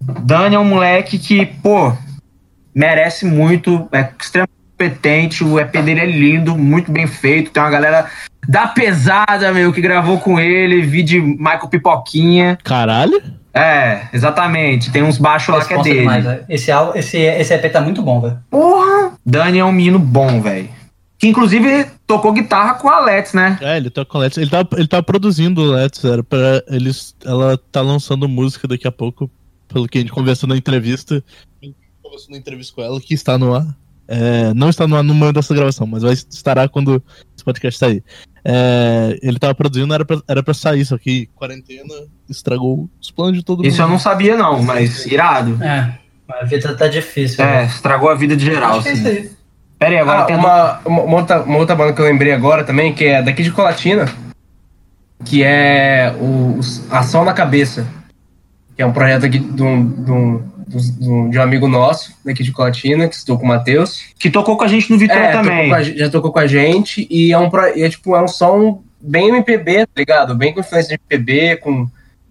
Dani é um moleque que, pô, merece muito, é extremamente competente, o EP dele é lindo, muito bem feito, tem uma galera da pesada, meu, que gravou com ele, vi de Michael Pipoquinha. Caralho? É, exatamente, tem uns baixos lá que é dele. demais, esse, esse, esse EP tá muito bom, velho. Porra! Dani é um menino bom, velho. Que inclusive tocou guitarra com a Alex, né? É, ele toca com Let's. Ele tá, ele tá produzindo o Let's, era pra eles. Ela tá lançando música daqui a pouco, pelo que a gente conversou na entrevista. A gente conversou na entrevista com ela, que está no ar. É, não está no ar no momento dessa gravação, mas vai estará quando esse podcast sair. É, ele tava produzindo, era pra, era pra sair, só que quarentena estragou os planos de todo mundo. Isso eu não sabia, não, mas irado. É, a vida tá difícil. É, velho. estragou a vida de geral. Acho é assim. isso aí. Pera aí, agora Ah, tem uma, uma, uma outra, uma outra banda que eu lembrei agora também, que é daqui de Colatina, que é o, os- Ação na Cabeça, que é um projeto aqui de um, de um, de um- de um amigo nosso, daqui de Colatina, que estou com o Matheus. Que tocou com a gente no Vitor É, tocou também. com a já tocou com a gente, e é um, é, tipo, é um som bem MPB, tá ligado? Bem com influência de MPB, com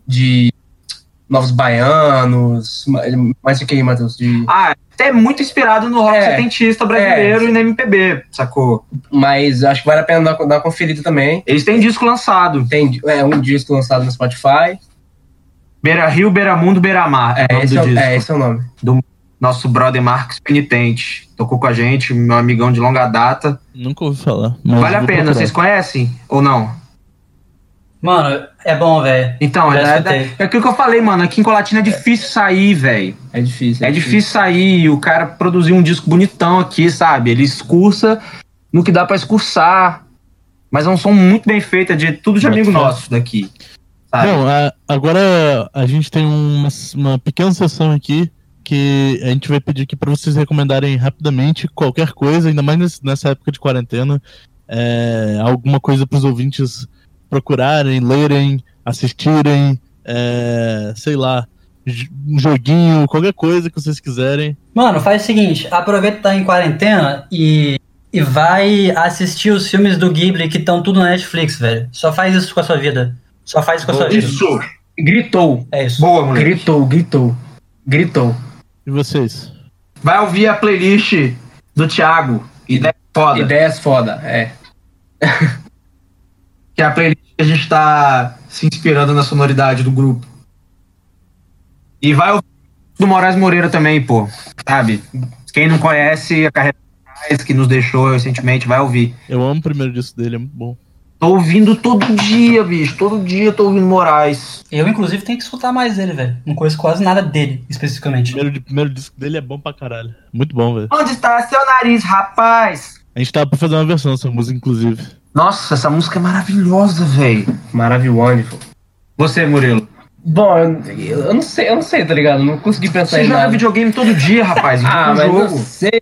de Novos Baianos, ma- mais o que aí, Matheus? De... Ah, até muito inspirado no rock É. setentista brasileiro e na MPB, sacou? Mas acho que vale a pena dar, dar uma conferida também. Eles têm disco lançado. Tem é, um disco lançado no Spotify. Beira Rio, Beira Mundo, Beira Mar. É, É, esse do é, o- disco. é, esse é o nome. Do nosso brother Marcos Penitente. Tocou com a gente, meu amigão de longa data. Nunca ouvi falar. mas vale a pena, procurar. vocês conhecem ou não? Mano, é bom, velho. Então, é, é, é aquilo que eu falei, mano. Aqui em Colatina é difícil sair, velho. É difícil. É difícil sair e o cara produzir um disco bonitão aqui, sabe? Ele excursa no que dá pra excursar. Mas é um som muito bem feito, é de tudo de amigo nosso daqui. Sabe? Bom, a- agora a gente tem uma, uma pequena sessão aqui que a gente vai pedir aqui para vocês recomendarem rapidamente qualquer coisa, ainda mais nessa época de quarentena, é, alguma coisa para os ouvintes procurarem, lerem, assistirem, é, sei lá, um joguinho, qualquer coisa que vocês quiserem. Mano, faz o seguinte, aproveita que tá em quarentena e, e vai assistir os filmes do Ghibli que estão tudo na Netflix, velho. Só faz isso com a sua vida. Só faz isso com a sua vida. Isso! Gritou. É isso. Boa, moleque. Gritou, gritou. Gritou. E vocês? Vai ouvir a playlist do Thiago. Ideia foda. Ideias foda, é. <laughs> Que é a playlist que a gente tá se inspirando na sonoridade do grupo. E vai ouvir do Moraes Moreira também, pô. Sabe? Quem não conhece a carreira do Moraes, que nos deixou recentemente, vai ouvir. Eu amo o primeiro disco dele, é muito bom. Tô ouvindo todo dia, bicho. Todo dia eu tô ouvindo Moraes. Eu, inclusive, tenho que escutar mais dele, velho. Não conheço quase nada dele, especificamente. O primeiro, primeiro disco dele é bom pra caralho. Muito bom, velho. Onde está seu nariz, rapaz? A gente tava pra fazer uma versão dessa música, inclusive. Nossa, essa música é maravilhosa, velho. Maravilhoso. Você, Murilo. Bom, eu, eu não sei, eu não sei, tá ligado? Não consegui pensar Você em joga nada. videogame todo dia, rapaz. <laughs> Ah, mas jogo. não sei.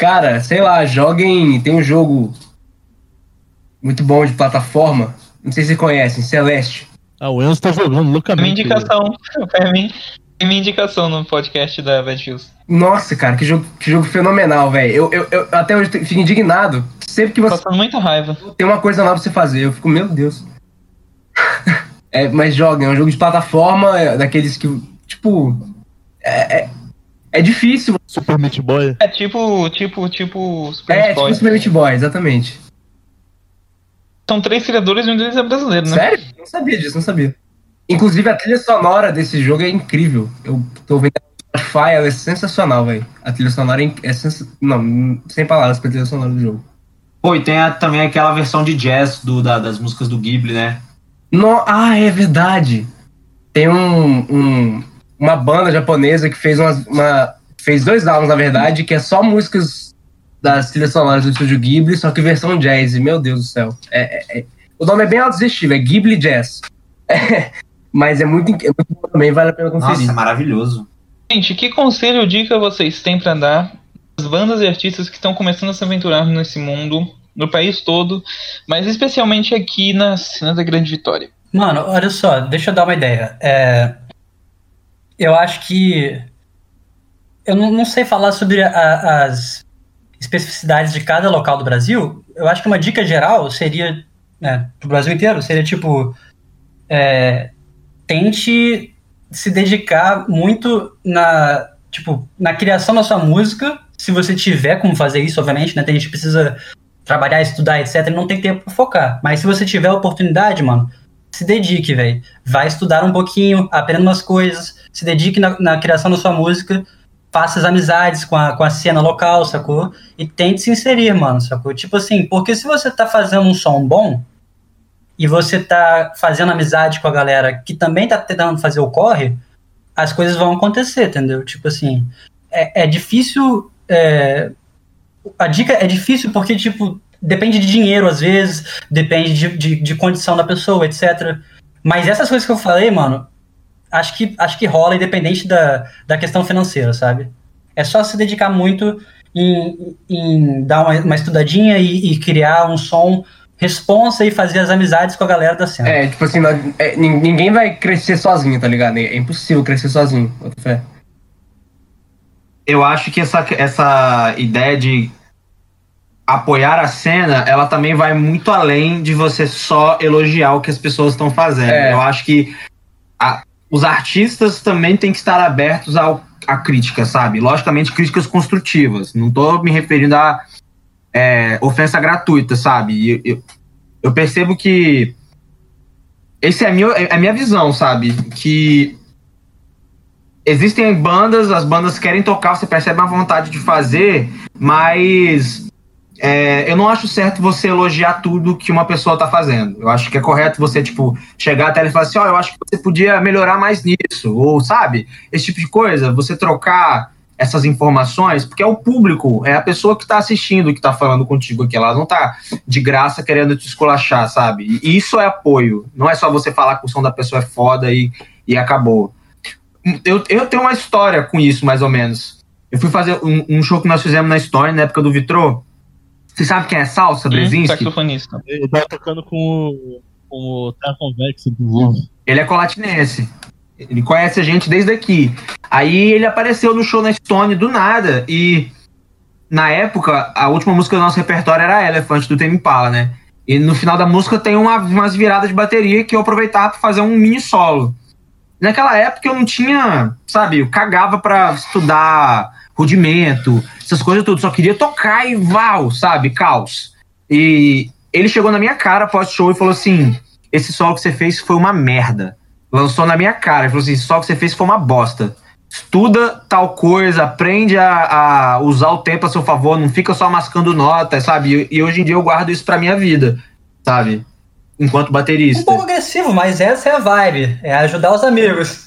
Cara, sei lá, joguem. Tem um jogo muito bom de plataforma. Não sei se vocês conhecem, Celeste. Ah, o Enzo tá jogando Minha loucamente. indicação. Foi a minha, minha indicação no podcast da Bad Hills. Nossa, cara, que jogo, que jogo fenomenal, velho. Eu, eu, eu até hoje fico indignado. Sempre que você Passando muita raiva. tem uma coisa lá pra você fazer, eu fico, meu Deus. <laughs> é, mas joguem, é um jogo de plataforma, é daqueles que, tipo. É, é, é difícil. Super Meat Boy. É tipo, tipo, tipo Super É, Meat tipo Boy. Super Meat Boy, exatamente. São três criadores e um deles é brasileiro, né? Sério? Não sabia disso, não sabia. Inclusive a trilha sonora desse jogo é incrível. Eu tô vendo no Spotify ela é sensacional, velho. A trilha sonora é, é sens... Não, sem palavras pra trilha sonora do jogo. Pô, e tem a- também aquela versão de jazz do, da- das músicas do Ghibli, né? No... Ah, é verdade. Tem um, um- uma banda japonesa que fez umas- uma. fez dois álbuns, na verdade, que é só músicas das trilhas sonoras do estúdio Ghibli, só que versão jazz. Meu Deus do céu. É, é- é- O nome é bem autosugestivo, é Ghibli Jazz. <laughs> É, Mas é muito, é muito bom também, vale a pena conferir. Nossa, é maravilhoso. Gente, que conselho ou dica vocês têm pra dar às bandas e artistas que estão começando a se aventurar nesse mundo, no país todo, mas especialmente aqui na cena da Grande Vitória? Mano, olha só, deixa eu dar uma ideia. É, eu acho que. Eu não, não sei falar sobre a- as especificidades de cada local do Brasil. Eu acho que uma dica geral seria, né, pro Brasil inteiro, seria tipo. é, tente se dedicar muito na, tipo, na criação da sua música, se você tiver como fazer isso, obviamente, né? Tem gente que precisa trabalhar, estudar, etc, não tem tempo pra focar. Mas se você tiver a oportunidade, mano, se dedique, velho. Vai estudar um pouquinho, aprenda umas coisas, se dedique na, na criação da sua música, faça as amizades com a, com a cena local, sacou? E tente se inserir, mano, sacou? Tipo assim, porque se você tá fazendo um som bom e você tá fazendo amizade com a galera que também tá tentando fazer o corre, as coisas vão acontecer, entendeu? Tipo assim, é, é difícil. é, a dica é difícil porque, tipo, depende de dinheiro às vezes, depende de, de, de condição da pessoa, etc. Mas essas coisas que eu falei, mano, acho que, acho que rola independente da, da questão financeira, sabe? É só se dedicar muito em, em dar uma, uma estudadinha e, e criar um som responsa e fazer as amizades com a galera da cena. É, tipo assim, não- é, nin- ninguém vai crescer sozinho, tá ligado? É impossível crescer sozinho. bota fé. eu acho que essa, essa ideia de apoiar a cena, ela também vai muito além de você só elogiar o que as pessoas estão fazendo. É. Eu acho que a- os artistas também têm que estar abertos ao, à crítica, sabe? Logicamente, críticas construtivas. Não tô me referindo a é, ofensa gratuita, sabe? E Eu, eu percebo que essa é a minha, é a minha visão, sabe? Que existem bandas, as bandas querem tocar, você percebe uma vontade de fazer, mas é, eu não acho certo você elogiar tudo que uma pessoa tá fazendo. Eu acho que é correto você, tipo, chegar até ela e falar assim, ó, eu acho que você podia melhorar mais nisso, ou sabe? Esse tipo de coisa, você trocar essas informações, porque é o público, é a pessoa que tá assistindo, que tá falando contigo aqui, ela não tá de graça querendo te esculachar, sabe? E isso é apoio, não é só você falar que o som da pessoa é foda e, e acabou. Eu, eu tenho uma história com isso, mais ou menos. Eu fui fazer um, um show que nós fizemos na Stone, na época do Vitrô. Você sabe quem é Salsa, Brezinski? saxofonista. Ele tava tocando com o, com o Terra Convex, inclusive. Ele é colatinense. Ele conhece a gente desde aqui. Aí ele apareceu no show na Stone do nada. E na época, a última música do nosso repertório era Elephant, do Tame Impala, né? E no final da música tem uma, umas viradas de bateria que eu aproveitava pra fazer um mini solo. Naquela época eu não tinha, sabe, eu cagava pra estudar rudimento, essas coisas tudo. Só queria tocar e val, sabe, caos. E ele chegou na minha cara pós-show e falou assim: esse solo que você fez foi uma merda. Lançou na minha cara. Ele falou assim: esse solo que você fez foi uma bosta. Estuda tal coisa, aprende a, a usar o tempo a seu favor, não fica só mascando notas, sabe? E, e hoje em dia eu guardo isso pra minha vida, sabe? Enquanto Um baterista. pouco agressivo, mas essa é a vibe. É ajudar os amigos.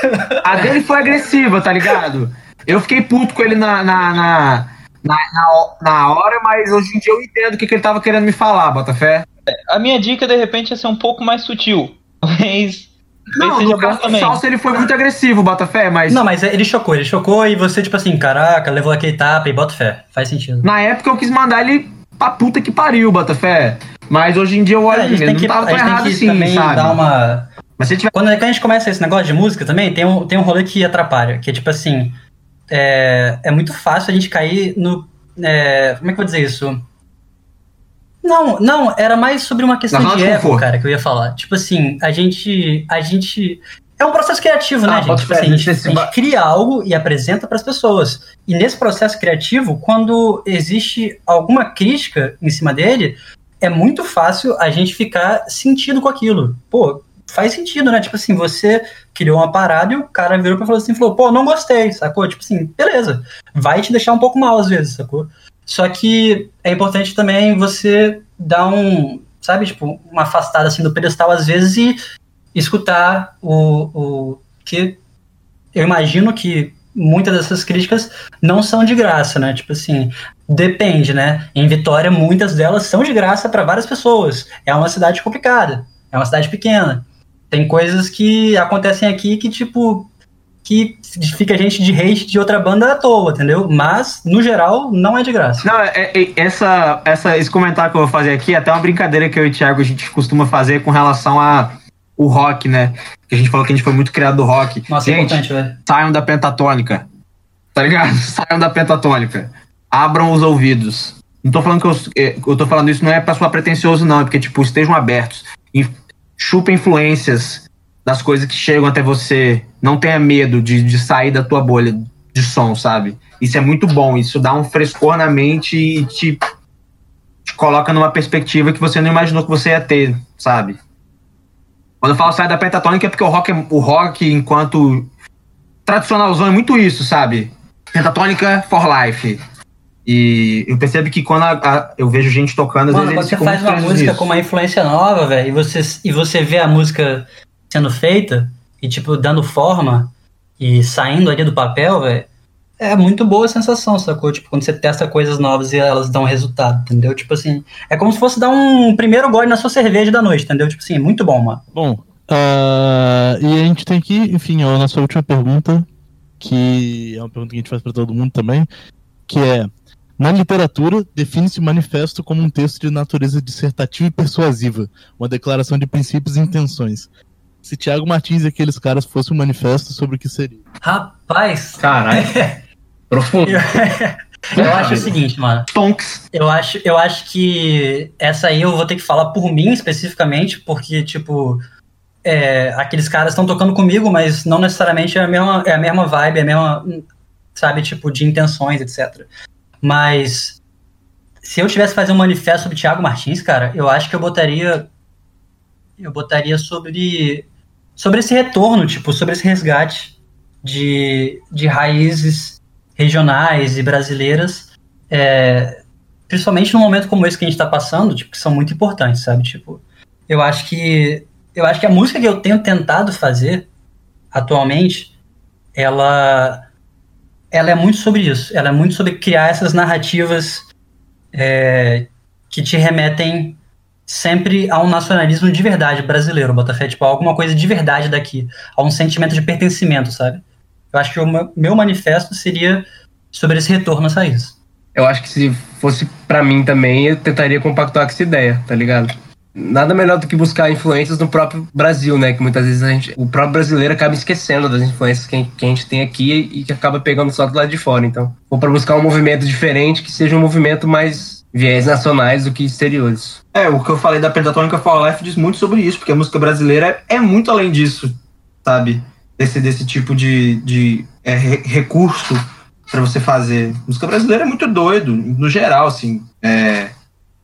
<laughs> A dele foi agressiva, tá ligado? Eu fiquei puto com ele na, na, na, na, na- na hora, mas hoje em dia eu entendo o que, que ele tava querendo me falar, Botafé. A minha dica, de repente, é ser um pouco mais sutil. <laughs> Talvez. Não, no caso do também. Salsa ele foi muito agressivo, Botafé, mas Não, mas ele chocou, ele chocou e você, tipo assim, caraca, levou aquele tapa e bota fé. Faz sentido. na época eu quis mandar ele pra puta que pariu, Botafé. Mas hoje em dia eu É, olho, a gente ele tem não que, tava a tão errado que assim, também sabe? dar uma. Mas se tiver Quando, quando a gente começa esse negócio de música também, tem um, tem um rolê que atrapalha, que é tipo assim. É, é muito fácil a gente cair no. é, como é que eu vou dizer isso? Não, não, era mais sobre uma questão de ego, cara, que eu ia falar. Tipo assim, a gente. A gente. É um processo criativo, né, Ah, gente? bota Tipo assim, a, gente, a gente cria algo e apresenta para as pessoas. E nesse processo criativo, quando existe alguma crítica em cima dele, é muito fácil a gente ficar sentido com aquilo. Pô, faz sentido, né? Tipo assim, você criou uma parada e o cara virou pra falar assim, falou, pô, não gostei, sacou? Tipo assim, beleza. Vai te deixar um pouco mal às vezes, sacou? Só que é importante também você dar um, sabe, tipo, uma afastada assim do pedestal às vezes e escutar o, o que eu imagino que muitas dessas críticas não são de graça, né? Tipo assim, depende, né? Em Vitória, muitas delas são de graça para várias pessoas. É uma cidade complicada, é uma cidade pequena. Tem coisas que acontecem aqui que, tipo, que fica gente de hate de outra banda à toa, entendeu? Mas, no geral, não é de graça. Não, é, é- essa, essa, esse comentário que eu vou fazer aqui é até uma brincadeira que eu e o Thiago a gente costuma fazer com relação a o rock, né? Que a gente falou que a gente foi muito criado do rock. Nossa, é gente, importante, velho. saiam da pentatônica. Tá ligado? <laughs> Saiam da pentatônica. Abram os ouvidos. Não tô falando que eu, eh, eu tô falando isso não é pra soar pretencioso, não, é porque, tipo, estejam abertos. E chupem influências das coisas que chegam até você. Não tenha medo de, de sair da tua bolha de som, sabe? Isso é muito bom. Isso dá um frescor na mente e te, te coloca numa perspectiva que você não imaginou que você ia ter, sabe? Quando eu falo sair da pentatônica é porque o rock, é- o rock enquanto tradicionalzão é muito isso, sabe? Pentatônica for life. E eu percebo que quando a- a- eu vejo gente tocando, às Mano, vezes você faz uma música nisso. com uma influência nova, velho, e você, e você vê a música sendo feita e, tipo, dando forma e saindo ali do papel, velho, é muito boa a sensação, sacou? Tipo, quando você testa coisas novas e elas dão resultado, entendeu? Tipo assim, é como se fosse dar um primeiro gole na sua cerveja da noite, entendeu? Tipo assim, é muito bom, mano. Bom, ah, e a gente tem aqui, enfim, a nossa última pergunta, que é uma pergunta que a gente faz para todo mundo também, que é: na literatura, define-se manifesto como um texto de natureza dissertativa e persuasiva, uma declaração de princípios e intenções. Se Tiago Martins e aqueles caras fosse um manifesto sobre o que seria? Rapaz. Caralho. <laughs> Profundo. Eu acho o seguinte, mano. Tonks. Eu acho, eu acho que essa aí eu vou ter que falar por mim especificamente, porque, tipo, é, aqueles caras estão tocando comigo, mas não necessariamente é a mesma, é a mesma vibe, é a mesma, sabe, tipo, de intenções, etc. Mas se eu tivesse que fazer um manifesto sobre Thiago Martins, cara, eu acho que eu botaria. Eu botaria sobre. Sobre esse retorno, tipo, sobre esse resgate de, de raízes regionais e brasileiras, é, principalmente num momento como esse que a gente tá passando, tipo, que são muito importantes, sabe? Tipo, eu acho que eu acho que a música que eu tenho tentado fazer atualmente, ela ela é muito sobre isso. Ela é muito sobre criar essas narrativas é, que te remetem sempre a um nacionalismo de verdade brasileiro, Botafé, tipo, a alguma coisa de verdade daqui, a um sentimento de pertencimento, sabe? Eu acho que o meu- manifesto seria sobre esse retorno às raízes. Eu acho que se fosse pra mim também, eu tentaria compactuar com essa ideia, tá ligado? Nada melhor do que buscar influências no próprio Brasil, né? Que muitas vezes a gente, o próprio brasileiro acaba esquecendo das influências que, a gente- a tem aqui e que acaba pegando só do lado de fora. Então, vou pra buscar um movimento diferente, que seja um movimento mais viés nacionais do que exteriores. É, o que eu falei da Pentatônica For Life diz muito sobre isso, porque a música brasileira é, muito além disso, sabe? Desse, desse tipo de, de é, re- recurso pra você fazer. música brasileira é muito doido, no geral, assim. É,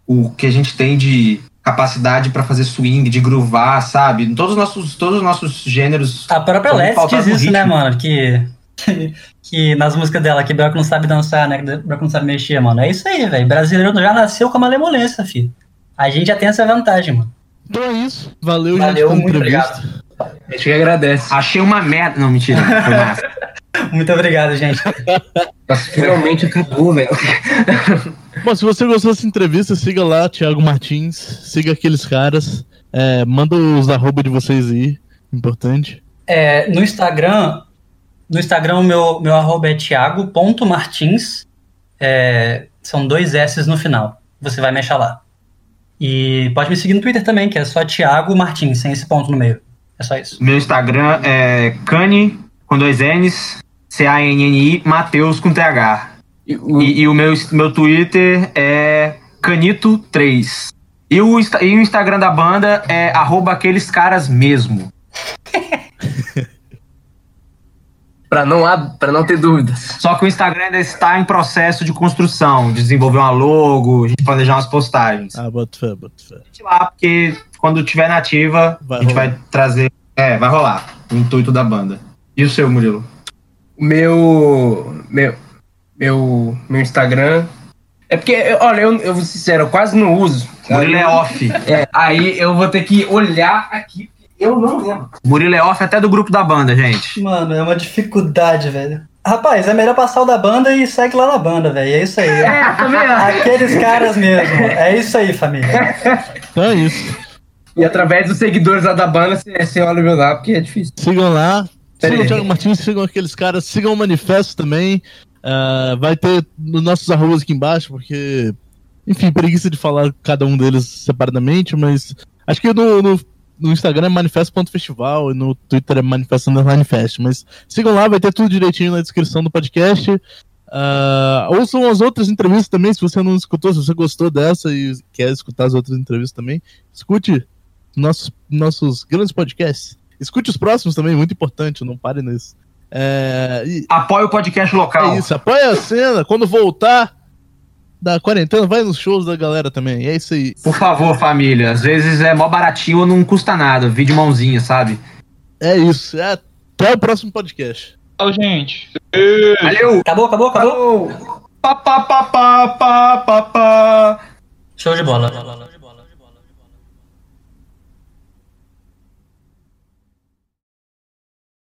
o que a gente tem de capacidade pra fazer swing, de groovar, sabe? Todos os nossos, todos os nossos gêneros. A própria pautados diz isso, né, ritmo. mano? Que, que, que nas músicas dela, que Branco não sabe dançar, né? Que Branco não sabe mexer, mano. É isso aí, velho. Brasileiro já nasceu com a malemolência, filho. A gente já tem essa vantagem, mano. Então é isso. Valeu, Valeu, gente, muito entrevista. A gente que agradece. Achei uma merda. Não, mentira. Foi massa. <laughs> <laughs> Muito obrigado, gente. <laughs> Nossa, finalmente acabou, velho. <laughs> Bom, se você gostou dessa entrevista, siga lá, Thiago Martins. Siga aqueles caras. É, manda os arroba de vocês aí. Importante. É, no Instagram, no Instagram, meu, meu arroba é thiago.martins. É, são dois S no final. Você vai me achar lá. E pode me seguir no Twitter também, que é só Thiago Martins, sem esse ponto no meio. É só isso. Meu Instagram é Cani, com dois N's, C-A-N-N-I, Mateus com TH. E, e o meu, meu Twitter é Canito3. E o, e o Instagram da banda é arroba aqueles caras mesmo. <laughs> pra, não, há- pra não ter dúvidas. Só que o Instagram ainda está em processo de construção, de desenvolver uma logo, a gente planejar umas postagens. Ah, bota fé, bota fé. lá, porque quando tiver nativa, Vai a gente rolar. vai trazer. É, vai rolar. O intuito da banda. E o seu, Murilo? Meu. Meu. Meu, meu Instagram. É porque, olha, eu, eu vou ser sincero, eu quase não uso. Murilo é off. É, aí eu vou ter que olhar aqui. Eu não lembro. Murilo é off até do grupo da banda, gente. Mano, é uma dificuldade, velho. Rapaz, é melhor passar o da banda e segue lá na banda, velho. É isso aí. É, <laughs> também. Aqueles caras mesmo. É isso aí, família. É isso. E através dos seguidores lá da banda, você, você olha o meu lá, porque é difícil. Sigam lá. Sigam o. Thiago Martins, sigam aqueles caras, sigam o manifesto também. Ah, vai ter nos nossos arrobas aqui embaixo, porque. Enfim, preguiça de falar cada um deles separadamente, mas acho que no, no, no Instagram é manifesto.festival e no Twitter é manifesto underline fest. Mas sigam lá, vai ter tudo direitinho na descrição do podcast. Ah, ouçam as outras entrevistas também, se você não escutou, se você gostou dessa e quer escutar as outras entrevistas também, escute nossos, nossos grandes podcasts. Escute os próximos também, muito importante, não pare nisso. É, e- Apoie o podcast local. é isso, apoia a cena. Quando voltar da quarentena, vai nos shows da galera também. É isso aí. Por favor, família. Às vezes é mó baratinho ou não custa nada. Vídeo mãozinha, sabe? É isso. É, até o próximo podcast. Tchau, gente. Valeu! Acabou, acabou, acabou. Pá, pá, pá, pá, pá, pá, pá. Show de bola.